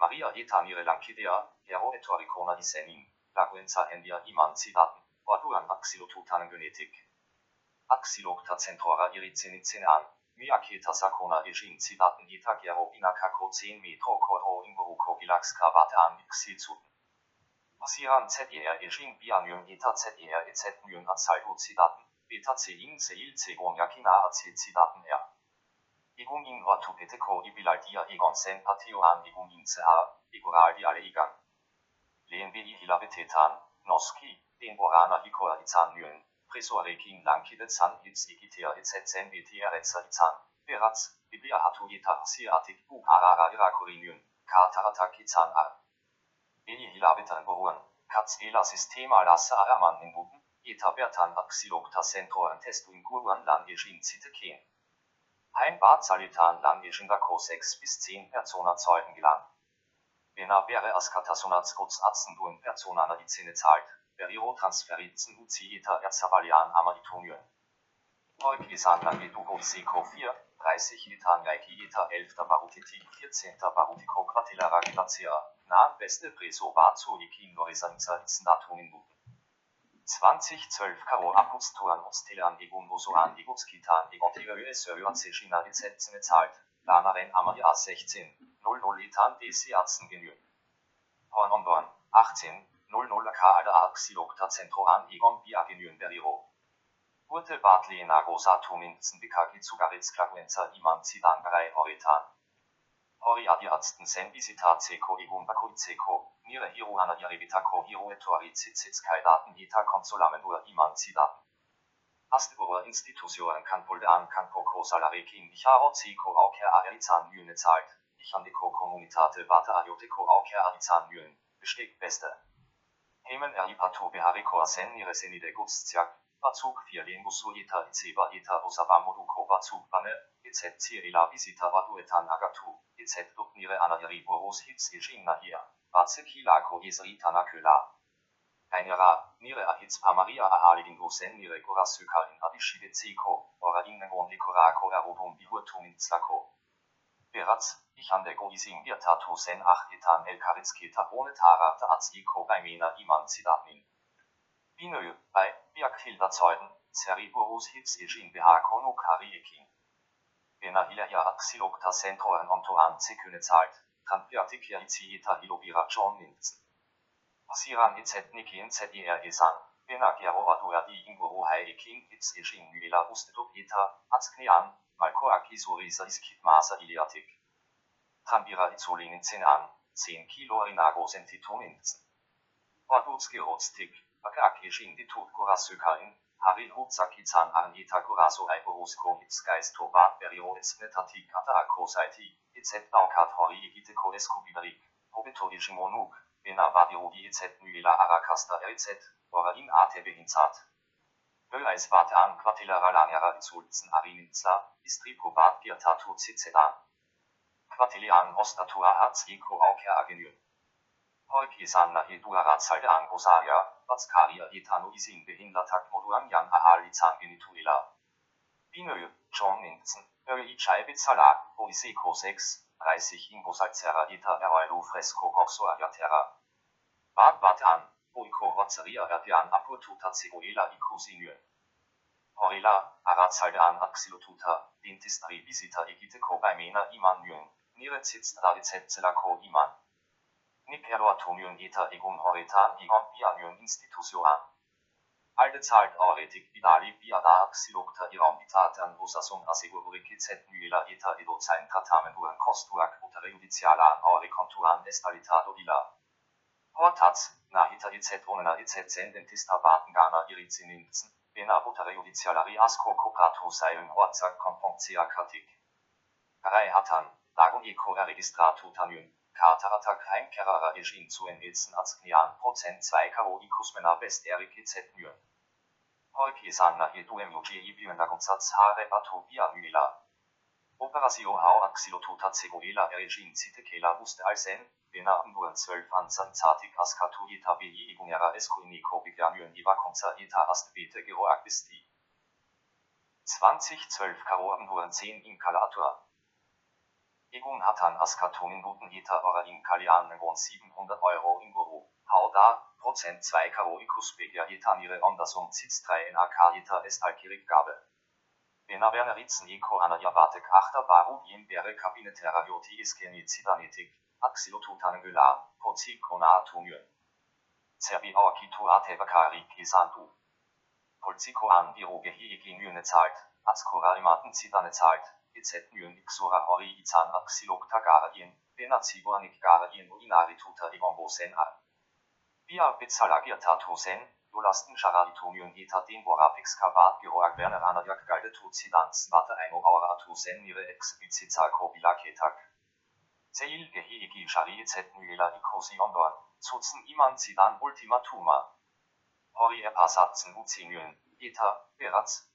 Maria etanire lankidea, hero etoricona isenin, laguenza endia iman zidaten, orduan axilotutanen genetik. Axilocta centora irizinicinan, myaketa sakona ejin zidaten eta gero inakako 10 metro koro imboruko gilax kravate an xizuten. Pasiran ZER ejin bianium eta ZER et myun azaldo zidaten, beta cein seil cegon yakina acil zidaten er. Igumin orthopeteko ibilaldia egon sen patio an igumin ca, igural di ale igan. Lehnbi hilabetetan, noski, den borana ikoa izan nyen, presoarekin lankide zan hits igitea etc. bta etza izan, beratz, biblia hatu eta siatik bu arara irakorinyen, kataratak izan ar. Beni hilabetan boruan, katz ela sistema lasa araman in buten, eta bertan axilokta centroen testu in guruan lan ejin ziteken. Ein Barzalitan lang Dako 6 bis 10 Persona Zeugen gelang. Bena wäre as Katasonats Gots Atzenduen Persona na die Zähne zahlt, Beriro Transferizen Uzieta Erzavalian Amaditonien. Eukisan Langedugo Seco 4, 30 Etan Yaiki Eta 11. Barutiti 14. Barutiko Quatilara Glacea, nahen beste Preso Bazo Ikin Lorisanza Itzendatonin Buten. 2012 Karo Apostolan Ostelan Egun Bosoan Egutskitan Egotive Server China Lizenzen zahlt. Lanaren Amalia 16, 00 Etan DC Atzen genü. Hornonborn, 18, 00 K Alda Axilokta Centro an Egon Bia genüen Beriro. Urte Bartley Nago Satumin Zendikaki Zugaritz Klaguenza Iman Zidan Berei Horitan. Hori adi atzten sen visita ceko igum bakui ceko, nire hiru ana iribitako hiru etori zitzitz kai daten ita konsolamen ur iman zidaten. Hast ur institutionen kan polde an kan poko salarekin icharo ceko auker aerizan lyne zahlt, ich an deko kommunitate bata ayoteko auker aerizan lyne, besteht beste. Hemen eripato behariko asen nire senide gutstiak, Bazug 4 Lengusu Eta Iceba Eta Osabamoduko Bazug Bane, EZ Cirila Visita Vaduetan Agatu, EZ Duknire Anayari Boros Hitz Ejina hier, Bazekilako Isritana Köla. Einera, Nire Ahitz Pamaria Ahalin Gosen Nire Gorasukarin Adishide Ziko, Ora Innegon Likorako Erobum Bihurtum Inzlako. Ich an der Goising Virtatu Sen Ach Etan El Karitzketa ohne Tara Ta Aziko bei Mena Iman Zidatnin. Binö, bei Biakhilda Zeuden, Ceriburus Hitz Ejin Behako no Kariekin. Bena Hilaja Axilokta Centroen Ontoan Zeküne zahlt, Tranpiatik ja Iziita Hilobira John Linzen. Asiran Izet Nikin Zer Esan, Bena Gerova Duadi Inguru Haekin Hitz Ejin Nuela Ustetuk Eta, Azknean, Malkoaki Surisa Iskit Masa Iliatik. Tranbira Izolingen 10 an, 10 Kilo Inago Sentitoninzen. Ordutski Rotstik, Akaki Shindi Tut Kurasukain, Haril Hutsaki Zan Arnita Kuraso Aiborusko Hitzgeist Tobat Berioes Metatik Atako Saiti, EZ Baukat Hori Igite Kodesko Biberik, Hobito Ishimonuk, Bena Badirogi EZ Nuela Arakasta RZ, Orain ATB Hinzat. Möleis Warte an Quatillera Langera Zulzen Arininza, Istripo Bad Girtatu Zizedan. Quatilian Ostatua Hatz Iko Auker Agenür. Holkisanna Eduara Zalde Angosaria, Batskaria Etano Isin Behindertak Moduan Jan Ahali Zangenituela. Binö, John Nintzen, Öi Chaibe Zala, Oiseko 6, 30 Ingosalzera Eta Eroilu Fresco Coxo Agatera. Bad Batan, Oiko Rotzeria Erdian Apurtuta Cegoela Icosinue. Horila, Arazaldean Axilotuta, Dentistri Visita Egite Kobaimena Iman Jung, Nire Zitz Davizetzelako Iman. Nikeratomion eta egun horetan igon bianion instituzioan. Alde zahlt auretik bidali biada xilokta iram bitaten rosason asegurike zet nuela eta edozain tratamenduren kostuak utere judicialan aure konturan estalitado ila. Hortatz, na hita izet onena izet zen dentista batengana irizininzen, bena utere judicialari asko koprato seilen horzak komponktia kratik. Rei hatan, dagun eko registratu tanjun, Kataratak Heimkerara Regin zu Enilsen Azknian Prozent 2 Karoli Kusmena Best Erik EZ Mühen. Holki Sanna Edu Muji Ibiwenda Gonzatz Hare Atopia Müla. Operation Hau Axilotota Cegoela Regin Zitekela Uste Alsen, Bena Amburen 12 an Sanzatik Askatu Eta Bi Igungera Esko Iniko Bigamühen Iva Konza Eta Astbete Gero Agbisti. 2012 Karo Amburen 10 in Kalatua. Egun hatan askatonin guten Eta ora in Kalianen 700 Euro in Guru. Hau da, Prozent 2 Karoikus Begia Etanire Andersum Zitz 3 in AK Eta est Alkirik Gabe. Bena Werner Ritzen Eko Anna Javatek Achter Baru Ien Bere Kabinetera Joti Iskeni Zidanetik, Axilotutanen Pozi Kona Atumien. Zerbi Awakitu Atevakari Kisandu. Polziko an Biroge Hiegi Mühne zahlt, Azkora Imaten Zidane zahlt, EZ Myen Ixora Hori Izan Axilokta Garien, Bena Zigoanik Garien Uinari Tuta Myen Eta Den Borapix Kavat Geroag Werner Anajak Galde Tuzidanz Warte Eino Aura Atu Sen Nire Exibizita Kobila Ketak. Zeil Gehegi Shari EZ Myela Ikosi Ondorn, Zutzen Iman Zidan Ultimatuma. Hori Epasatzen Uzinyen, Eta, Beratz,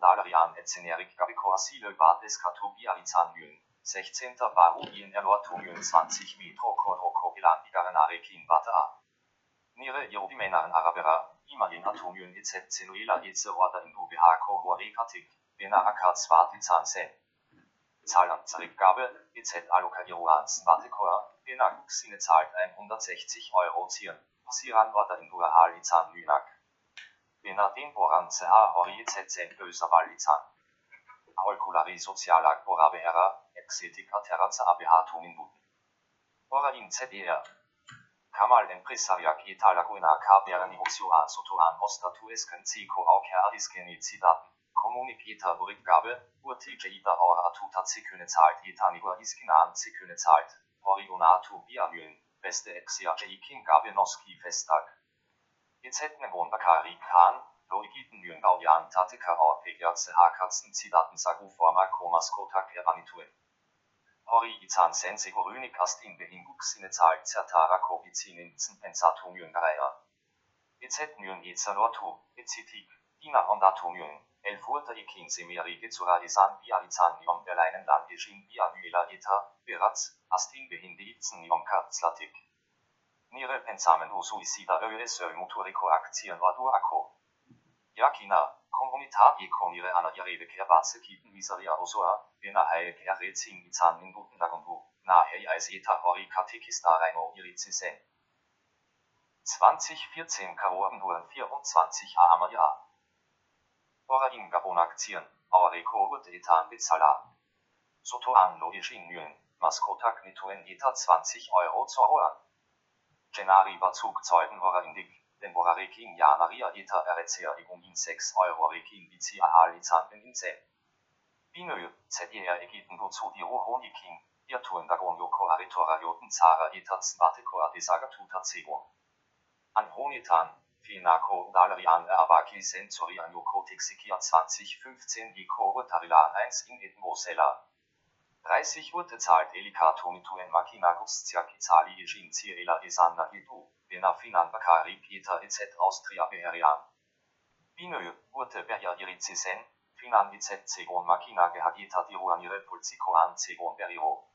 Dalarian et Cenerik Gabiko Asile Bad Eskatobia Izanjön, 16. Baruin Erlortumjön 20 Metro Koroko Gelan Igarenare Kin Bata A. Nire Jobimenaren Arabera, Imalin Atomjön etc. Celuela Eze Orda in UBH Kohore Katik, Bena Akar Zwart Izanse. Zahlen Zurückgabe, EZ Aloka Iroans Batekora, Bena Xine zahlt 160 Euro zieren, Siran Orda in UBH Izan Lünak. Bena temporan CH hori etc. böser Valitzan. Aulkulari sozialag borabehera, exetik atera CABH tuminbuten. Ora in ZDR. Kamal empresariak italaguena kabera negozio a sotoan ostatu esken ziko auker adiskeni zidaten. Kommunikita Rückgabe, urtige ida aura atuta ziköne zahlt etanigua iskinan ziköne zahlt. Orionatu biamyön, beste exia jeikin gabe noski festag. Ezetnegon Bakari Khan, Loigiten Yun Gaudian Tateka Orpega CH Katzen Zidaten Sagu Forma Komas Kotak Eranituen. Hori Izan Sense Gorynik Astin Behinguk Sine Zahl Zertara Kobizinin Zenpensatum Yun Gareya. EZ Yun Ezalotu, Ezitik, Dina Honda Tonyon, El Furta Ikin Semeri Gezura Isan Bializan Nion Berleinen Lan Ejin Bianuela Eta, Beratz, Astin Behindizen Nion Katzlatik. Nire pensamen o suicida öesö motorico aktien vado ako. Jakina, komunitat e konire kerbatse kiten miseria osoa, bena hae kerretzing izan minuten lagundu, na hei als eta ori katekista reino irizisen. 2014 Karoren wurden 24 armer Jahr. Ora in Gabon Aktien, Aureko wird etan bezahlt. Soto an logischen Mühen, Maskotak nituen eta 20 Euro zu holen. Genari war Zugzeugen ora indig, den bora reking janaria eta eretzea igun in 6 Euro reking bizi ahal in 10. Binö, ZDR egiten wozu die Rohoniking, ihr tun dagon joko aritora joten zara eta zvateko adesaga tuta zegon. An Honitan, Finako, Dalarian, Avaki, Sensorian, Yoko, Texikia 2015, Iko, Tarilan 1 in Edmosella. 30 Urte zahlt Elika Tonituen Makinagus Ziakizali Ijin Cirila Isanda Edu, Bena Finan Bakari Pieta EZ Austria Beherian. Binö, Urte Berja Irizisen, Finan EZ Zegon Makina Gehagita Diruanire Pulziko an Zegon Beriro.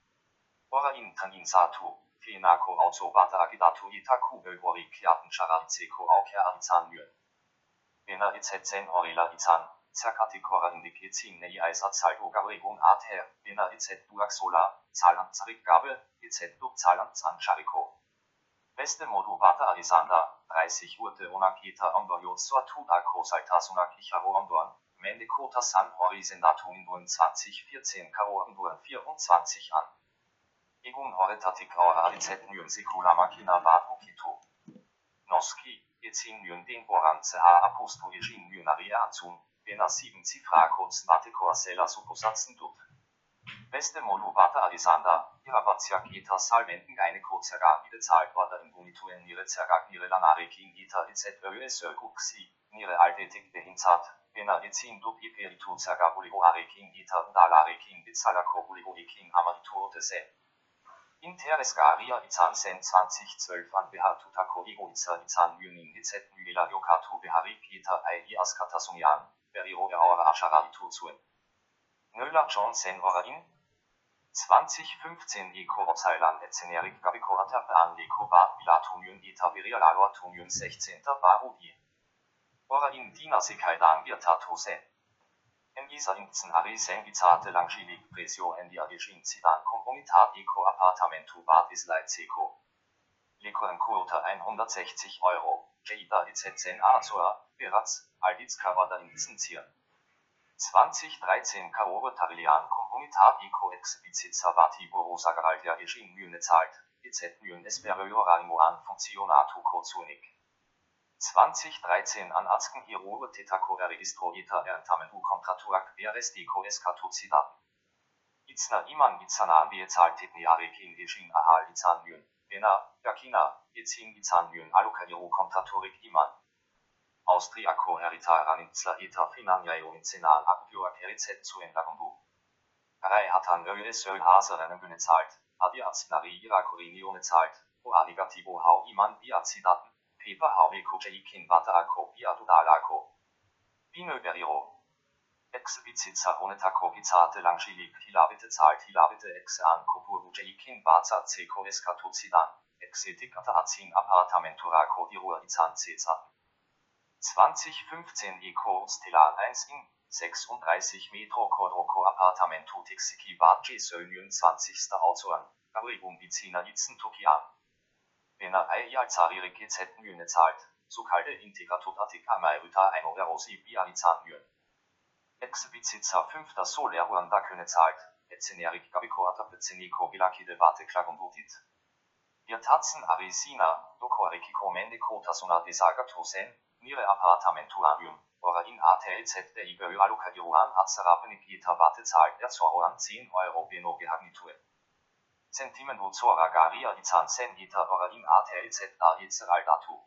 Ora in Tanin Satu, Finako Auto Bata Agidatu Itaku Bögori Kiaten Charanzeko Auker Anzan Mür. Bena EZ Zen Horila Izan, Zerkatikora Indikizin Nei Eisatzalgo Gabrigun Ater, Bena EZ Duak Sola, Zalan Zarikgabe, EZ Duk Zalan Zanchariko. Beste Modu Bata Alisanda, 30 Urte Onakita Ondorio Suatu Dako Saltasunak Icharo Ondorn, Mende Kota San Horisendatum in 2014 Karo in 24 an. Egun horretatik aura alitzen nuen sekula makina bat okito. Noski, etzin nuen den borantze ha aposto egin nuen ariatzun, bena sieben zifrakots bateko sela supposatzen dut. Beste Molu bata Alisanda, ihrer Baziak eta Salventen eine Kozerag bezahlt war in Bonituen ihre Zergag ihre Lanare King Gita etc. ÖSÖ Guxi, ihre Altetik behinzat, bena etzin dut iperitu Zergabuligo Are King Gita und Alare King bezalako Buligo King Amaritur de Se. Interes Garia Izan Sen 2012 an Behatutako Egoiza Izan Yunin EZ Myela Yokatu Behari Gita Ai Askatasunian, Beriro Eaura Ashararitu zuen. Nöller Johnson Orain 2015 Eko Otzailan Etzenerik Gabiko Aterban Leko Bad Bilatunion Eta Virialalo Atunion 16. Barudi. Orain Dina Sekaidan Virtato Sen. En dieser Inzen Ari Sen Bizate Langschillig Presio en die Adigin Zidan Kompromitat Eko Appartamentu Bad. Leko en Quota 160 Euro. Jada EZ10 Azura, Beratz, Alditz Kavada Inzen 2013 Kaore Tarilian Comunitat Eco Expliciza Vati Borosa Garaldia Regime Mühne zahlt, EZ Mühlen Espereora Imoan Funktionatu Kozunik. 2013 an Azken Hirore Tetacora Registro Eta Erntamentu Contraturak Veres Deco Escatocidaten. Itzna Iman Itzana bezahlt Tetniare King Regime Ahal Itzan Mühlen, Bena, Yakina, Itzin Itzan Mühlen Alukadiro Contratorik Iman. Austriako heritaranitsla eta finanjaio inzenal akutioak erizet zuen lagundu. Arei hatan öösöl haseren bühne zahlt, o a negativo hau iman biazidaten, pepa hau eko jeikin bata ako biadudalako. Bino beriro. Explizitza honetako bizate langschilig hilabete zahlt hilabete exe an kopuru jeikin bata zeko eskatuzidan, exetik ata azin appartamenturako dirua izan zezaten. 2015 Eco Stellar 1 in 36 Metro Quadroco Appartamento Tixiki Badji Sönjön 20. Autoren, Abrigum Bizina Itzen Tokian. Bena Eia Zarire GZ Mühne zahlt, so kalte Integratot Atika Mairüta ein Overosi Bializan Mühn. Exibizitza 5. Soler Ruanda Köne zahlt, Etzenerik Gabiko Atapezenico Vilaki de Vate Klagondutit. Wir tatzen Arisina, Dokoarikiko Mendiko Tasuna Desaga Tosen, Nire Appartamentuarium, ora in ATLZ der Iberi Alukadiruan Azarapenik Gita Warte zahlt der Zoroan 10 Euro Beno Gehagnitue. Sentimento Zora Garia Izan Sen Gita ora in ATLZ da Itzeral Datu.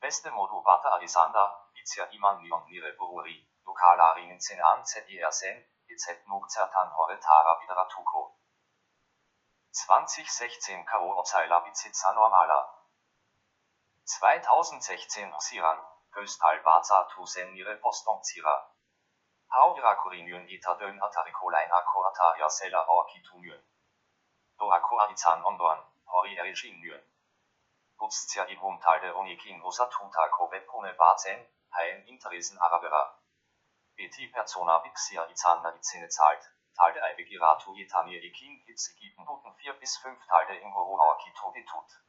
Beste Modu Warte Alisanda, Izia Iman Nion Nire Bururi, Lokalarin Zenan ZIR Sen, EZ Nukzertan Horetara Videratuko. 2016 Karo Opsaila Bizitza Normala. 2016 Siran, Zira. Haura Korinyon Ita Dön Atarikolain Ako Ataria Sela. Dorako Arizan Ondorn, Hori Erigin Nyon. Gutstia Ibum Talde Onikin Osatuta Kobepone Bazen, Haien Interesen Arabera. Beti Persona Bixia Izana Izene zahlt, Talde Aibegiratu Itanie Ikin Hitzigiten Buten 4 bis 5 Talde Ingoro Aoki Toditut.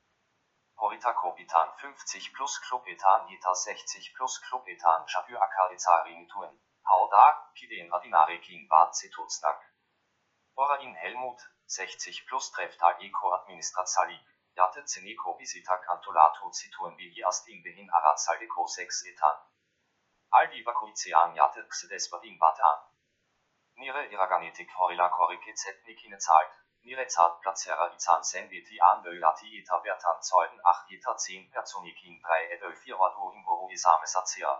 Horita Kobitan 50 plus Club Etan Ita 60 plus Club Etan Shafür Akarizari Nituen. Hauda, Kiden Adinare King Bad Zitutsnak. Orain Helmut, 60 plus Treftal Eco Administrazali. Jate Zeneko Visita Cantolato Zituen Bihi Astin Behin Arazaldeko 6 Etan. Aldi Bakuizean Jate Xedes Badin Batan. Nire Iraganitik Horila Korike Zetnikine zahlt. Nire Zart Platzera Izan Senditi an Dölati Eta Bertan Zeuden 8 Eta 10 Personikin 3 Edel 4 Wadu Imboru Isame Satzia.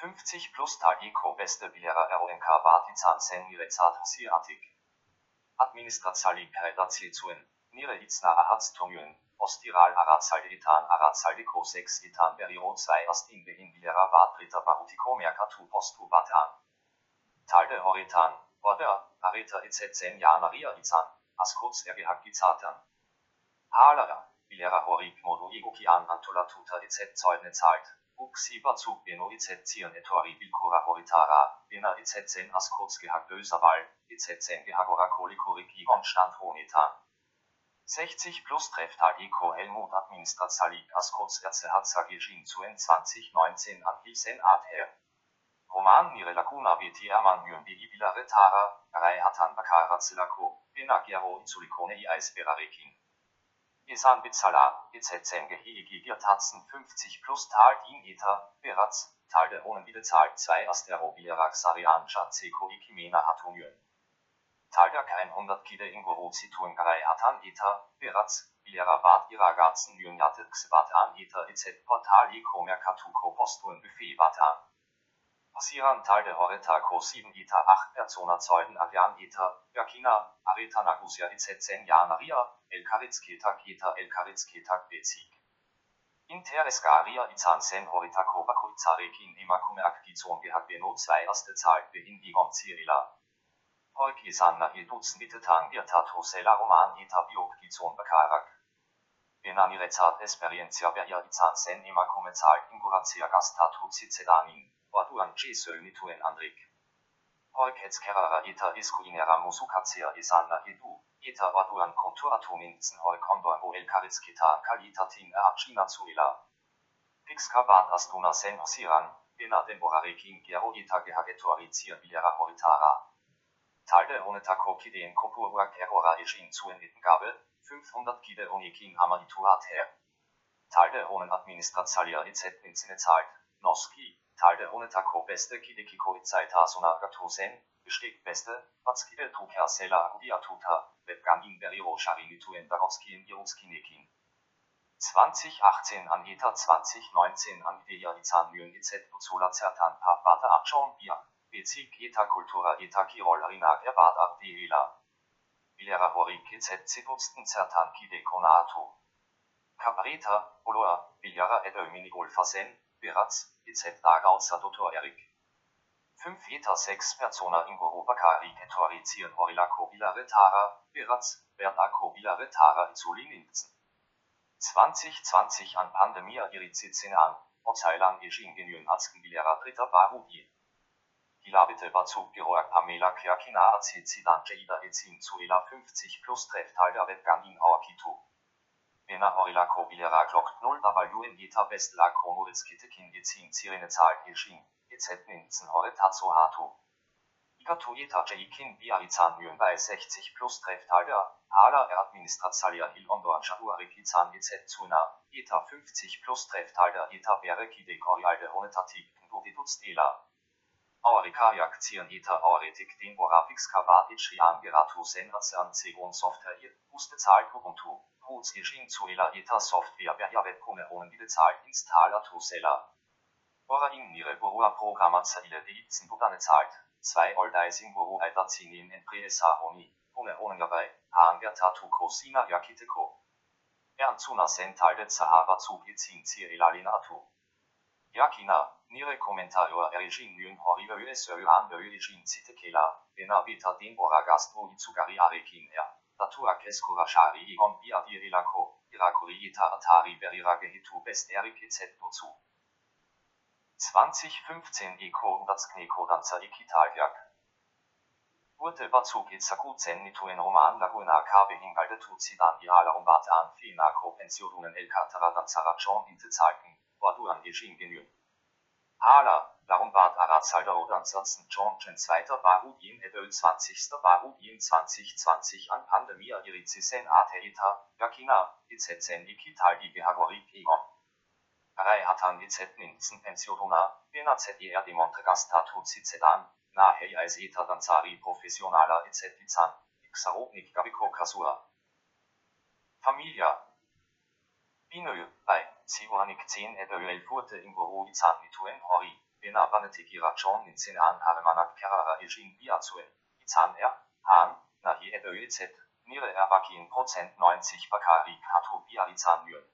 50 plus Tagiko Beste Bilera RONK Batizan Sen Nire Zart Siatik. Administrazali Kaidazi zuen. Nire Itzna Ahatztongen. Ostiral Arazalde Etan Arazaldeko 6 Etan Berio 2 Astin Behin Bilera Badrita Barutiko Merkatu Postu Batan. Talde Horitan. Oder, Areta etc. Janaria Izan. RGH Gizatan. Halera, Bilera Horik Modu Igokian Antolatuta etc. Zeudne zahlt. Uxiba Zug Beno etc. Zion Etori Bilkura Horitara, Bena etc. Askots GH Böserwall, etc. GH Horakolikorik Igon Stand Honitan. 60 plus Treftal Eco Helmut Administrazalik Askots RCH Sagijin zu N2019 an Hilsen Adher. Roman Nire Lacuna Veti Erman Yumbi Ibila Retara, Rei Hatan Bakara Zilako, Bena Gero Insulikone i Eisberarekin. Isan Bitzala, EZN Gehigi Girtatzen 50 plus Tal Din Eta, Beratz, Tal der Hohen Bide Zahl 2 Astero Bilerak Sarian Chatseko Ikimena Hatunyen. Tal der 100 Kide Ingoro Zituen Garei Hatan Eta, Beratz, Bilera Bad Iragatzen Yunjate Xbat an Eta EZ Portal Eko Merkatuko Postuen Buffet Batan. Pasiran Tal der Horeta Ko 7 Eta 8 Persona Zeuden Avian Eta, Yakina, Areta Nagusia EZ Janaria, El Karitzketak Eta El Karitzketak Bezig. Intereskaria Izan Sen Horitako Bakuizarekin Imakume Akgizon Gehak Beno 2 Aste Zahlt Behin Digon Zirila. Holki Sanna Il Dutzend Bitetan Birtato Sela Roman Eta Biok Gizon Bakarak. Benani Rezat Esperiencia Beria Izan Sen Imakume Zahlt Inguratia Gastatu Zizedanin. Waduan Jesöl Nituen Andrik. Holkets Kerara Eta Iskuinera Musukatsea Isanna Edu. Eta Waduan Konturatominzen Hol Kondor O El Karitzkita Kalitatin Archina Zuila. Pixkabat Astuna Sen Siran, Bena Demborarekin Gero Eta Gehagetorizier Bilera Horitara. Talde Honetako Kideen Kopuruak Erora Ejin Zuen Ettengabe, 500 Kide Onikin Amadituat her. Talde Honen Administrazalia etc. Inzine zahlt, Noski, Talde Honetako Beste Kidekiko Itzaitasuna Gatosen, Besteck Beste, Batskide Tuker Sela Gudiatuta, Webgang Imberio Sharinituen Darowski Jeruskinekin. 2018 an ETA 2019 an Idea Izan Myen EZ Buzula Zertan Papata Achon Bia, Bezig ETA Kultura ETA Kirol Arina Erbad Abdeela. Bilera Horik EZ Zibutsten Zertan Kide Konaatu. Capareta, Oloa, Biljara Edel Minigol Dagautzer Dr. Erik. 5 Eta 6 Persona Ingoro Bakari Ketorizieren Horilako Bilare Tara, Beratz, Bernako Bilare Tara Izulin Inzen. 2020 an Pandemia Irizizin an, Ozailan Ejin Genyen Atzken Bilera Dritter Barudi. Hilabite Bazug Geroak Pamela Kiakina Azizidan Jada Ezin Zuela 50 plus Treftal der Webgang in Awakitu. Bena Horilako Bilera Glock 0 W in Eta Best La Konorizkite Kin Ezin Zirene Zahl Ejin. EZ Ninzen Horetatsu Hatu. Ikatoyeta Jaikin Biarizan Myen bei 60 plus Treftal der Hala er Administrazalia Hil Ondor Shahuarikizan EZ Zuna, ETA 50 plus Treftal der ETA Bereki de Corialde Honetatik Dudituz Dela. Aurikajak zieren ETA Auretik den Borafix Kabat Ichian Geratu Sen Azan Zegon Software ihr, Ustezahlt Ubuntu, Huz Ijin Zuela ETA Software Berjavet Kone Hohen Bidezahlt Installator Sela. Orain Nire Borua Programma Zaile Deitzen Budane zahlt, 2 Oldaising Boru Aitazinin Empresa Honi, ohne Honen dabei, Hanger Tatu Kosina Yakiteko. Ernzuna Sentalde Sahara Zug Izin Zirilalin Atu. Yakina, nire komentarjoa erigin horiga USÖ an erigin zitekela, bena beta denbora gastro itsugari arekin er, datua keskura shari igon bia dirilako, irakuri ita atari berirage hitu best erik etc. zu. 2015 Eko Datskneko Danza Ikitaljak. Urte Bazug Itzakutzen Nituen Roman Laguna Kabe Hingalde Tuzidan Ihala Umbat an Finako Pensionen El Katara Danzara John Intezalken, Waduan Ejin Genü. Hala, Larumbat Arazalder oder ansonsten John Chen 2. Barudin Edel 20. Barudin 2020 an Pandemia Irizisen Ateita, Yakina, Izetzen Ikitalgi Gehagori hatan izet nintzen pensiona, bena ZER di Montregastatu zizedan, nahe eiseta danzari professionala etc. Izan, Xarobnik Gabiko Kasura. Familia. 10 Edöel Furte im Guru Izan Mituen Hori, bena Banetikira John in Zenan Haremanak Kerara Ejin Biazuen, Izan er, Han, nahi Edöel Z, Nire Erwakin Prozent 90 Bakari Katu Bia Izan Yön.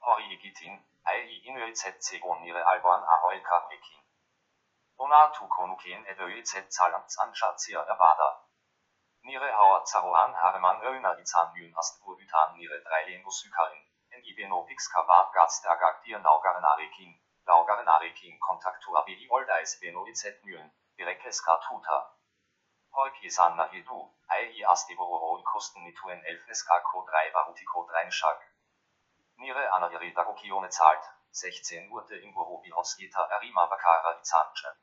Hori Egitin, Ai inuizetsi nire alban ahoilka ekin. Onatu konuken edöizet zalamtsan shatzia ervada. Nire hauer zaroan hareman öuna izan yun astbu utan nire dreilien busykarin, en ibeno pixkavat gatstagak dir naugaren arekin, laugaren arekin kontaktu abili oldais beno izet nyen, direkeska tuta. Hoikisan na hidu, ai i astiboro kosten mituen elfneska ko 3 varutiko 3 shak. Nire anadiri dagokione zahlt, 16 Urte im Gorobi Hosgeta Erima Bakara Izanche.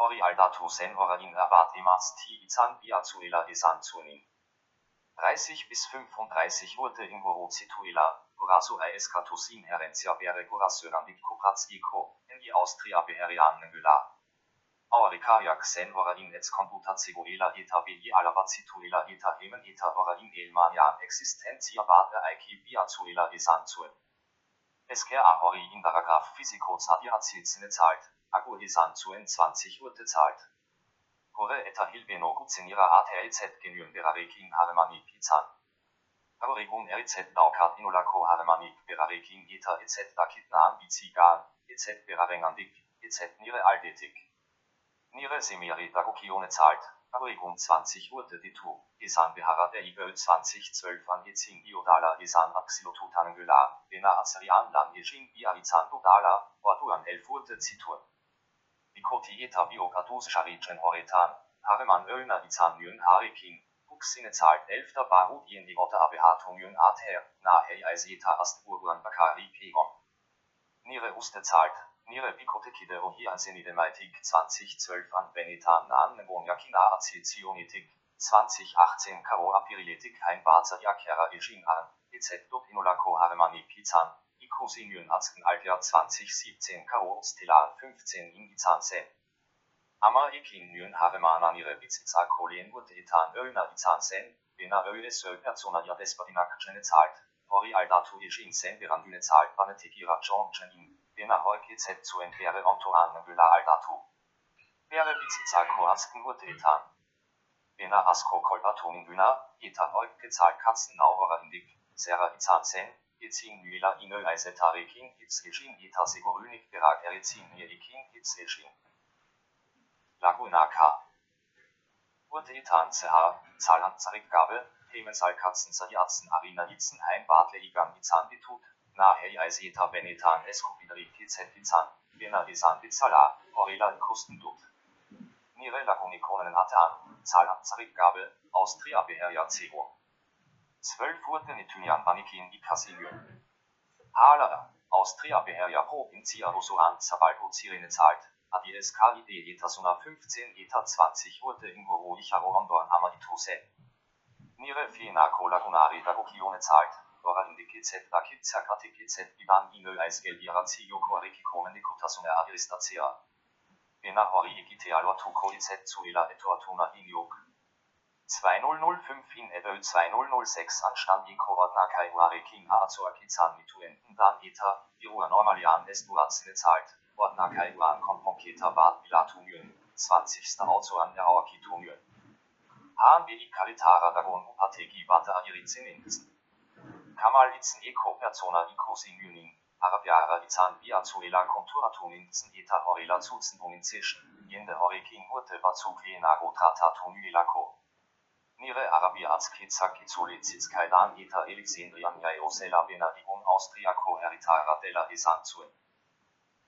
Hori aldatu sen orain erbat emas ti Izan biazuela Isan zunin. 30 bis 35 Urte im Goro Zituela, Gorasu Aeskatusin Herencia Bere Gorasörandik Kopratskiko, in die Austria Beherianen Güla. Aurikariak sen orain et computazigoela eta bili alabazituela eta hemen eta orain elmanian existentia bate aiki biazuela Isan zuen. SKA Hori in Paragraph Physiko Zadiazizine zahlt, Akku Isan zuen 20 Urte zahlt. Hore eta Hilbeno Gutzenira ATLZ genüen Berarekin Haremani Pizan. Aurigun RZ Daukat Inolako Haremani Berarekin Eta EZ Dakitna Ambizigan, EZ Berarengandik, EZ Nire Aldetik. Nire Semiri Dagokione zahlt, Aurigun 20 Urte Ditu, Isan Behara der Ibel 2012 an Izin Iodala Isan Axilotutanengula, Bena Azerian Lan Ejin Biarizan Dodala, Orduan El Urte Zitur. Bikoti Eta Biogatus Sharichen Horetan, Hareman Öllner Izan Yön Harikin, Buxine zahlt 11. Barudien die Worte Abehatung Yön Ater, Nahe Eiseta Asturban Bakari Kegon. Nire Uste zahlt, Nire Bikotekide Rohi Ansenide Maitik 2012 an Benitan an Yakina Acetionitik, 2018 Karo Apiriletik Hein Baza Yakera Ejin an, EZ Dopinolako Haremani Pizan, Ikosinyen Azken Altjahr 2017 Karo Stellar 15 in Izanse. Ama Ekin Nyen Hareman an ihre Bizitza Kolien wurde etan Öllner Izansen, Bena Ölle Söl Persona ja Despadinak Chene zahlt, Hori Aldatu Ejin Sen Berandüne zahlt Banetekira John Chenin, Bena Holke Z zu entwehre Antoine Müller Aldatu. Wäre Bizitza Koasken wurde etan. Bena Asko Kolbaton Bühner, Eta Holke zahlt Katzenauerer Indik, Sera Izansen, Itzin Müla Inöl Eisetarekin Itz Ejin Eta Segorünik Berak Erizin Ekin Itz Ejin. Laguna K. Urte Etan CH, Zalan Zarikgabe, Themensal Katzen Sadiatzen Arina Itzen Heim Bartle Igan Izan Ditut, Nahe Eiseta Benetan Eskubidri KZ Izan, Bena Isan Bizala, Orela Kustendut. Nire Lagunikonen Atan, Zalan Zarikgabe, Austria Beherja Zero. 12 Urte Nitunian Banikin Ikasilien. Hala, Austria Beherja Provincia Rosuan Zabalgo Zirine zahlt, ADS KID Etasuna 15 Eta 20 Urte in Guru Icharo Ondorn Amaditose. Nire Fina Kolagunari Dagokione zahlt, Dora Indikizet Dakizia Katikizet Iban Inö Eisgel Irazio Koarikikomen Nikotasune Adristacea. Bena Hori Egite Alwatuko Izet Zuela Etuatuna Iniok. 2005 in Edel 2006 anstand in Kovatna Kaiware King Azoakizan Mituen Dan Eta, Irua Normalian Esturazine zahlt. Konponketa Bad Milatunyen, 20. Autoren der Awakitunyen. HNBI Kalitara Dagon Upategi Inzen. Kamal Itzen Eko Persona Iko Sinyunin, Arabiara izan Biazuela Konturatunin Zen Eta Horela Zuzenbungen Zischen, Jende Horekin Urte Bazuklenago Tratatunuelako. Nire Arabiatskizak Izolizizkaidan Eta Elixendrian Osela Benadigun Austriaco Heritara della Esanzuen.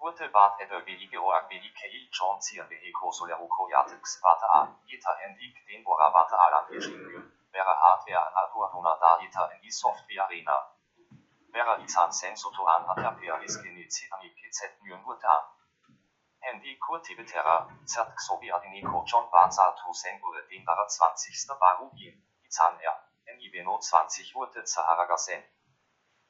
Urte bat edo belige oak belike il John Zier beheko soleruko Jatex Vata an, Eta Hendik den Bora Vata alan Regime, wäre Hardware an Aduaruna da Eta die Software Arena. Wäre Izan Sensoto an Atapia Iskinizit an IPZ Myen Urte an. Handy Kurtibetera, Zert Xobi Adiniko John Bazatu den Dara 20. Barubin, Izan er, NIBNO 20 Urte Zaharagasen. Wäre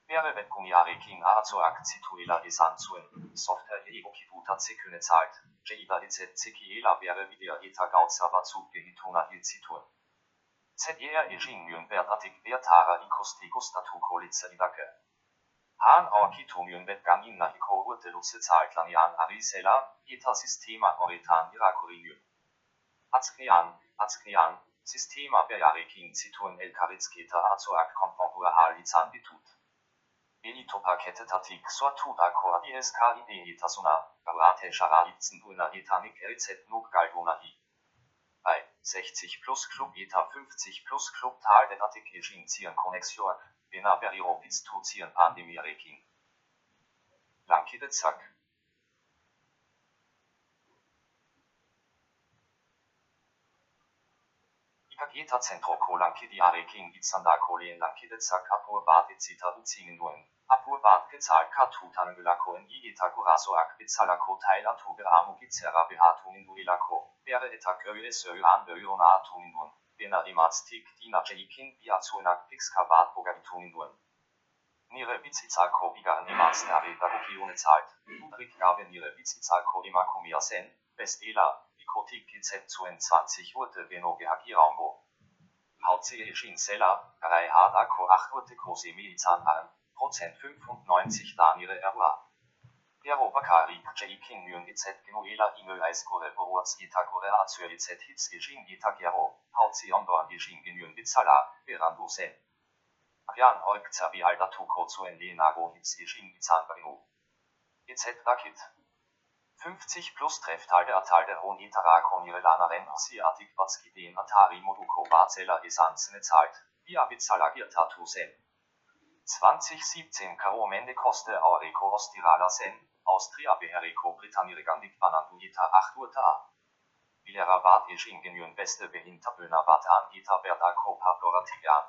Webkumiare King Azoak Zituela Esanzuen, Software Ego Kibuta Zeküne zahlt, Jeda EZ Zekiela wäre wieder Eta Gauzaba zu Gehituna Ilzitun. ZER Ejin Myen Bertatik Bertara Ikostigos Statu Kolitze Idake. Han Aukitomion Betgamin na Iko Urte Luxe Zahlklanian Arisela, Eta Sistema Oritan Irakurinium. Azknian, Azknian, Sistema Berjarekin Zitun El Karitzketa Azoak Konfambura Halizan Bitut. Elito Pakete Tatik Sortu Akor ISK Ide Etasuna, Garate Sharalitzen Una Etanik LZ Nuk Galgona I. Bei 60 plus Club Eta 50 plus Club Tal den Artikel Zieren Beriro Pistu Zieren Pandemie Rekin. Lankide Zack. Ikageta Centro Kolankidi Arekin Itzanda Kolen Lankide Zack Apur Bade Zita Uzingen Duen. Apur Bad gezahlt Katutangelako in Igeta Guraso Ak Bezalako Teil Atuge Amu Gizera Behatungen Duelako. Wäre eta Köye Söy an Beurona Atungen Duen. Bena Imatstik Dina Jaikin Biazuenak Pixkabat Bogatungen Duen. Nire Bizizalko Bigar Nimats Nare Dagogione zahlt. Udrik Gabe Nire Bizizalko Imakumia Sen, Bestela, Bikotik GZ 22 Urte Beno Gehagiraumbo. Hauptsächlich in Sella, Rei Hadako 8 Urte Kose Milizan Alm, Prozent 95 Danire Erwa. Europakari Jaikin Myon EZ Genuela Imel Eiskore Boruaz Itakore Azur EZ Hitz Gejin Itakero, Hauptziondor Gejin Genyon Bizala, Berandu Sen. Avian Org Zabi Alda Tuko zu Enlenago Hitz Gejin Bizanbrinu. EZ Rakit. 50 plus Trefftalde Atalde Ron Itarakon ihre Lanaren Asiatik Batski den Atari Moduko Bazela Esansene zahlt, via Bizalagier Tatu Sen. 2017 Caro Mende Coste Aurico Ostirala Sen, Austria Beherico Britannia Gandik Bananduita 8 Urta. Vilera Bad Ingenieur Beste Behinter Böhner Bad an Ita Berdaco Paploratigan.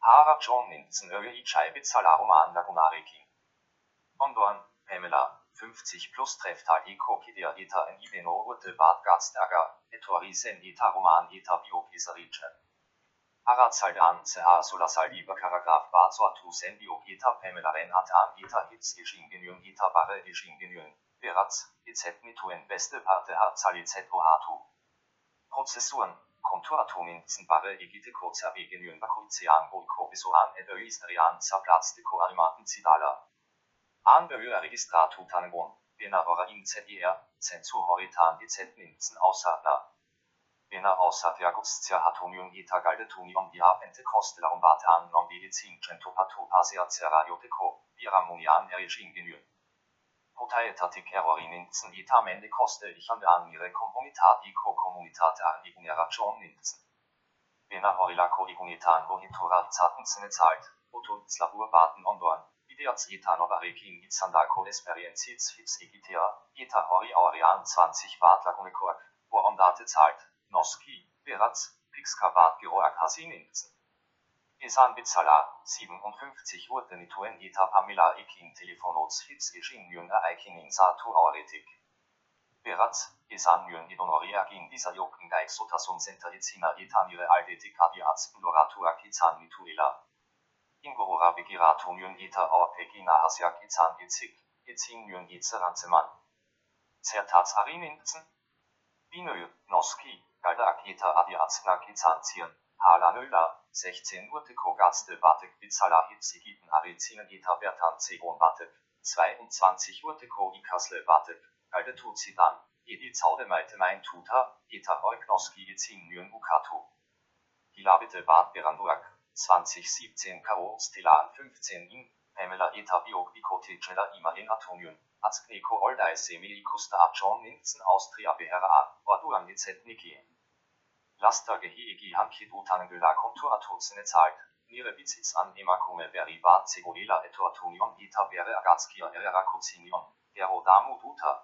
Hara John Nintzen Öge Ichai Bizalaroman Lagunareki. Ondorn, Pamela, 50 plus Trefftal Iko Kidia Ita in Iveno Urte Bad Gatzberger, Etorisen Ita Roman Ita Biokiserice. Arazaldan CH Solasal Iber Paragraph Bazor tu Sendio Gita Pamela Renat an Gita Hitz Ingenieur Gita Barre Ingenieur, Beratz, EZ Mituen Beste Parte Harzali ZO Hatu. Prozessuren, Konturatomin Barre Egite Kurzer Ingenieur Bakuizian Boiko Bisoan Edo Isterian Zaplatz de Koalimaten Zidala. Anbehör Registratu Tangon, Bena Ora in ZIR, Zensur Horitan EZ Ninzen Aussadler. Bena aussat Agustia hatonium eta galdetunium dia pentecostelarum bate an non medicin centopatu pasia ceradioteco, viramunian erich ingenieur. Potaetatik errorininzen eta mende koste ich an der anire comunitat ico communitate anlignera John ninzen. Bena horilaco igunitan vohitora zaten zene zahlt, otoz labur baten ondorn, videaz eta novarekin itzandako experienzits hits egitea, eta hori aurian 20 bat lagunekork, worum date zahlt. Noski, Beratz, Pixkabat Geroak Hasininzen. Esan Bizala, 57 Urte Nituen Eta Pamela Ekin Telefonots Hitz Jünger Eikin in Satu Auretik. Beratz, Esan Jün Idonoria Gin dieser Joken Geik Sotasun Center Izina Eta Nire Aldetik Adiaz Loratua Kizan Nituela. Jün Eta Orpegina Hasya Kizan Izik, Izin Jün Itzeranzemann. Zertats Arininzen. Binö, Noski, Galda Akita Adiazna Kizanzien, Hala Nöla, 16 Urteko Gaste Batek Bizala Hitzigiten Arizinen Eta Bertan Zegon Batek, 22 Urteko Ikasle Batek, Galde Tuzidan, Edi Zaude Meite Mein Tuta, Eta Eugnoski Izin Nyen Ukatu. Hilabite Bad Beranduak, 2017 Karo Stellan 15 in, Pamela eta biok bikotecela imahen atonion, atskniko oldae semi-ikusta ajon nintzen Austria behera a, orduan niki. Lasta gehiigi hankit utanengula kontu atotsene zahlt, nire bizitz an emakume beri bat zegoela eto atonion ita bere agatskia erera kutsinion, ero damu duta.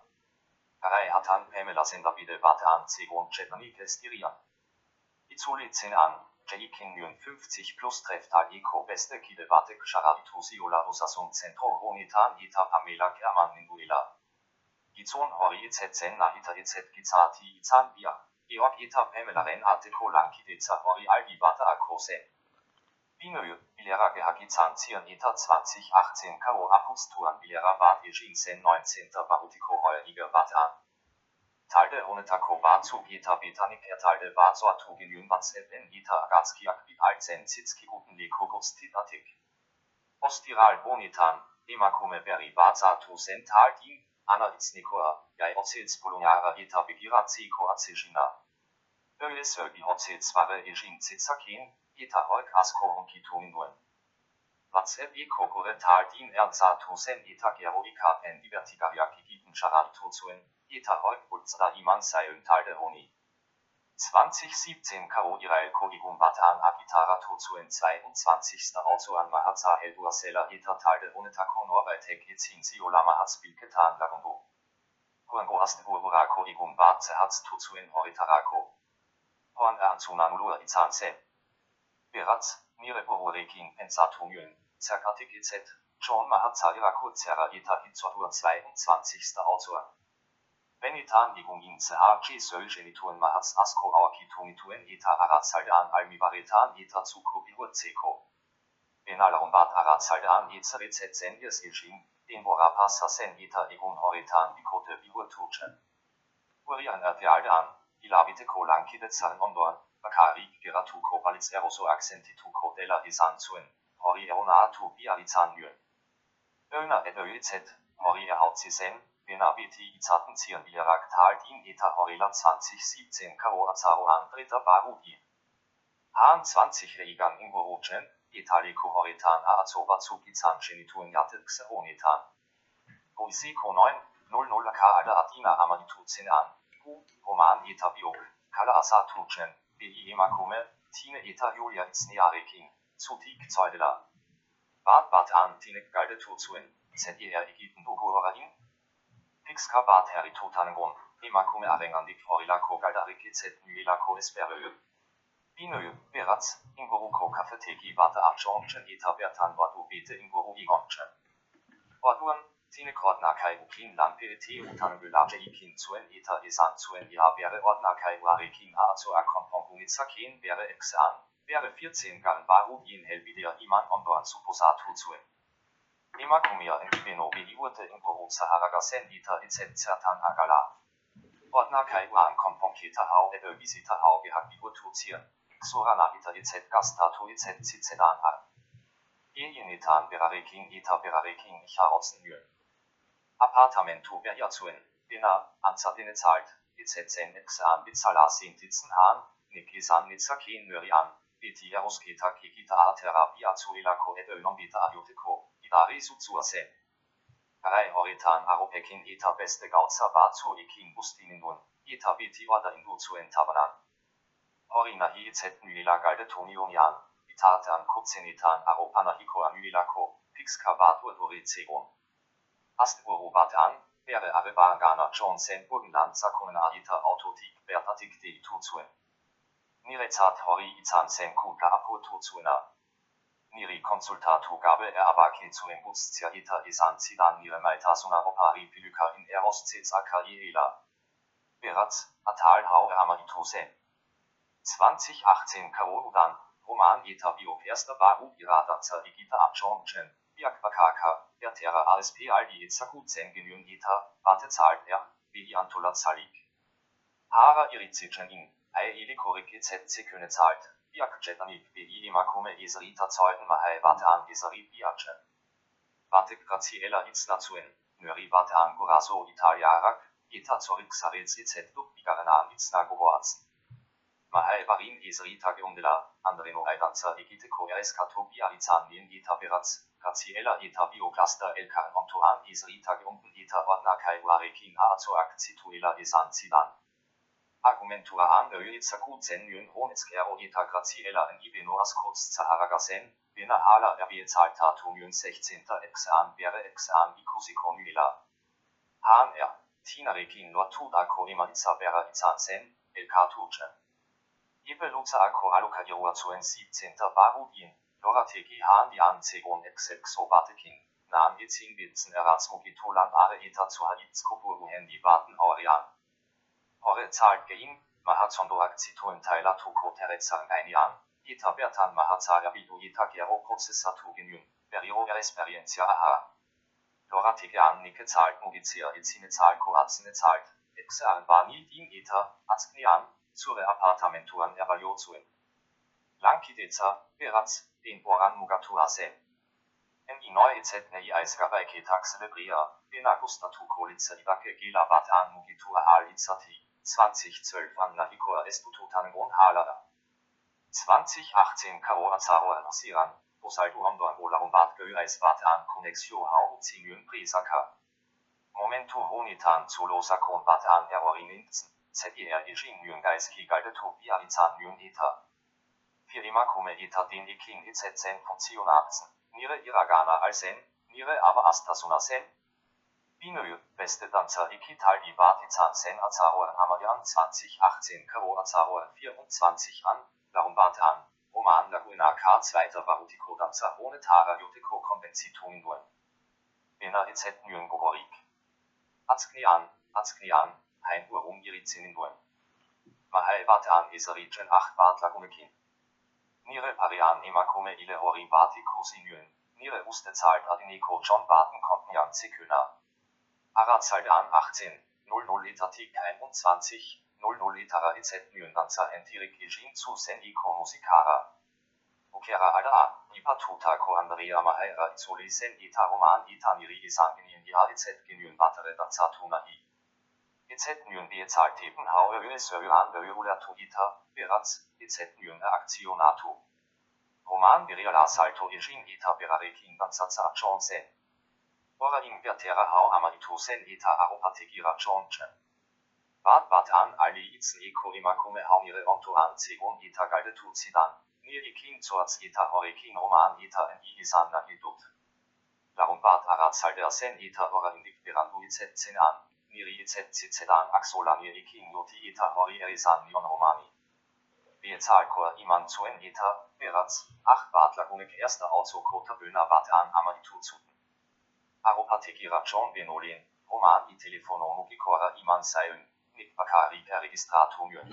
Arai hatan Pamela sendabide bate an zegon chetnike stirian. Itzuli 10 an, Jaikin 50 plus trefft Aliko beste Kidevate Charalitusiola Rosasun Centro Ronitan Ita Pamela Kerman Ninguela. Gizon Hori Zen na Ita Izet Gizati Izan Bia. Georg Ita Pamela Ren Artiko Lanki Deza Hori Aldi Bata Akose. Binö, Bilera Gehagizan Zion Ita 2018 K.O. Apustuan Bilera Bad Ejin Sen 19. Barutiko Heulige Bate an. Talde honetako batzuk eta betanik ertalde batzortu genuen batzeben eta agazkiak bit altzen zitzkiguten leko goztidatik. Ostiral bonitan, emakume berri batzatu zen taldin, analiznikoa, jai otzils polonara eta begiratziko atzegina. Öles ögi otzilsware egin zitzakin, eta hoik asko honkitun duen. Batzeb eko gore taldin erzatu zen eta geroika en egiten charaltu zuen, Eta Holputzer iman seilen talde honi. 2017 Karo Irael Kodigum Batan Agitara Tozuen 22. Autoan Mahatsa Heldur Sela Eta talde Honetako Norbeitek Etzin Siola Mahats Bilketan Lagungo. Huango Astebura Kodigum Batze Hatz Tozuen Horitarako. Hoan Ernzunanulur Izanse. Beratz, Nire Borurekin Pensatumyun, Zerkatik EZ, John Mahatsa Irako Zera Eta Hitzotur 22. Autoan. Benitan di gung in se a ki sol genituen ma has asko a ki eta arazaldan almi baretan eta zuko biru zeko. En ala bat arazaldan eza rezet zen jes den bora pasa zen eta egun horretan bikote biru tutxen. Urian erte aldan, ilabiteko lankide zan ondoan, bakarik geratuko balitz eroso aksentituko dela izan zuen, hori erona atu bi aritzan nuen. Öna edo hori erhautzi zen, Izaten zieren Birak Taldin Eta Horela 2017 Karo Azaro an dritter Barudi. Haan 20 Regan Ingorogen, Italiko Horetan Azoba zu Gizan Genituen Yatet Xeronetan. Poesiko 9, 00 K Alda Adina Amaditu an. U, Roman Eta Biok, Kala Asatugen, Bi Emakume, Tine Eta Julia Itznearekin, Zutik Zeudela. Bad Bad an Tinek Galde Tuzuen, ZER Egiten Bugorain, Pixkabat heritotangon, emakume arengandik forilako galdarikizet nuilako esperöö. Binö, beratz, ingoruko kafeteki bata arjonchen eta bertan batu bete ingoru igonchen. Orduan, tine kordnakai ukin lampe te utangulaje ikin zuen eta esan zuen ja warekin a zu akompongunitzakin bere exan, bere 14 gan baru in helbidia iman ondoan supposatu zuen. Emakumia Beno Beliurte Ingoro Saharagasen Ita Izenzertan Agala. Ordner Kaiwan Komponketa Hau Ebe Visita Hau Gehabibu Tuzieren. Sorana Ita Izet Gastatu Izet Zizedan Al. Ejenitan Berarekin Ita Berarekin Icha Otzenjön. Appartamentu Berjazuen. Bina, Anzadine zahlt. Izetzen Exan Bizala Sintitzen Han. Nikisan Nitzakin Nörian. Biti Erosketa Kikita Arterapia Zuilako Ebe Nombita Ayoteko. Dari Sutsuase. Arai Horitan Aropekin Eta Beste Gautza Batsu Ikin Bustinindun, Eta Biti Wada Indu zu Entabanan. Horina Hi Zet Nuila Galde Tonionian, Itatan Kutzenitan Aropana Hiko Anuilako, Pixka Batu Dorizegon. Astburu Batan, Bere Arebagana Burgenland Sakunen Aita Autotik Bertatik De Tuzuen. Nirezat Hori Izan Sen Kuka Apo Tuzuena. Niri konsultatu gabe er abaki zu embustia ita isan zidan nire maita suna opari piluka in eros cesa karriela. Beratz, atal hau amaditose. 2018 Karorudan, Roman ita bio erster baru irada zer igita abjonchen, biak bakaka, der terra ASP aldi itzaku zen genügen ita, warte zahlt er, wie antola zalik. Hara irizichen in, ei ilikorik etc köne zahlt. Biakčetanik bi imakume Israelita Zeugen mahai Vatan Israel Biakče. Vate Graziella Iznazuen, Nöri Vate Anguraso Italiarak, Eta Zorik Sarezi Zetlu Bigarena Iznagovoazen. Mahai Varin Israelita Geundela, Andreno Aidanza Egite Koeres Katobia Izanien Eta Beratz, graziella eta biocluster el caronto an isrita geumpen eta ordna kai warekin a zu acsituela esancidan. Argumentua an öica kuzen yun honetskero eta graziella en ibeno as kurz zaharagasen, bena hala erbiezaltatum yun 16. exan wäre exan ikusikonila. Han er, tinarekin no tuda ko imanitsa vera itzansen, el cartuche. Ibe luza ako alokadioa zuen 17. Barudin, lorateki han die Anzegung exexobatekin, nahm itzin bitzen erasmogitolan are eta zu halitzkoburu handy warten aurian. Ore zahlt geim, mahatsondo akzituen teiler toko terezang einian, eta bertan mahatsaga bidu eta gero prozessatu genüm, perio experiencia aha. Lorateki an nike zahlt mugizia itzine zahlt koatzine zahlt, exern bani din eta, azknian, zure appartamentuan evaluozuen. Lankideza, beraz, den Boran Mugatua sen. En i neue et nei eisgabai ketak celebria, den Augustatu kolice ibake gela bat an mugitua halizati, 2012 an la Hikoa estututan gon halada. 2018 Karo Azaro an Siran, Osaldu bat Göreis bat an Konexio hau Zingyun Prisaka. Momentu Honitan zu Losakon bat an Erorin Inzen, ZDR Ijin Yun Geiski Galde Topia Izan Yun Eta. Firima come eta den iking itzen funktionatzen, nire iragana alsen, nire aber astasuna sen. Binö, beste Danzer ikital die Batizan sen Azaroer Amadian 2018 Karo Azaroer 24 an, darum bat an, Roman Laguna K. zweiter Barutiko Danzer ohne Tara Jutiko Konvenzitungen wurden. Bena itzen Nyen Gohorik. Azknian, Azknian, hein Urum Irizinin wurden. Mahai bat an Iserigen 8 Bart Lagunekin. Nire parian ema come ile hori bati cosinuen, nire uste zahlt adiniko John Barton konnten jan zeküna. Ara zahlt an 18, 00 etatik 21, 00 etara nyen danza entirik ejin zu sen iko musikara. Ukera ada a, nipa tuta ko Andrea mahaira izoli sen ita roman ita niri isangenien ja etc. genyen batere danza tuna i. etc. nyen be zahlt teben hau öe söö an öe ulatu ita, beratz, etc. nyen aktionatu. Roman Biriala Salto Ejin Eta Berarekin Bansatsa Chonsen. Ora in Hau Amaritu Sen Eta Aropategira Chonchen. Bad Bad an Ali Itzen Eko Imakume Haumire Onto an Zegon Eta Galde Tuzidan. Niri Kin Zorz Eta Orekin Roman Eta en Igisan Nahidut. Darum Bad Arat Salder Sen Eta Ora Indik Berandu Itzen an. Niri Itzen Zizedan Axola Niri Kin Noti Eta Ori Erisan Nion Romani. Bezahlkor iman zuen eta, beratz, acht Bartlagunek erster Auzo-Kota Böhner Bate an Amaritu zuten. Aro partigira John Benolin, Roman i telefono mugikora iman saion, nit bakari per registratum yon.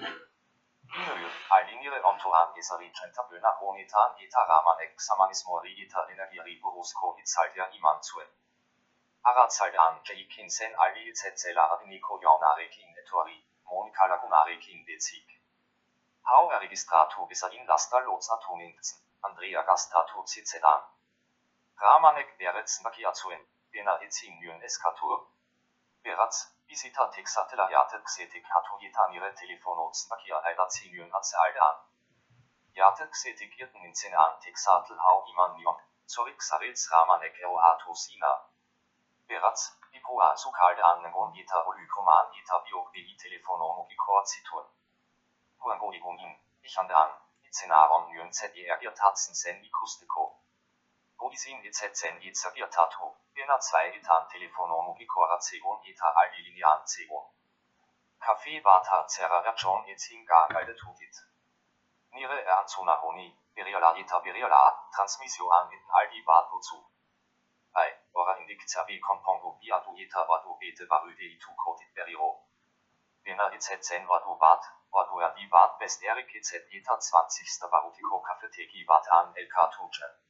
Inuyur, ailinire ontoran gesari centa bena honetan eta raman ek samanismo rigita energiari buruzko itzaldia iman zuen. Aratzaldan, jeikin zen aili itzetzela adiniko jaunarekin etuari, Monika lagunarekin detzik. Hau erregistratu bezain lasta lotzatu nintzen, Andrea gastatu zitzetan. Ramanek beretzen bakia zuen, itzin yun eskatur. Beratz, visita texatela jatet xetik hatu jitanire telefonots nakia eidatzin yun atze aldan. Jatet xetik irten in zene an texatel hau iman nion, zorik sarils Ramanek ero hatu sina. Beratz, ipoa sukalde annengon jita olykoman jita biok bi telefono mugikor zituen. Huangorigonin, Ichandan, Icenaron Yun ZDR Irtatzen Sen Ikustiko. Bodisin Izetzen Izagirtatu, Bena 2 Itan Telefono Mugikora Zegon Ita Aldi Linean Zegon. Café Bata Zerra John Itzinga Galde Tutit. Nire Ernzona Honi, Beriola Ita Beriola, Transmissio an in Aldi Batu zu. Bei, Ora Indik Zerbi Kompongo Biatu Ita Wadu Bete Barüde Itu Kotit Berio. Bena Izetzen Wadu Bat, Wadu er die Bat Best Erik EZ Eta 20. Barutiko Cafeteki Bat an El Cartuche.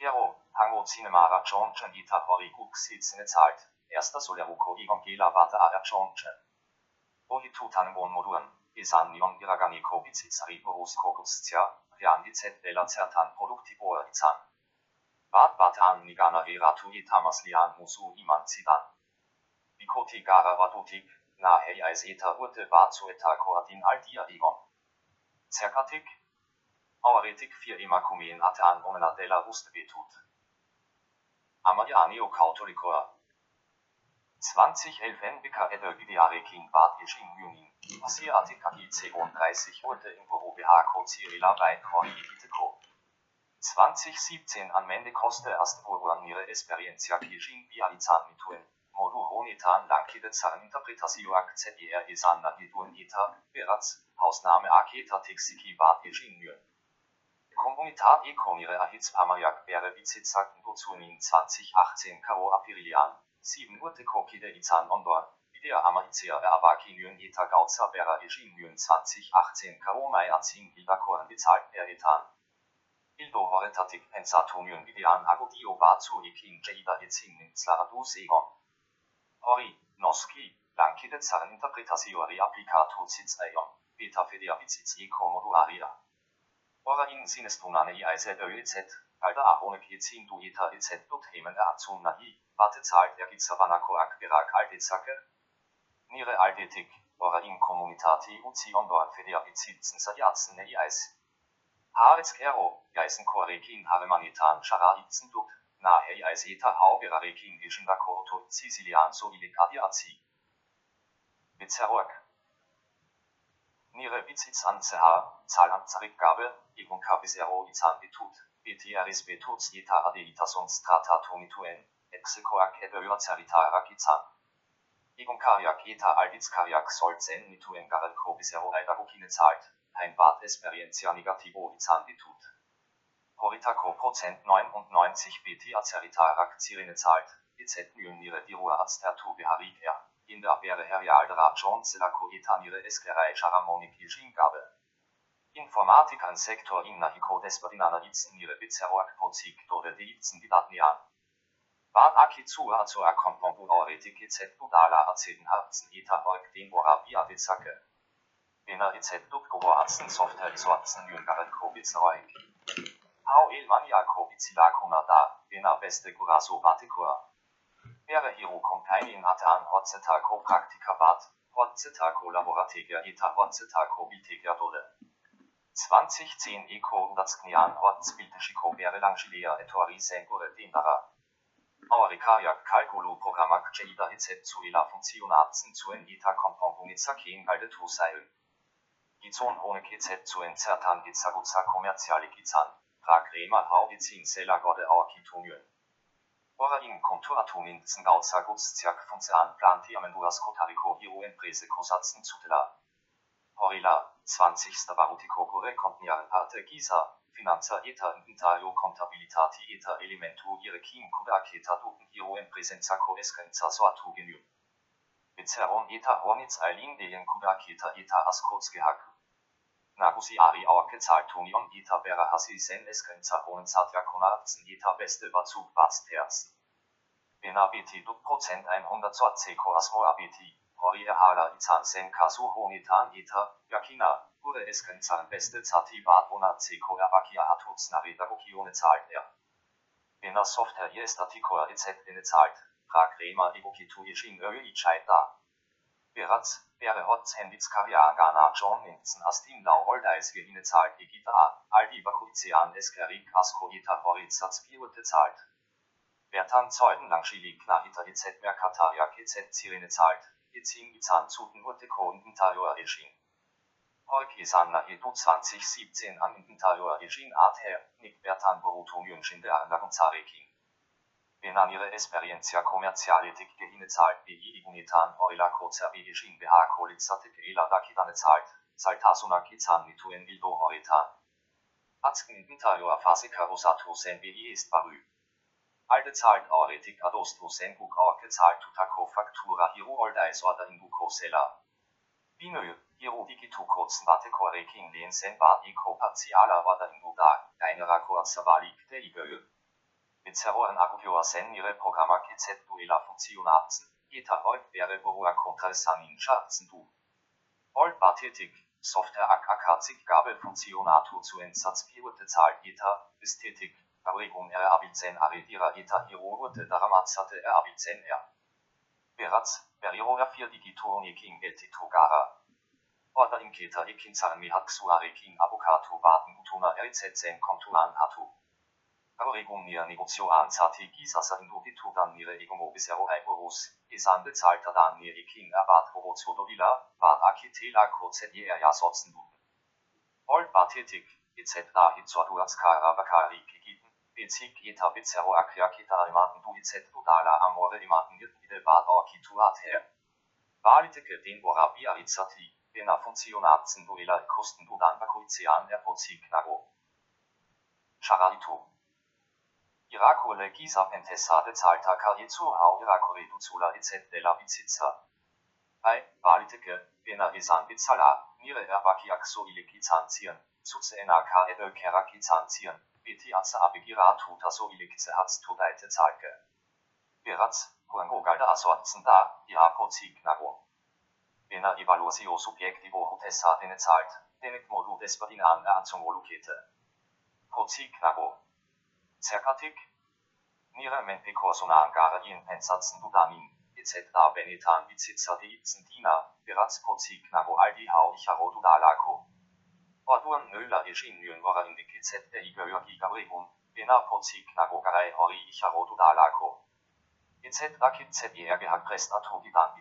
Gero, Hango Cinemara John Chen Ita Hori Guk Sitzene zahlt, erster Soleruko Evangela Wata Ara John Chen. Oli Tutanbon Moduren, Isan Nion Iraganiko Bizizari Borus Kokustia, Rian Z Bella Zertan Produktibor Izan. Bat Bat an Nigana Veratu Itamas Lian Musu Iman Zidan. Bikoti Gara Watutik, na hei eis eta urte bat zu eta koatin al dia egon. Zerkatik? An onena della wuste betut. Amalianio Cautolicoa. 2011 NBK Edelgidiare King Bad Ejin Yunin. Asiatic AG 32 Ulte in Boro BH Cirila bei Corri Iteko. 2017 an Mende Coste Astburguan Nire Experiencia Kijin Bializan Mituen. Modu Honitan Lankide Zan Interpretatio ZER Isan Nahidun Ita, Beratz, Hausname Aketa Tixiki Bad Ejin Nyen. Comunitat Econire Ahitz Pamajak Bere Bizitzak Buzunin 2018 Karo Apirilian. 7 Urte Kokide Izan Ondor, Video Amaizia Erabaki Nyon Eta Gauza Bera Nyon 2018 Karomai Azin Ildakoren bezahlt per Etan. Ildo Horetatik Pensato Nyon Videan Agodio Bazu Ekin Jada Ezin Sladu Segon. Hori, Noski, Lankide Zaren Interpretatiori Applicato Sitz Eion, Beta Fedia Bizitz Eko Modularia. Ora in Sinestunane IZ ÖEZ, Alter Ahone Kezin Dueta EZ Dot Hemen Azun Nahi, Warte zahlt er Gizavanako Akberak Aldezacke? Nire Aldetik, ora in Communitati Uzion Dorn Fedia Bizitzen Sajatzen Ne Eis. Haaretz Kero, Geisen Korekin Haremanitan Charaitzen Dut, Nahe Eiseta Hauberarekin Gishinda Korto Sicilian so Ilikadiazi. Bizerroak. Nire Bizitz an CH, Zahl an Zarikgabe, Igun Kabisero Izan Bitut, BTRS Betuts Jeta Adeita sonst Strata Tonituen. Execoac ebeua ceritara gizan. Igon kariak eta alditz kariak solzen mitu engarel kobisero aidagokine zahlt, ein Bad Experiencia negativo izan ditut. Horitako Prozent 99 BT aceritarak zirine zahlt, EZ myonire di Ruarzt der Tobi Harik er, in der John Selako etanire eskerei Charamonik Ijingabe. Informatik an Sektor in Nahiko desbadinana itzen ihre Bizeroak Prozik dore de itzen didatnian. Bad Akitsua zu et budala aceden harzen eta org den ora via Zacke. Bena et duk gobo arzen software zu arzen jüngeren Kobitzreik. Hau el mania Kobizilakuna da, bena beste Guraso Batikua. Wäre hero Companion hatte an Hotzeta Praktika Bad, Hotzeta Collaborategia eta Hotzeta Kobitegia dole. 2010 Eco Datsknian Hotzbildeshiko wäre Langilea et Tori Sengure Dindara. Suela functionatzen zu en ita compongunitza ken alde tu seilen. Gizon honek etc zu en certan gizagutza commerciale gizan, pra crema hau gizin sela gode au kitunien. Ora in conturatumin zen gauza gutzziak funzean planti amenduras cotarico hiro emprese cosatzen zutela. Horila, 20. Barutico core compniare parte gisa, finanza eta inventario contabilitati eta elementu hierarchien kudaketa duten hiro en presenza koeskenza soatu genü. Bezeron eta hornitz eilin degen kudaketa eta askots gehak. Nagusi ari auke zahltunion eta bera hasi sen eskenza hohen satja konarzen eta beste bazug batzt herzen. Bena BT dut Prozent 120 ko asmo ABT, hori erhala izan sen kasu honitan eta, yakina, wurde es Grenzer beste Zati Bad Ona Ceko Erakia Atuts Navidagokione zahlt er. Bena Software Artikoa EZ in zahlt, Prag Rema Evokitu Yishin Öl Ichai da. Beratz, wäre Hotz Henditz Karja Gana John Minzen Astin Lau Holdeis Gehine zahlt Egita Aldi Bakuzian Eskerik Asko Ita Horizatz Biurte zahlt. Bertan Zeuden Langschilik Nahita EZ Merkataria KZ Zirine zahlt, Izin Izan Zuten Urte Konden Tajoa Eschin. Holkisanna Edu 2017 an Interior Regin Art her, Nick Bertan Boruto Yunjin der Anlagunzarekin. Benanire Experiencia Commerciale Tic Gehine zahlt BI Igunitan Orila Kozer Regin BH Kolitzatik Ela Dakidane zahlt, Saltasuna Kizan Mituen Bildo Horitan. Atzken Interior Fasika Rosato Sen BI ist Barü. Alde zahlt Auretik Adosto Sen Buk Orke zahlt Tutako Faktura Hiro Oldeis Order in Buko Sela. Binö, Hiro digitu kurzen Warte Korekin len sen war iko partiala wada in Buda, einera kurzer Walik der Ibö. Mit Zerroen Agupioa sen ihre Programma KZ Duela Funktionatzen, eta heut wäre Borua Kontrasanin Schatzen du. Old Bathetik, Software AK Gabel Funktionatur zu Entsatz Pirote Zahl eta, Ästhetik, Erregung er abilzen aridira eta Hirurte Daramatzate er abilzen er. Beratz, Berioa 4 Digitorni King Etitogara. Order in Keta Ekin Sarmi Haksuare King Avocato Baden Utona RZ10 Konturan Hatu. Nia negozio anzati gisasa indubitu dan nire igum obisero aiborus, isan bezahlter dan nir ikin abat provozo dovila, bat akitela kozedje ja sotzen duten. Old batetik, etc. hitzor du als kara bakari gegeben, bezig eta bizero akriakita imaten du etc. dudala amore imaten yidide bat orkituat her. Valiteke den borabia itzati, bena funzionatzen duela kosten du dan bakoizean erpozig nago. Charalito. Irakole Gisa Pentesade Zalta Karizu Hau Irakore Duzula etc. della Bizitza. Ai, Valiteke, Bena Isan Bizala, Nire Erbakiak so Ilikizantien, Zuzeena Ka Ebe Kerakizantien, Beti Atza Abigira Tuta so Ilikze Hatz Tudaite Zalke. Beratz, Huango Galda Asortzen da, Irapozig Nago. Bena Evaluatio Subjektivo Hutessa dene Zalt, Denet Modu Despertinan Erzung Volukete. Pozig Cercatic, Nire Menpicor Sonangare in Pensatzen Dudamin, etc. Benetan Bizitza di Itzendina, Beratz Pozig Nago Aldi Hau Icharo Dudalako. Orduan Nöller Ischinjön war in die GZ der Igor Gigabrigun, Bena Pozig Nago Garai Hori Icharo Dudalako. etc. Kit ZDR gehackt Rest Atogidan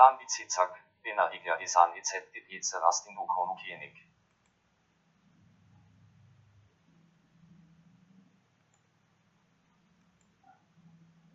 Bizitza, Ivan Bizitzak, Bena Iger Isan etc. Ize Rastingu Konukienik,